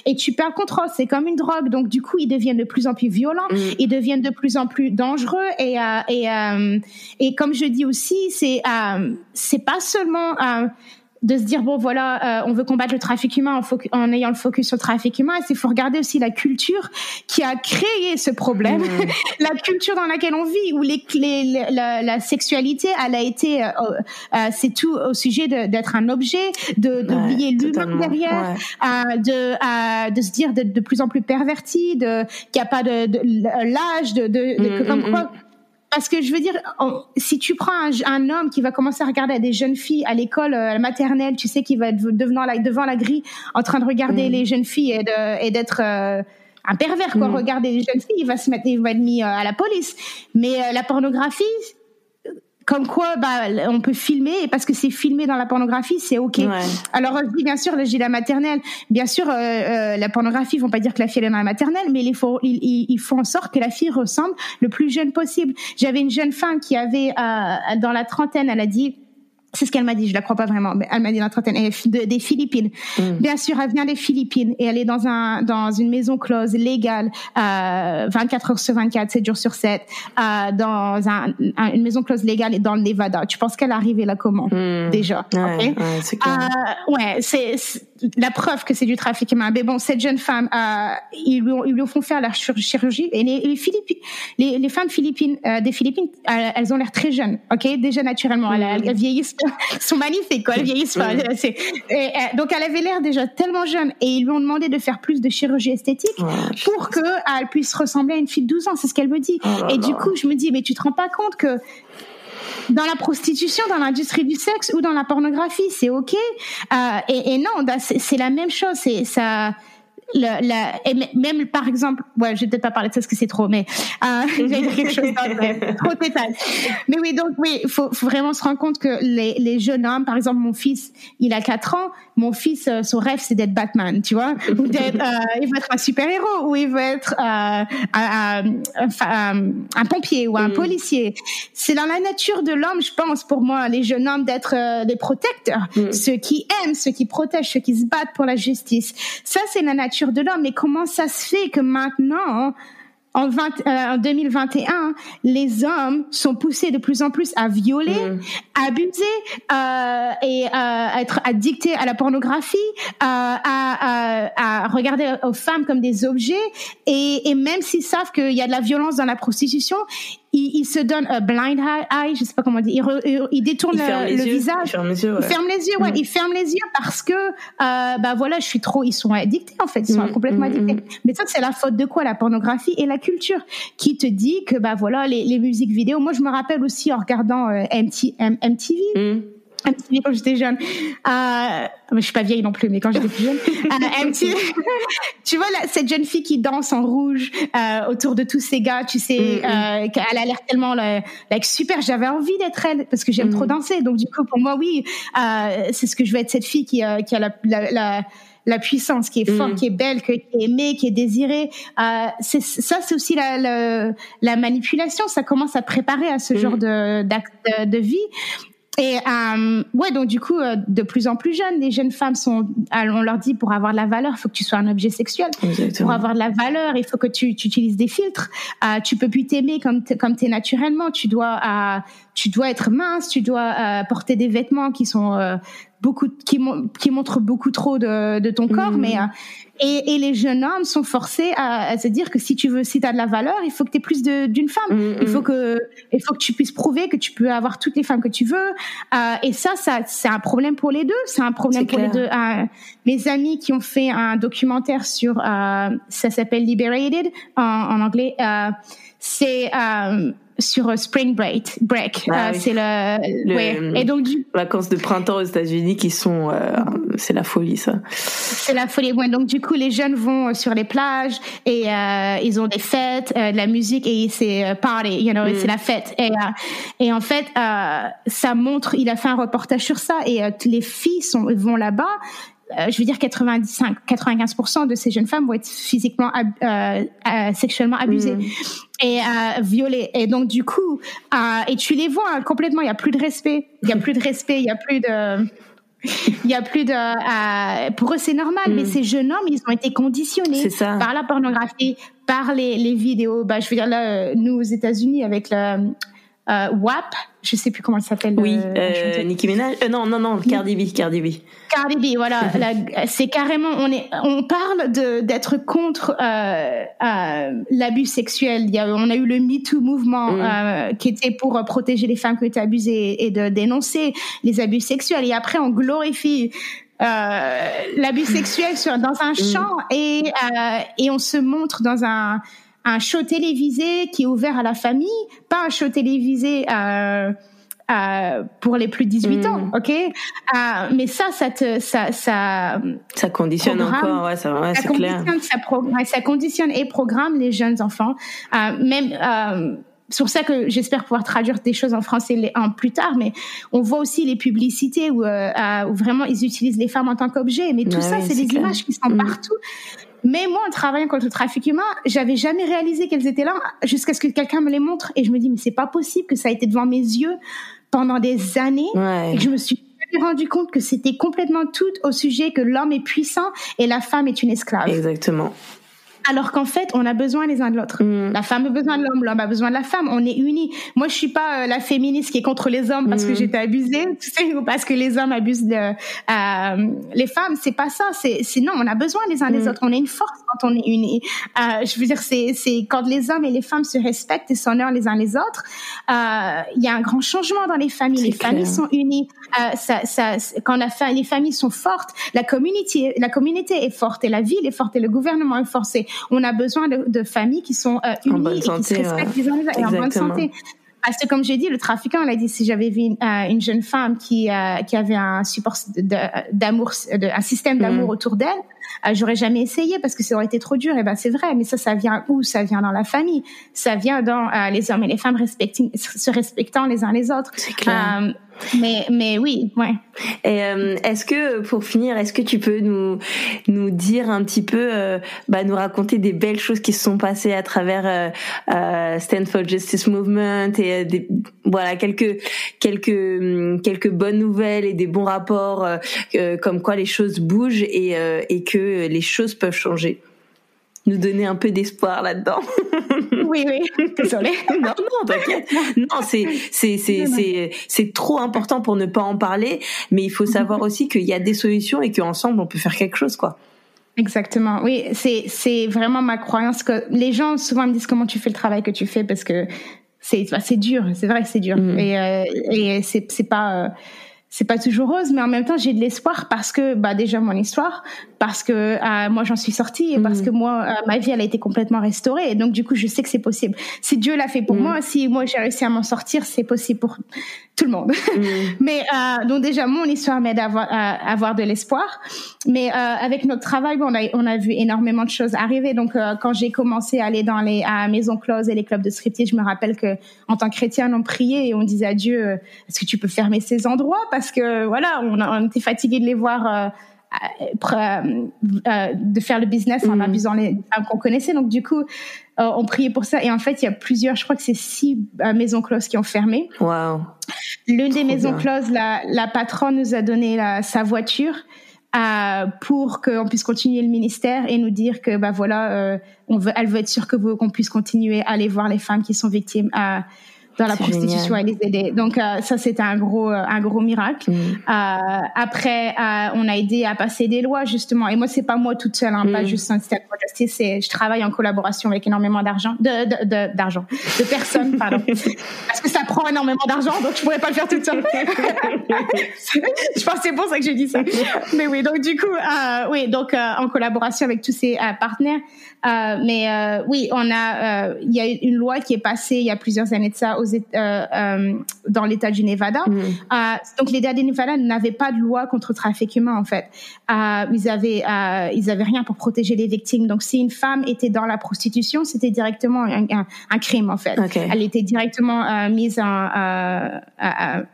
et tu perds compte c'est comme une drogue. Donc du coup, ils deviennent de plus en plus violents, mm. ils deviennent de plus en plus dangereux. Et euh, et euh, et comme je dis aussi, c'est euh, c'est pas seulement de se dire bon voilà euh, on veut combattre le trafic humain en, en, ayant le focus sur le trafic humain. Il faut regarder aussi la culture qui a créé ce problème mmh. la culture dans laquelle on vit où les, les la, la, sexualité elle a été euh, euh, c'est tout au sujet d'être un objet de d'oublier l'humain derrière euh, de de se dire de, de plus en plus perverti de qu'il n'y a pas de, de l'âge de, de, mmh, comme mmh, quoi parce que je veux dire, si tu prends un, homme qui va commencer à regarder des jeunes filles à l'école euh, maternelle, tu sais qu'il va être devant la, devant la grille en train de regarder mm. les jeunes filles et d'être euh, un pervers quoi. Mm. Regarder les jeunes filles, il va se mettre, il va être mis euh, à la police. Mais la pornographie, comme quoi bah on peut filmer et parce que c'est filmé dans la pornographie c'est ok. Alors je dis bien sûr j'ai la maternelle bien sûr euh, euh, la pornographie ils vont pas dire que la fille est dans la maternelle mais il faut il, il, faut en sorte que la fille ressemble le plus jeune possible. J'avais une jeune femme qui avait euh, dans la trentaine elle a dit c'est ce qu'elle m'a dit, je la crois pas vraiment, mais elle m'a dit est de, des Philippines. Mm. Bien sûr, elle vient des Philippines et elle est dans un dans une maison close légale, euh, 24 heures sur 24, 7 jours sur 7, euh, dans un, une maison close légale dans le Nevada. Tu penses qu'elle est arrivée là comment mm. déjà Ouais, ouais c'est euh, ouais, c'est la preuve que c'est du trafic humain. Mais bon, cette jeune femme, euh, ils, lui ont, ils lui font faire la chirurgie. Et les, les Philippines, les, les femmes philippines, euh, des Philippines, elles, ont l'air très jeunes, ok, déjà naturellement. Elles, elles, vieillissent, sont magnifiques, quoi. Elles vieillissent pas. Et, euh, donc, elle avait l'air déjà tellement jeune. Et ils lui ont demandé de faire plus de chirurgie esthétique pour que elle puisse ressembler à une fille de 12 ans. C'est ce qu'elle me dit. Oh et du coup, je me dis, mais tu te rends pas compte que dans la prostitution, dans l'industrie du sexe ou dans la pornographie, c'est ok. Euh, et, et, non, bah, c'est la même chose. C'est ça la, la, et même par exemple, ouais, je vais peut-être pas parler de ça parce que c'est trop, mais euh, dire quelque chose trop total. Mais oui, donc oui, faut, faut, vraiment se rendre compte que les, les, jeunes hommes, par exemple, mon fils, il a 4 ans, mon fils, euh, son rêve, c'est d'être Batman, tu vois, ou d'être, euh, il veut être un super héros, ou il veut être euh, un, un, un, pompier ou un mm. policier. C'est dans la nature de l'homme, je pense, pour moi, les jeunes hommes d'être euh, des protecteurs, mm. ceux qui aiment, ceux qui protègent, ceux qui se battent pour la justice. Ça, c'est la nature de l'homme. Mais comment ça se fait que maintenant, en, 20, euh, en 2021, les hommes sont poussés de plus en plus à violer, mm. abuser euh, et euh, être addictés à la pornographie, à, à, à, regarder aux femmes comme des objets. Et, et même s'ils savent qu'il y a de la violence dans la prostitution, il, il, se donne un blind eye, je sais pas comment dire, il, il détourne le, le visage, il ferme les yeux, ouais. il ferme les yeux, ouais, mm. il ferme les yeux parce que euh, bah voilà, je suis trop, ils sont addictés en fait, ils sont mm. complètement mm, addictés. Mais ça c'est la faute de quoi? La pornographie et la culture qui te dit que bah voilà les, les musiques vidéo. Moi je me rappelle aussi en regardant euh, MTV quand j'étais jeune. Euh, je suis pas vieille non plus, mais quand j'étais plus jeune. Euh, tu vois là, cette jeune fille qui danse en rouge euh, autour de tous ces gars, tu sais, mm, mm. euh, elle a l'air tellement like, super. J'avais envie d'être elle parce que j'aime mm. trop danser. Donc du coup, pour moi, oui, euh, c'est ce que je veux être cette fille qui, euh, qui a la, la, la la puissance, qui est forte, qui est belle, qui est aimée, qui est désirée. Euh, c'est, ça, c'est aussi la, la, la, manipulation. Ça commence à préparer à ce genre de, de, de vie. Et euh, ouais, donc du coup, euh, de plus en plus jeunes, les jeunes femmes sont, on leur dit pour avoir de la valeur, il faut que tu sois un objet sexuel. Pour avoir de la valeur, il faut que tu, tu utilises des filtres. Euh, tu peux plus t'aimer comme t'es, comme t'es naturellement. Tu dois, euh, tu dois être mince, tu dois euh, porter des vêtements qui sont euh, beaucoup qui, qui montrent beaucoup trop de, de ton corps, mmh. mais et, et, les jeunes hommes sont forcés à, à, se dire que si tu veux, si tu as de la valeur, il faut que tu aies plus d'une femme. Mm, il faut mm. que, il faut que tu puisses prouver que tu peux avoir toutes les femmes que tu veux. Euh, et ça, ça, c'est un problème pour les deux. C'est un problème pour les deux. Euh, mes amis qui ont fait un documentaire sur, euh, ça s'appelle Liberated en, en anglais. Euh, c'est euh, sur euh, Spring Break. Break, ah, euh, c'est le, ouais. Et donc du vacances de printemps aux États-Unis qui sont, euh, c'est la folie ça. C'est la folie. Ouais. Donc du coup, les jeunes vont sur les plages et euh, ils ont des fêtes, de la musique et c'est party, you know, mm. c'est la fête. Et et en fait, ça montre. Il a fait un reportage sur ça et les filles sont vont là-bas euh, je veux dire 95 95% de ces jeunes femmes vont être physiquement euh, euh, sexuellement abusées mm. et euh, violées. Et donc du coup et tu les vois hein, complètement. Il y a plus de respect. Il y a plus de respect. Il y a plus de il y a plus de pour eux c'est normal. Mm. mais ces jeunes hommes ils ont été conditionnés par la pornographie par les, les vidéos. Bah je veux dire là nous aux États-Unis avec le WAP je sais plus comment elle s'appelle. Oui, euh, Nicki Minaj. Euh, non, non, non, Cardi B, Cardi B. Cardi B, voilà. c'est carrément, on est, on parle de d'être contre euh, euh, l'abus sexuel. Il y a, on a eu le Me Too mouvement mm. euh, qui était pour protéger les femmes qui étaient abusées et de dénoncer les abus sexuels. Et après, on glorifie euh, l'abus sexuel sur, dans un mm. champ et, euh, et on se montre dans un, un show télévisé qui est ouvert à la famille, pas un show télévisé euh, euh, pour les plus de 18 ans, mm. ok? Euh, Mais ça, ça te, ça, ça, ça conditionne encore, ouais, ça, ouais, c'est clair. Ça, ça, conditionne et programme les jeunes enfants, même. C'est pour ça que j'espère pouvoir traduire des choses en français en plus tard, mais on voit aussi les publicités où, euh, où vraiment ils utilisent les femmes en tant qu'objet. Mais tout ça, c'est des images qui sont mm. partout. Mais moi, en travaillant contre le trafic humain, j'avais jamais réalisé qu'elles étaient là jusqu'à ce que quelqu'un me les montre. Et je me dis, mais c'est pas possible que ça a été devant mes yeux pendant des années. Et que je me suis rendu compte que c'était complètement tout au sujet que l'homme est puissant et la femme est une esclave. Exactement alors qu'en fait, on a besoin les uns de l'autre. Mm. La femme a besoin de l'homme, l'homme a besoin de la femme. On est unis. Moi, je suis pas euh, la féministe qui est contre les hommes parce que mm. j'étais abusée, tu sais, ou parce que les hommes abusent de euh, les femmes. C'est pas ça. C'est, c'est non, on a besoin les uns des mm. autres. On est une force quand on est unis. Euh, je veux dire, c'est, c'est quand les hommes et les femmes se respectent et s'honorent les uns les autres. Euh, il y a un grand changement dans les familles. les familles sont unies. Euh, ça, ça, quand la les familles sont fortes, la communauté, la communauté est forte et la ville est forte et le gouvernement est fort on a besoin de, familles qui sont euh, unies et qui se respectent les uns les autres et en bonne santé. Parce que comme j'ai dit, le trafiquant, il a dit si j'avais vu une, euh, jeune femme qui euh, qui avait un support d'amour, un système d'amour mm. autour d'elle, j'aurais jamais essayé parce que ça aurait été trop dur. Et ben c'est vrai, mais ça, ça vient où? Ça vient dans la famille. Ça vient dans les hommes et les femmes respectant, se respectant les uns les autres. Clair. Mais, mais oui, ouais. Et euh, est-ce que, pour finir, est-ce que tu peux nous nous dire un petit peu, euh, bah, nous raconter des belles choses qui se sont passées à travers euh, euh Stand for Justice Movement et des, voilà quelques quelques hum, quelques bonnes nouvelles et des bons rapports, comme quoi les choses bougent et et que les choses peuvent changer nous donner un peu d'espoir là-dedans. oui, oui, désolée. non, non, t'inquiète. Non, c'est, c'est, c'est, c'est, c'est trop important pour ne pas en parler, mais il faut savoir aussi qu'il y a des solutions et qu'ensemble on peut faire quelque chose, quoi. Exactement. Oui, c'est, c'est vraiment ma croyance que les gens souvent me disent comment tu fais le travail que tu fais? Parce que c'est, bah, c'est dur. C'est vrai que c'est dur. Mm. Et, euh, et c'est, c'est pas, euh, c'est pas toujours rose, mais en même temps j'ai de l'espoir parce que bah déjà mon histoire, parce que euh, moi j'en suis sortie et parce mm. que moi euh, ma vie elle a été complètement restaurée et donc du coup je sais que c'est possible. Si Dieu l'a fait pour mm. moi, si moi j'ai réussi à m'en sortir, c'est possible pour tout le monde. Mm. mais euh, donc déjà mon histoire m'aide à avoir, à avoir de l'espoir. Mais avec notre travail, on a on a vu énormément de choses arriver. Donc quand j'ai commencé à aller dans les à maisons closes et les clubs de striptease, je me rappelle que en tant que chrétien on priait et on disait à Dieu est-ce que tu peux fermer ces endroits? parce que voilà on, on était fatigué de les voir euh, euh, de faire le business en mm. abusant les femmes qu'on connaissait. Donc du coup, euh, on priait pour ça. Et en fait, il y a plusieurs, je crois que c'est six maisons closes qui ont fermé. Wow. L'une des maisons closes, la, la patronne nous a donné la, sa voiture. Euh, pour qu'on puisse continuer le ministère et nous dire que bah voilà, on veut, elle veut être sûre que vous qu'on puisse continuer à aller voir les femmes qui sont victimes dans la prostitution et les aider. Donc euh, ça c'était un gros euh, un gros miracle. Mm. Euh, après euh, on a aidé à passer des lois justement et moi c'est pas moi toute seule hein, pas mm. juste un système c'est je travaille en collaboration avec énormément d'argent de d'argent de, de, personnes pardon parce que ça prend énormément d'argent donc je pourrais pas le faire toute seule. je pense c'est pour ça que j'ai dit ça. Mais oui donc du coup oui donc en collaboration avec tous ces partenaires mais oui on a il y a une loi qui est passée il y a plusieurs années de ça aux euh, euh, dans l'État du Nevada. Mm. Euh, donc l'État du Nevada n'avait pas de loi contre le trafic humain en fait. ils avaient ils avaient rien pour protéger les victimes. Donc si une femme était dans la prostitution, c'était directement un, crime en fait. Elle était directement mise en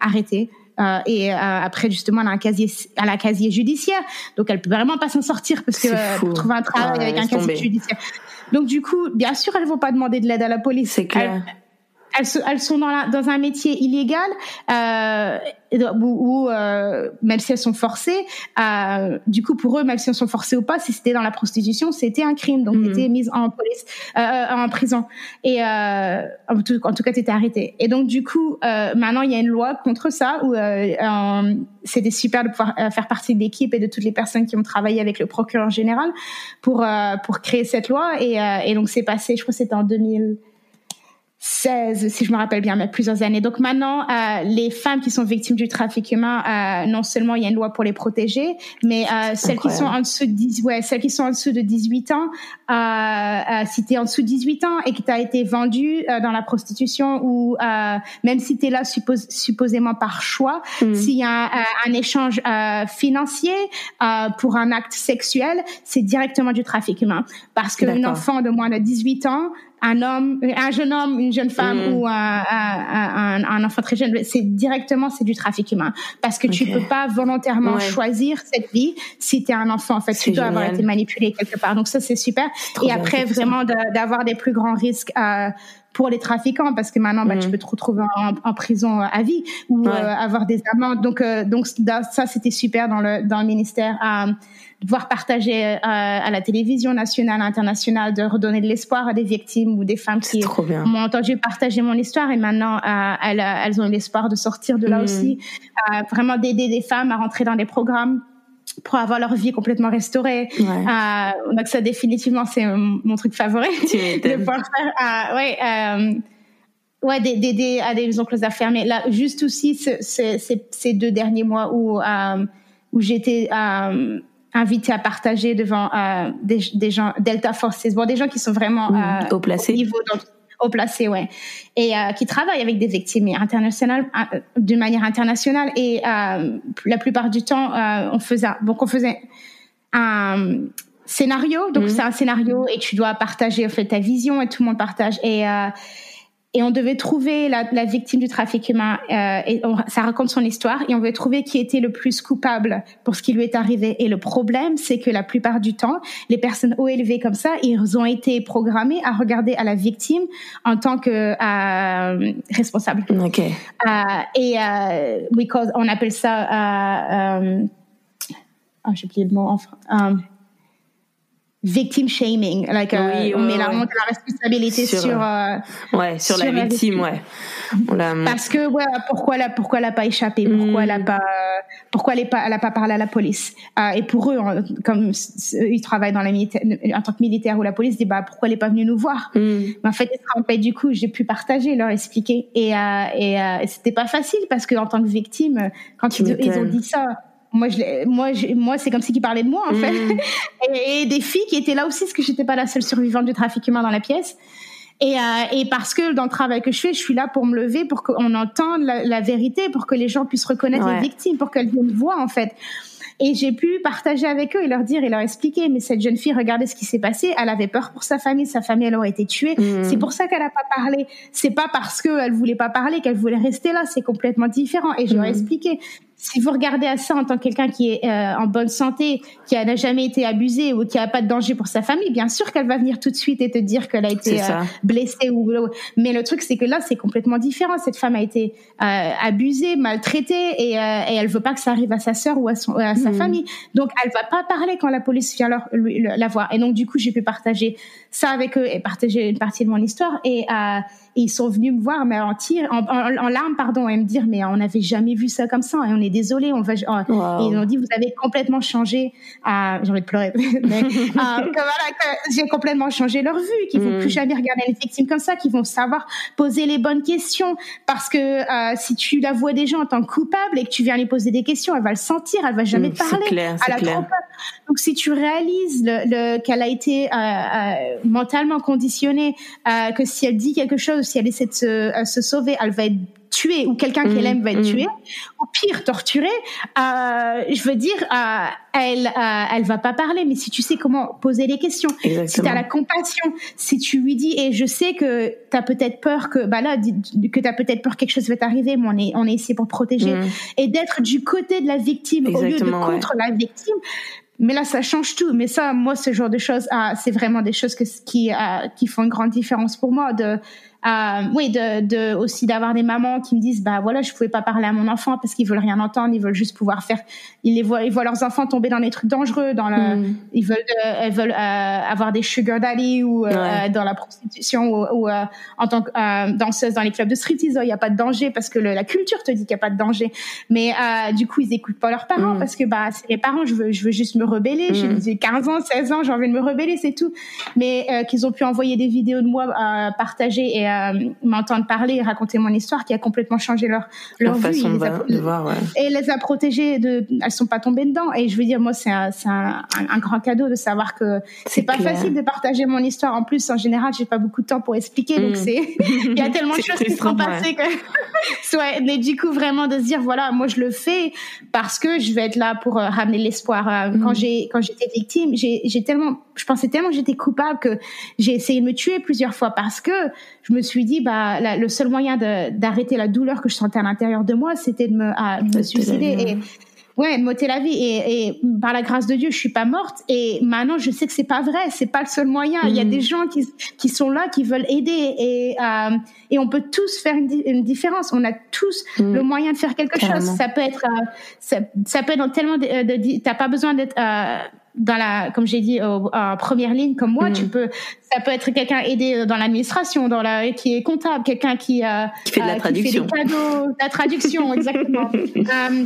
arrêtée. Euh, et euh, après justement à la casier à la casier judiciaire. Donc elle peut vraiment pas s'en sortir parce que pour trouver un travail avec un casier judiciaire. Donc du coup bien sûr elles vont pas demander de l'aide à la police. C'est clair. elles, elles sont dans, dans, un métier illégal. Euh, ou, euh, même si elles sont forcées, euh, du coup pour eux, même si elles sont forcées ou pas, si c'était dans la prostitution, c'était un crime, donc tu étais mise en police, euh, en prison, et en tout, en tout cas tu étais arrêté. Et donc du coup, maintenant il y a une loi contre ça où c'était super de pouvoir faire partie de l'équipe et de toutes les personnes qui ont travaillé avec le procureur général pour pour créer cette loi, et, et donc c'est passé, je crois que c'était en 2000. 16, si je me rappelle bien, mais plusieurs années. Donc maintenant, euh, les femmes qui sont victimes du trafic humain, euh, non seulement il y a une loi pour les protéger, mais euh, celles qui sont en dessous de 10, ouais, celles qui sont en dessous de 18 ans, euh, euh, si tu es en dessous de 18 ans et que tu as été vendu euh, dans la prostitution ou même si tu es là suppos supposément par choix, mm. s'il y a un, un échange financier pour un acte sexuel, c'est directement du trafic humain. Parce qu'un enfant de moins de 18 ans un homme, un jeune homme, une jeune femme mm. ou un, un, un, enfant très jeune, c'est directement c'est du trafic humain parce que tu peux pas volontairement choisir cette vie si tu es un enfant. En fait, tu dois avoir été manipulé quelque part. Donc ça c'est super. Et après vraiment d'avoir des plus grands risques. Euh, pour les trafiquants parce que maintenant bah, tu mm. peux te retrouver en, prison à vie ou euh, avoir des amendes donc euh, donc ça c'était super dans le dans le ministère de pouvoir partager euh, à la télévision nationale, internationale, de redonner de l'espoir à des victimes ou des femmes qui m'ont entendu partager mon histoire et maintenant euh, elles, elles ont l'espoir de sortir de là hmm. aussi, euh, vraiment d'aider des femmes à rentrer dans des programmes pour avoir leur vie complètement restaurée. Euh, donc ça définitivement c'est mon truc favori de pouvoir faire. ouais. Euh, ouais, d'aider à des maisons closes à fermer. Là, juste aussi, ces deux derniers mois où euh, où j'étais euh, invité à partager devant euh, des, des, gens Delta Forces, bon, des gens qui sont vraiment euh, au placé, au niveau au placé, ouais, et euh, qui travaillent avec des victimes internationales euh, d'une manière internationale. Et euh, la plupart du temps, on faisait donc on faisait un scénario. Donc mhm. c'est un scénario et tu dois partager en fait ta vision et tout le monde partage et et on devait trouver la, la victime du trafic humain. Euh, et ça raconte son histoire et on veut trouver qui était le plus coupable pour ce qui lui est arrivé. Et le problème, c'est que la plupart du temps, les personnes haut élevées comme ça, ils ont été programmés à regarder à la victime en tant que euh, responsable. Ok. Euh, et euh, on appelle ça. Euh, euh, oh, j'ai oublié le mot en français victim shaming, like euh, on met la honte, la responsabilité sur, sur, euh, ouais sur, la, victime, ouais. Parce que ouais, pourquoi elle pourquoi elle a pas échappé, pourquoi elle a mm. pas pourquoi elle, est pas, elle a pas parlé à la police? Euh, et pour eux, comme ils travaillent dans la militaire, en tant que militaire ou la police, dit bah pourquoi elle est pas venue nous voir? Mm. Mais en fait, du coup, j'ai pu partager, leur expliquer, et euh, et, et c'était pas facile parce que en tant que victime, quand ils, ils ont dit ça moi, je, moi, moi, c'est comme si qu'ils parlaient de moi en fait, mm. et, des filles qui étaient là aussi, parce que j'étais pas la seule survivante du trafic humain dans la pièce. Et, euh, et parce que dans le travail que je fais, je suis là pour me lever, pour qu'on entende la, la, vérité, pour que les gens puissent reconnaître les victimes, pour qu'elles viennent voir en fait. Et j'ai pu partager avec eux et leur dire et leur expliquer, mais cette jeune fille, regardez ce qui s'est passé, elle avait peur pour sa famille, sa famille, elle aurait été tuée. Mm. C'est pour ça qu'elle a pas parlé. C'est pas parce qu'elle voulait pas parler qu'elle voulait rester là, c'est complètement différent. Et je leur ai mm. expliqué, si vous regardez à ça en tant que quelqu'un qui est euh, en bonne santé, qui n'a jamais été abusé ou qui n'a pas de danger pour sa famille, bien sûr qu'elle va venir tout de suite et te dire qu'elle a été euh, blessée ou. Mais le truc, c'est que là, c'est complètement différent. Cette femme a été euh, abusée, maltraitée et, et elle veut pas que ça arrive à sa sœur ou à, son, à sa mmh. famille. Donc, elle va pas parler quand la police vient leur, la voir. Et donc, du coup, j'ai pu partager ça avec eux et partager une partie de mon histoire et et ils sont venus me voir, mais en, tir, en, en, larmes, pardon, et me dire, mais on n'avait jamais vu ça comme ça, et on est désolé, on va. Oh. Et ils ont dit, vous avez complètement changé. Euh, J'ai envie de pleurer, mais euh, que, voilà, que j'ai complètement changé leur vue, qu'ils vont plus mm. jamais regarder les victimes comme ça, qu'ils vont savoir poser les bonnes questions, parce que euh, si tu la vois déjà en tant que coupable et que tu viens lui poser des questions, elle va le sentir, elle va jamais mm, te parler. Clair, elle clair. Donc si tu réalises le, le, qu'elle a été euh, euh mentalement conditionnée, euh, que si elle dit quelque chose si elle essaie de se, euh, se sauver, elle va être tuée ou quelqu'un qu'elle mm, aime va être mm. tué ou pire torturée euh, je veux dire euh, elle euh, elle va pas parler mais si tu sais comment poser les questions si tu as la compassion si tu lui dis et je sais que tu as peut-être peur que bah là que tu as peut-être peur que quelque chose va t'arriver mais on est on est ici pour protéger mm. et d'être du côté de la victime au lieu de contre la victime mais là, ça change tout. Mais ça, moi, ce genre de choses, ah, c'est vraiment des choses que, qui, ah, qui font une grande différence pour moi. De, Euh, oui, de, de aussi d'avoir des mamans qui me disent bah voilà, je pouvais pas parler à mon enfant parce qu'ils veulent rien entendre, ils veulent juste pouvoir faire, ils les voient, ils voient leurs enfants tomber dans des trucs dangereux, dans le, mm. ils veulent, euh, elles veulent euh, avoir des sugar daddy ou euh, dans la prostitution ou, en tant que danseuse dans les clubs de striptease, il n'y a pas de danger parce que la culture te dit qu'il n'y a pas de danger. Mais du coup, ils écoutent pas leurs parents mm. parce que bah c'est les parents, je veux, je veux juste me rebeller. Mm. J'ai 15 ans, 16 ans, j'ai envie de me rebeller, c'est tout. Mais qu'ils ont pu envoyer des vidéos de moi partager et euh, m'entendre parler et raconter mon histoire qui a complètement changé leur leur, façon de, voir, ouais. et les a protégées de elles sont pas tombées dedans et je veux dire moi c'est un, un, un, grand cadeau de savoir que c'est pas facile de partager mon histoire en plus en général j'ai pas beaucoup de temps pour expliquer donc mm. c'est il y a tellement de choses qui sont passées que ouais, mais du coup vraiment de se dire voilà moi je le fais parce que je vais être là pour euh, ramener l'espoir euh, quand mm. j'ai quand j'étais victime j'ai j'ai tellement je pensais tellement que j'étais coupable que j'ai essayé de me tuer plusieurs fois parce que je me suis dit bah le seul moyen d'arrêter la douleur que je sentais à l'intérieur de moi c'était de me, me suicider et ouais. De m'ôter la vie et, et, par la grâce de Dieu je suis pas morte et maintenant je sais que c'est pas vrai c'est pas le seul moyen. Il y a mm. des gens qui qui sont là qui veulent aider et euh, et on peut tous faire une, une différence. On a tous mm. le moyen de faire quelque chose. Ça peut être euh, ça, ça, peut être dans tellement de, de t'as pas besoin d'être euh, dans la, comme j'ai dit, en première ligne comme moi, tu mm. peux, ça peut être quelqu'un aidé dans l'administration, dans la, qui est comptable, quelqu'un qui, euh, qui fait de la traduction, euh, fait des cadeaux, la traduction, exactement. euh,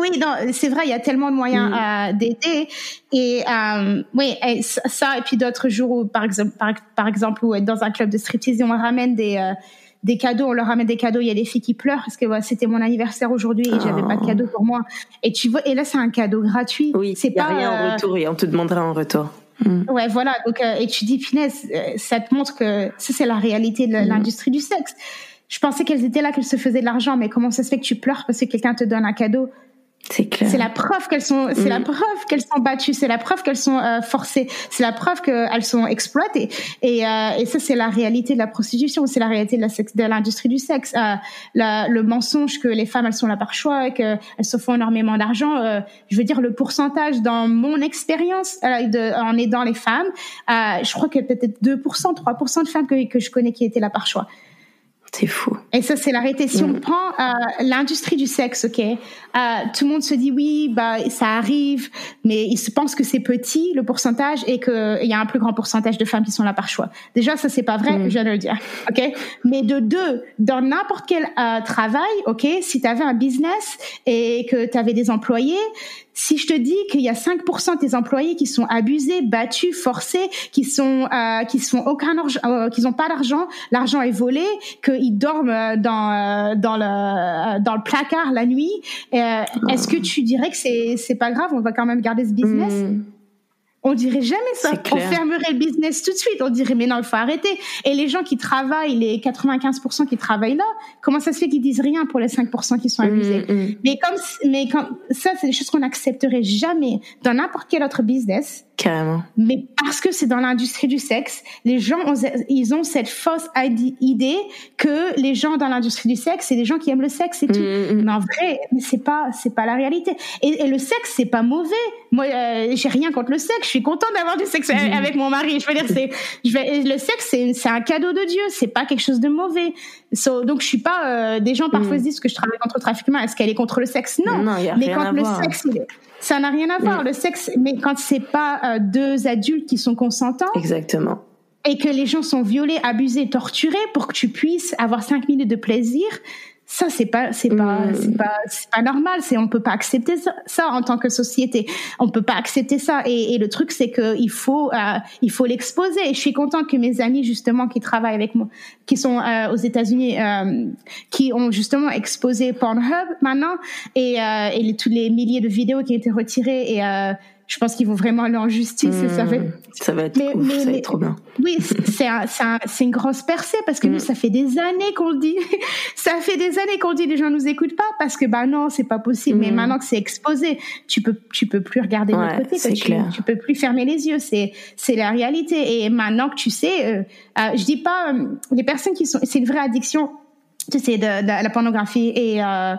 oui, c'est vrai, il y a tellement de moyens mm. euh, d'aider. Et euh, oui, et ça, et puis d'autres jours où, par exemple, par, par exemple, où être dans un club de striptease, on ramène des euh, des cadeaux, on leur ramène des cadeaux, il y a des filles qui pleurent parce que c'était mon anniversaire aujourd'hui et j'avais pas de oh. cadeau pour moi. Et tu vois, et là c'est un cadeau gratuit. Oui, c'est pas rien en euh, retour et on te demandera en retour. Mm. Ouais, voilà. Donc euh, et tu dis finesse, euh, ça te montre que ça c'est la réalité de mm. l'industrie du sexe. Je pensais qu'elles étaient là, qu'elles se faisaient de l'argent, mais comment ça se fait que tu pleures parce que quelqu'un te donne un cadeau? C'est clair. C'est la preuve qu'elles sont, c'est la mm. preuve qu'elles sont battues, c'est la preuve qu'elles sont euh, forcées, c'est la preuve qu'elles sont exploitées. Et, euh, et ça, c'est la réalité de la prostitution, c'est la réalité de la de l'industrie du sexe. Euh, la, le mensonge que les femmes, elles sont là par choix, qu'elles se font énormément d'argent. Euh, je veux dire, le pourcentage dans mon expérience de, en aidant les femmes, je crois que peut-être 2%, 3% de femmes que, que je connais qui étaient là par choix. C'est fou. Et ça, c'est la réalité. Si on mm. prend euh, l'industrie du sexe, ok, euh, tout le monde se dit oui, bah ça arrive, mais ils se pensent que c'est petit le pourcentage et qu'il y a un plus grand pourcentage de femmes qui sont là par choix. Déjà, ça c'est pas vrai, mm. je viens de le dire, ok? Mais de deux, dans n'importe quel euh, travail, ok, si tu avais un business et que tu avais des employés, si je te dis qu'il y a 5% de tes employés qui sont abusés, battus, forcés, qui sont euh, qui sont aucun argent, euh, qui n'ont pas d'argent, l'argent est volé, qu'ils dorment euh, dans euh, dans le dans le placard la nuit, est-ce que tu dirais que c'est c'est pas grave, on va quand même garder ce business hmm. On dirait jamais ça. On fermerait le business tout de suite. On dirait mais non, il faut arrêter. Et les gens qui travaillent, les 95% qui travaillent là, comment ça se fait qu'ils disent rien pour les 5% qui sont mm, abusés? mm. Mais comme mais quand ça, c'est des choses qu'on n'accepterait jamais dans n'importe quel autre business. Carrément. Mais parce que c'est dans l'industrie du sexe, les gens ont, ils ont cette fausse idée que les gens dans l'industrie du sexe, c'est des gens qui aiment le sexe et tout. Mm, mais en vrai, c'est pas c'est pas la réalité. Et, le sexe, c'est pas mauvais. Moi, euh, j'ai rien contre le sexe suis contente d'avoir du sexe avec mon mari. Je veux dire, c'est, je vais, le sexe, c'est, c'est un cadeau de Dieu. C'est pas quelque chose de mauvais. Donc, je suis pas, euh, des gens parfois mm. se disent que je travaille contre le trafiquement. Est-ce qu'elle est contre le sexe? Non. non y a mais rien quand le sexe, ça n'a rien à voir. Mm. Le sexe, mais quand c'est pas euh, deux adultes qui sont consentants. Exactement et que les gens sont violés, abusés, torturés pour que tu puisses avoir cinq minutes de plaisir, ça c'est pas c'est pas mm. c'est pas c'est pas normal. C'est on peut pas accepter ça, en tant que société. On peut pas accepter ça. Et, et le truc c'est que il faut euh, il faut l'exposer. Et je suis contente que mes amis justement qui travaillent avec moi qui sont euh, aux États-Unis euh, qui ont justement exposé Pornhub maintenant et et tous les milliers de vidéos qui ont été retirées et je pense qu'ils vont vraiment aller en justice et ça va être, ça va être ouf, ça va être trop bien. Oui, c'est un, un, une grosse percée parce que nous, mm. ça fait des années qu'on le dit. ça fait des années qu'on dit, les gens nous écoutent pas parce que bah non, c'est pas possible. Mais mm. maintenant que c'est exposé, tu peux, tu peux plus regarder ouais, de côté. Tu, clair. tu peux plus fermer les yeux. C'est, c'est la réalité. Et maintenant que tu sais, euh, euh, je dis pas euh, les personnes qui sont, c'est une vraie addiction tu sais, de, de, la pornographie et euh,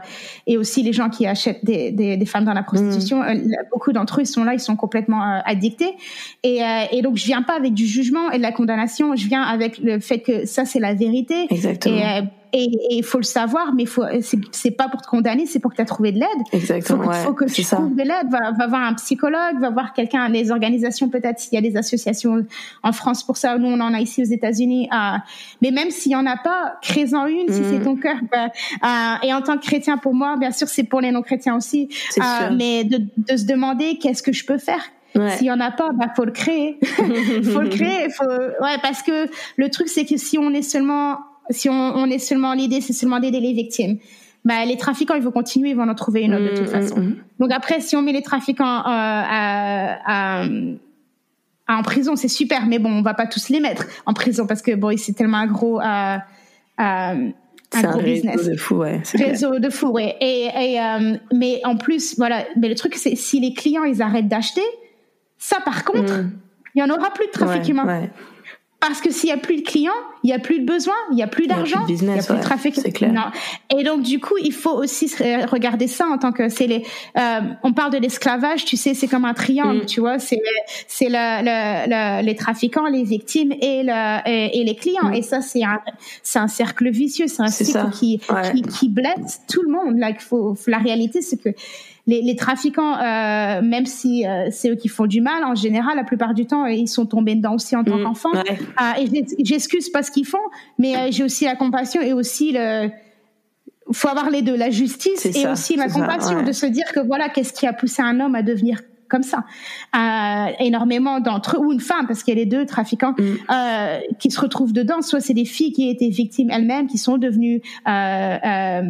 et aussi les gens qui achètent des, des, des femmes dans la prostitution. Mm. Euh, beaucoup d'entre eux ils sont là, ils sont complètement euh, addictés. Et, euh, et donc je viens pas avec du jugement et de la condamnation, je viens avec le fait que ça c'est la vérité. Exactement. Et, et il faut le savoir, mais faut c'est pas pour te condamner, c'est pour que tu as trouvé de l'aide. Exactement. Faut, ouais, faut que tu trouves de l'aide. Va, va voir un psychologue, va voir quelqu'un, les organisations peut-être s'il y a des associations en France pour ça. Nous on en a ici aux États-Unis. Euh, mais même s'il y en a pas, crée-en une si c'est mm. ton cœur. Bah, euh, et en tant que chrétien pour moi, bien sûr c'est pour les non-chrétiens aussi. Euh, mais de, de se demander qu'est-ce que je peux faire? Ouais. S'il y en a pas, bah faut le créer. faut le créer. Faut ouais parce que le truc c'est que si on est seulement si on, on est seulement l'idée, c'est seulement d'aider les victimes. Bah, les trafiquants, ils vont continuer, ils vont en trouver une autre de toute mm, mm, façon. Mm. Donc après, si on met les trafiquants euh, à, à, à, en prison, c'est super, mais bon, on va pas tous les mettre en prison parce que bon, c'est tellement un gros, euh, un gros business. de fou, ouais. Réseau de fou, ouais. Et, et euh, mais en plus, voilà. Mais le truc, c'est si les clients ils arrêtent d'acheter, ça, par contre, il y en aura plus de trafic humain. Ouais. Parce que s'il y a plus de clients, il y a plus de besoin, il y a plus d'argent, il y a plus de trafic. C'est clair. Non. Et donc du coup, il faut aussi regarder ça en tant que c'est les. Euh, on parle de l'esclavage, tu sais, c'est comme un triangle, mm. tu vois. C'est c'est le, le, le, les trafiquants, les victimes et le et, et les clients. Mm. Et ça, c'est un c'est un cercle vicieux, c'est un cycle qui, ouais. qui, qui blesse tout le monde. Là, faut, la réalité, c'est que les, les trafiquants, euh, même si euh, c'est eux qui font du mal, en général, la plupart du temps, ils sont tombés dedans aussi en tant mmh, qu'enfants. Ouais. Euh, et j'excuse pas ce qu'ils font, mais euh, j'ai aussi la compassion et aussi le faut avoir les deux, la justice et ça, aussi la compassion, ça, ouais. de se dire que voilà, qu'est-ce qui a poussé un homme à devenir comme ça. Euh, énormément d'entre eux, ou une femme, parce qu'il y a les deux trafiquants mm. euh, qui se retrouvent dedans. Soit c'est des filles qui étaient victimes elles-mêmes, qui sont devenues euh,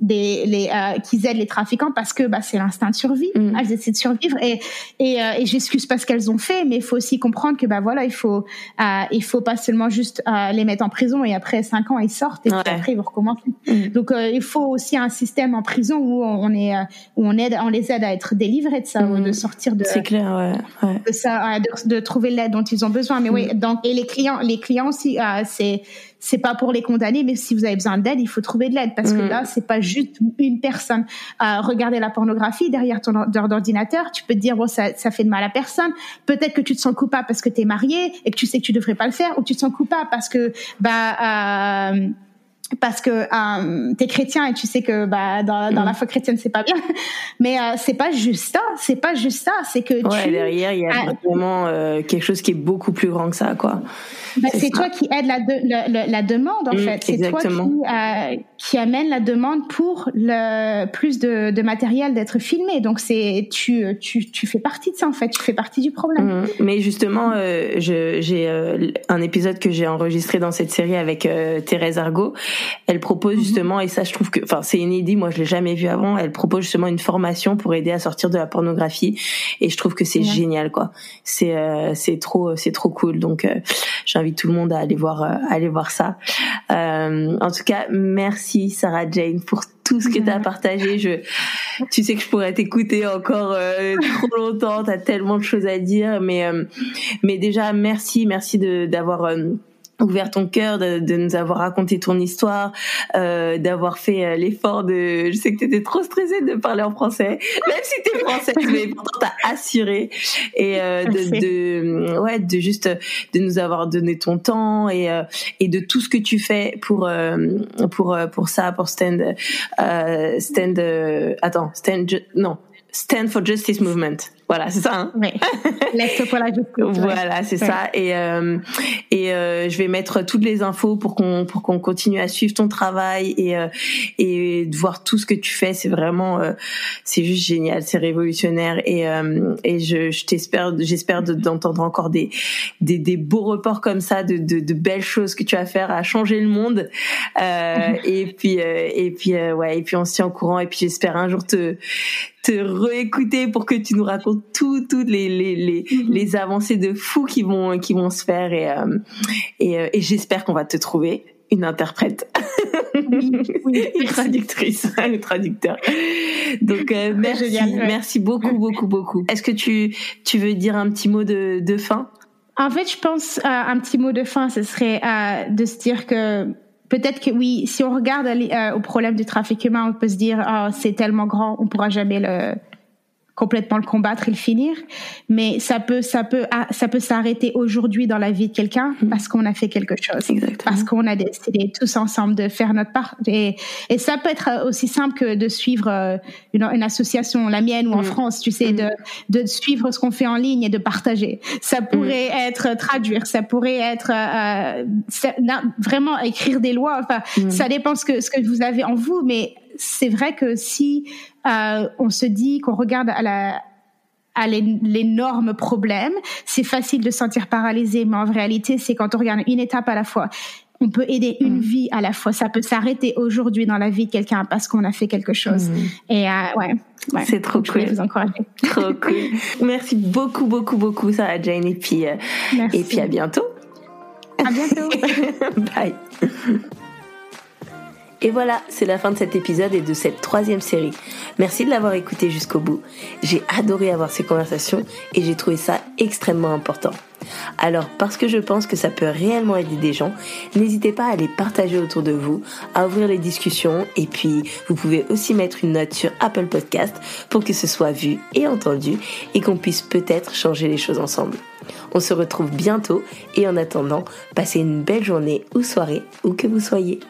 des les euh, qu'ils aident les trafiquants parce que bah c'est l'instinct de survie mm. elles essaient de survivre et et, euh, et j'excuse pas ce qu'elles ont fait mais il faut aussi comprendre que bah voilà il faut euh, il faut pas seulement juste euh, les mettre en prison et après cinq ans ils sortent et ouais. après ils vont recommencer mm. donc euh, il faut aussi un système en prison où on est euh, où on aide on les aide à être délivrés de ça mm. ou de sortir de c'est clair ouais, ouais. de ça de, de trouver l'aide dont ils ont besoin mais oui mm. donc et les clients les clients aussi c'est c'est pas pour les condamner, mais si vous avez besoin d'aide, il faut trouver de l'aide parce mmh. que là, c'est pas juste une personne. Euh, regarder la pornographie derrière ton ordinateur, tu peux te dire bon ça, ça fait de mal à personne. Peut-être que tu te sens coupable parce que tu es marié et que tu sais que tu devrais pas le faire, ou tu te sens coupable parce que bah euh, parce que euh, t'es chrétien et tu sais que bah dans, dans mmh. la foi chrétienne c'est pas bien mais euh, c'est pas juste ça c'est pas juste ça c'est que ouais, tu derrière il y a vraiment euh, quelque chose qui est beaucoup plus grand que ça quoi c'est toi qui aide la, de, la, la, demande en mmh, fait. C'est toi qui euh, qui amène la demande pour le plus de, de matériel d'être filmé. Donc c'est tu, tu tu fais partie de ça en fait. Tu fais partie du problème. Mmh. mais justement euh, j'ai euh, un épisode que j'ai enregistré dans cette série avec Thérèse Argot. Elle propose mhm. justement, et ça je trouve que, enfin c'est inédit, moi je l'ai jamais vu avant, elle propose justement une formation pour aider à sortir de la pornographie, et je trouve que c'est génial quoi. C'est euh, c'est trop c'est trop cool, donc euh, j'invite tout le monde à aller voir euh, aller voir ça. Euh, en tout cas, merci Sarah Jane pour tout ce que tu as partagé. Je, tu sais que je pourrais t'écouter encore euh, trop longtemps. T'as tellement de choses à dire, mais euh, mais déjà merci, merci de d'avoir euh, ouvert ton cœur, de, de, nous avoir raconté ton histoire, euh, d'avoir fait euh, l'effort de. Je sais que t'étais trop stressée de parler en français, même si t'es française, mais pourtant t'as assuré et euh, de, de, ouais, de juste de nous avoir donné ton temps et euh, et de tout ce que tu fais pour euh, pour euh, pour ça, pour stand stand. attends, stand non, stand for justice movement. Voilà, c'est ça. Hein oui. pour la voilà, c'est ouais. ça. Et euh, et euh, je vais mettre toutes les infos pour qu'on pour qu'on continue à suivre ton travail et euh, et de voir tout ce que tu fais. C'est vraiment euh, c'est juste génial, c'est révolutionnaire et euh, et je, je t'espère j'espère d'entendre encore des, des des beaux reports comme ça de de, de belles choses que tu vas faire à changer le monde. Euh, et puis et puis ouais et puis on se tient au courant et puis j'espère un jour te te réécouter pour que tu nous racontes tout, toutes les les les, les avancées de fou qui vont qui vont se faire et euh, et, euh, et j'espère qu'on va te trouver une interprète, oui, oui. une traductrice, un traducteur. Donc euh, merci, génial, ouais. merci beaucoup, beaucoup, beaucoup. Est-ce que tu tu veux dire un petit mot de de fin? En fait, je pense euh, un petit mot de fin, ce serait euh, de se dire que peut-être que oui, si on regarde au problème du trafic humain, on peut se dire, oh, c'est tellement grand, on pourra jamais le, complètement le combattre et le finir, mais ça peut ça peut ah, ça peut s'arrêter aujourd'hui dans la vie de quelqu'un mm. parce qu'on a fait quelque chose, parce qu'on a décidé tous ensemble de faire notre part et, et ça peut être aussi simple que de suivre euh, une, une association, la mienne ou en mm. France, tu sais, mm. de de suivre ce qu'on fait en ligne et de partager. Ça pourrait être traduire, ça pourrait être euh, vraiment écrire des lois. Enfin, ça dépend ce que ce que vous avez en vous, mais c'est vrai que si euh, on se dit qu'on regarde à la à l'énorme problème, c'est facile de se sentir paralysé, mais en réalité, c'est quand on regarde une étape à la fois. On peut aider une mm. vie à la fois. Ça peut s'arrêter aujourd'hui dans la vie de quelqu'un parce qu'on a fait quelque chose. Mm. Et euh, ouais, c'est trop cool. vous encourager. Trop cool. Merci beaucoup, beaucoup, beaucoup, Sarah Jane. Et puis, euh, et puis à bientôt. À bientôt. Bye. Et voilà, c'est la fin de cet épisode et de cette troisième série. Merci de l'avoir écouté jusqu'au bout. J'ai adoré avoir ces conversations et j'ai trouvé ça extrêmement important. Alors, parce que je pense que ça peut réellement aider des gens, n'hésitez pas à les partager autour de vous, à ouvrir les discussions et puis vous pouvez aussi mettre une note sur Apple Podcast pour que ce soit vu et entendu et qu'on puisse peut-être changer les choses ensemble. On se retrouve bientôt et en attendant, passez une belle journée ou soirée où que vous soyez.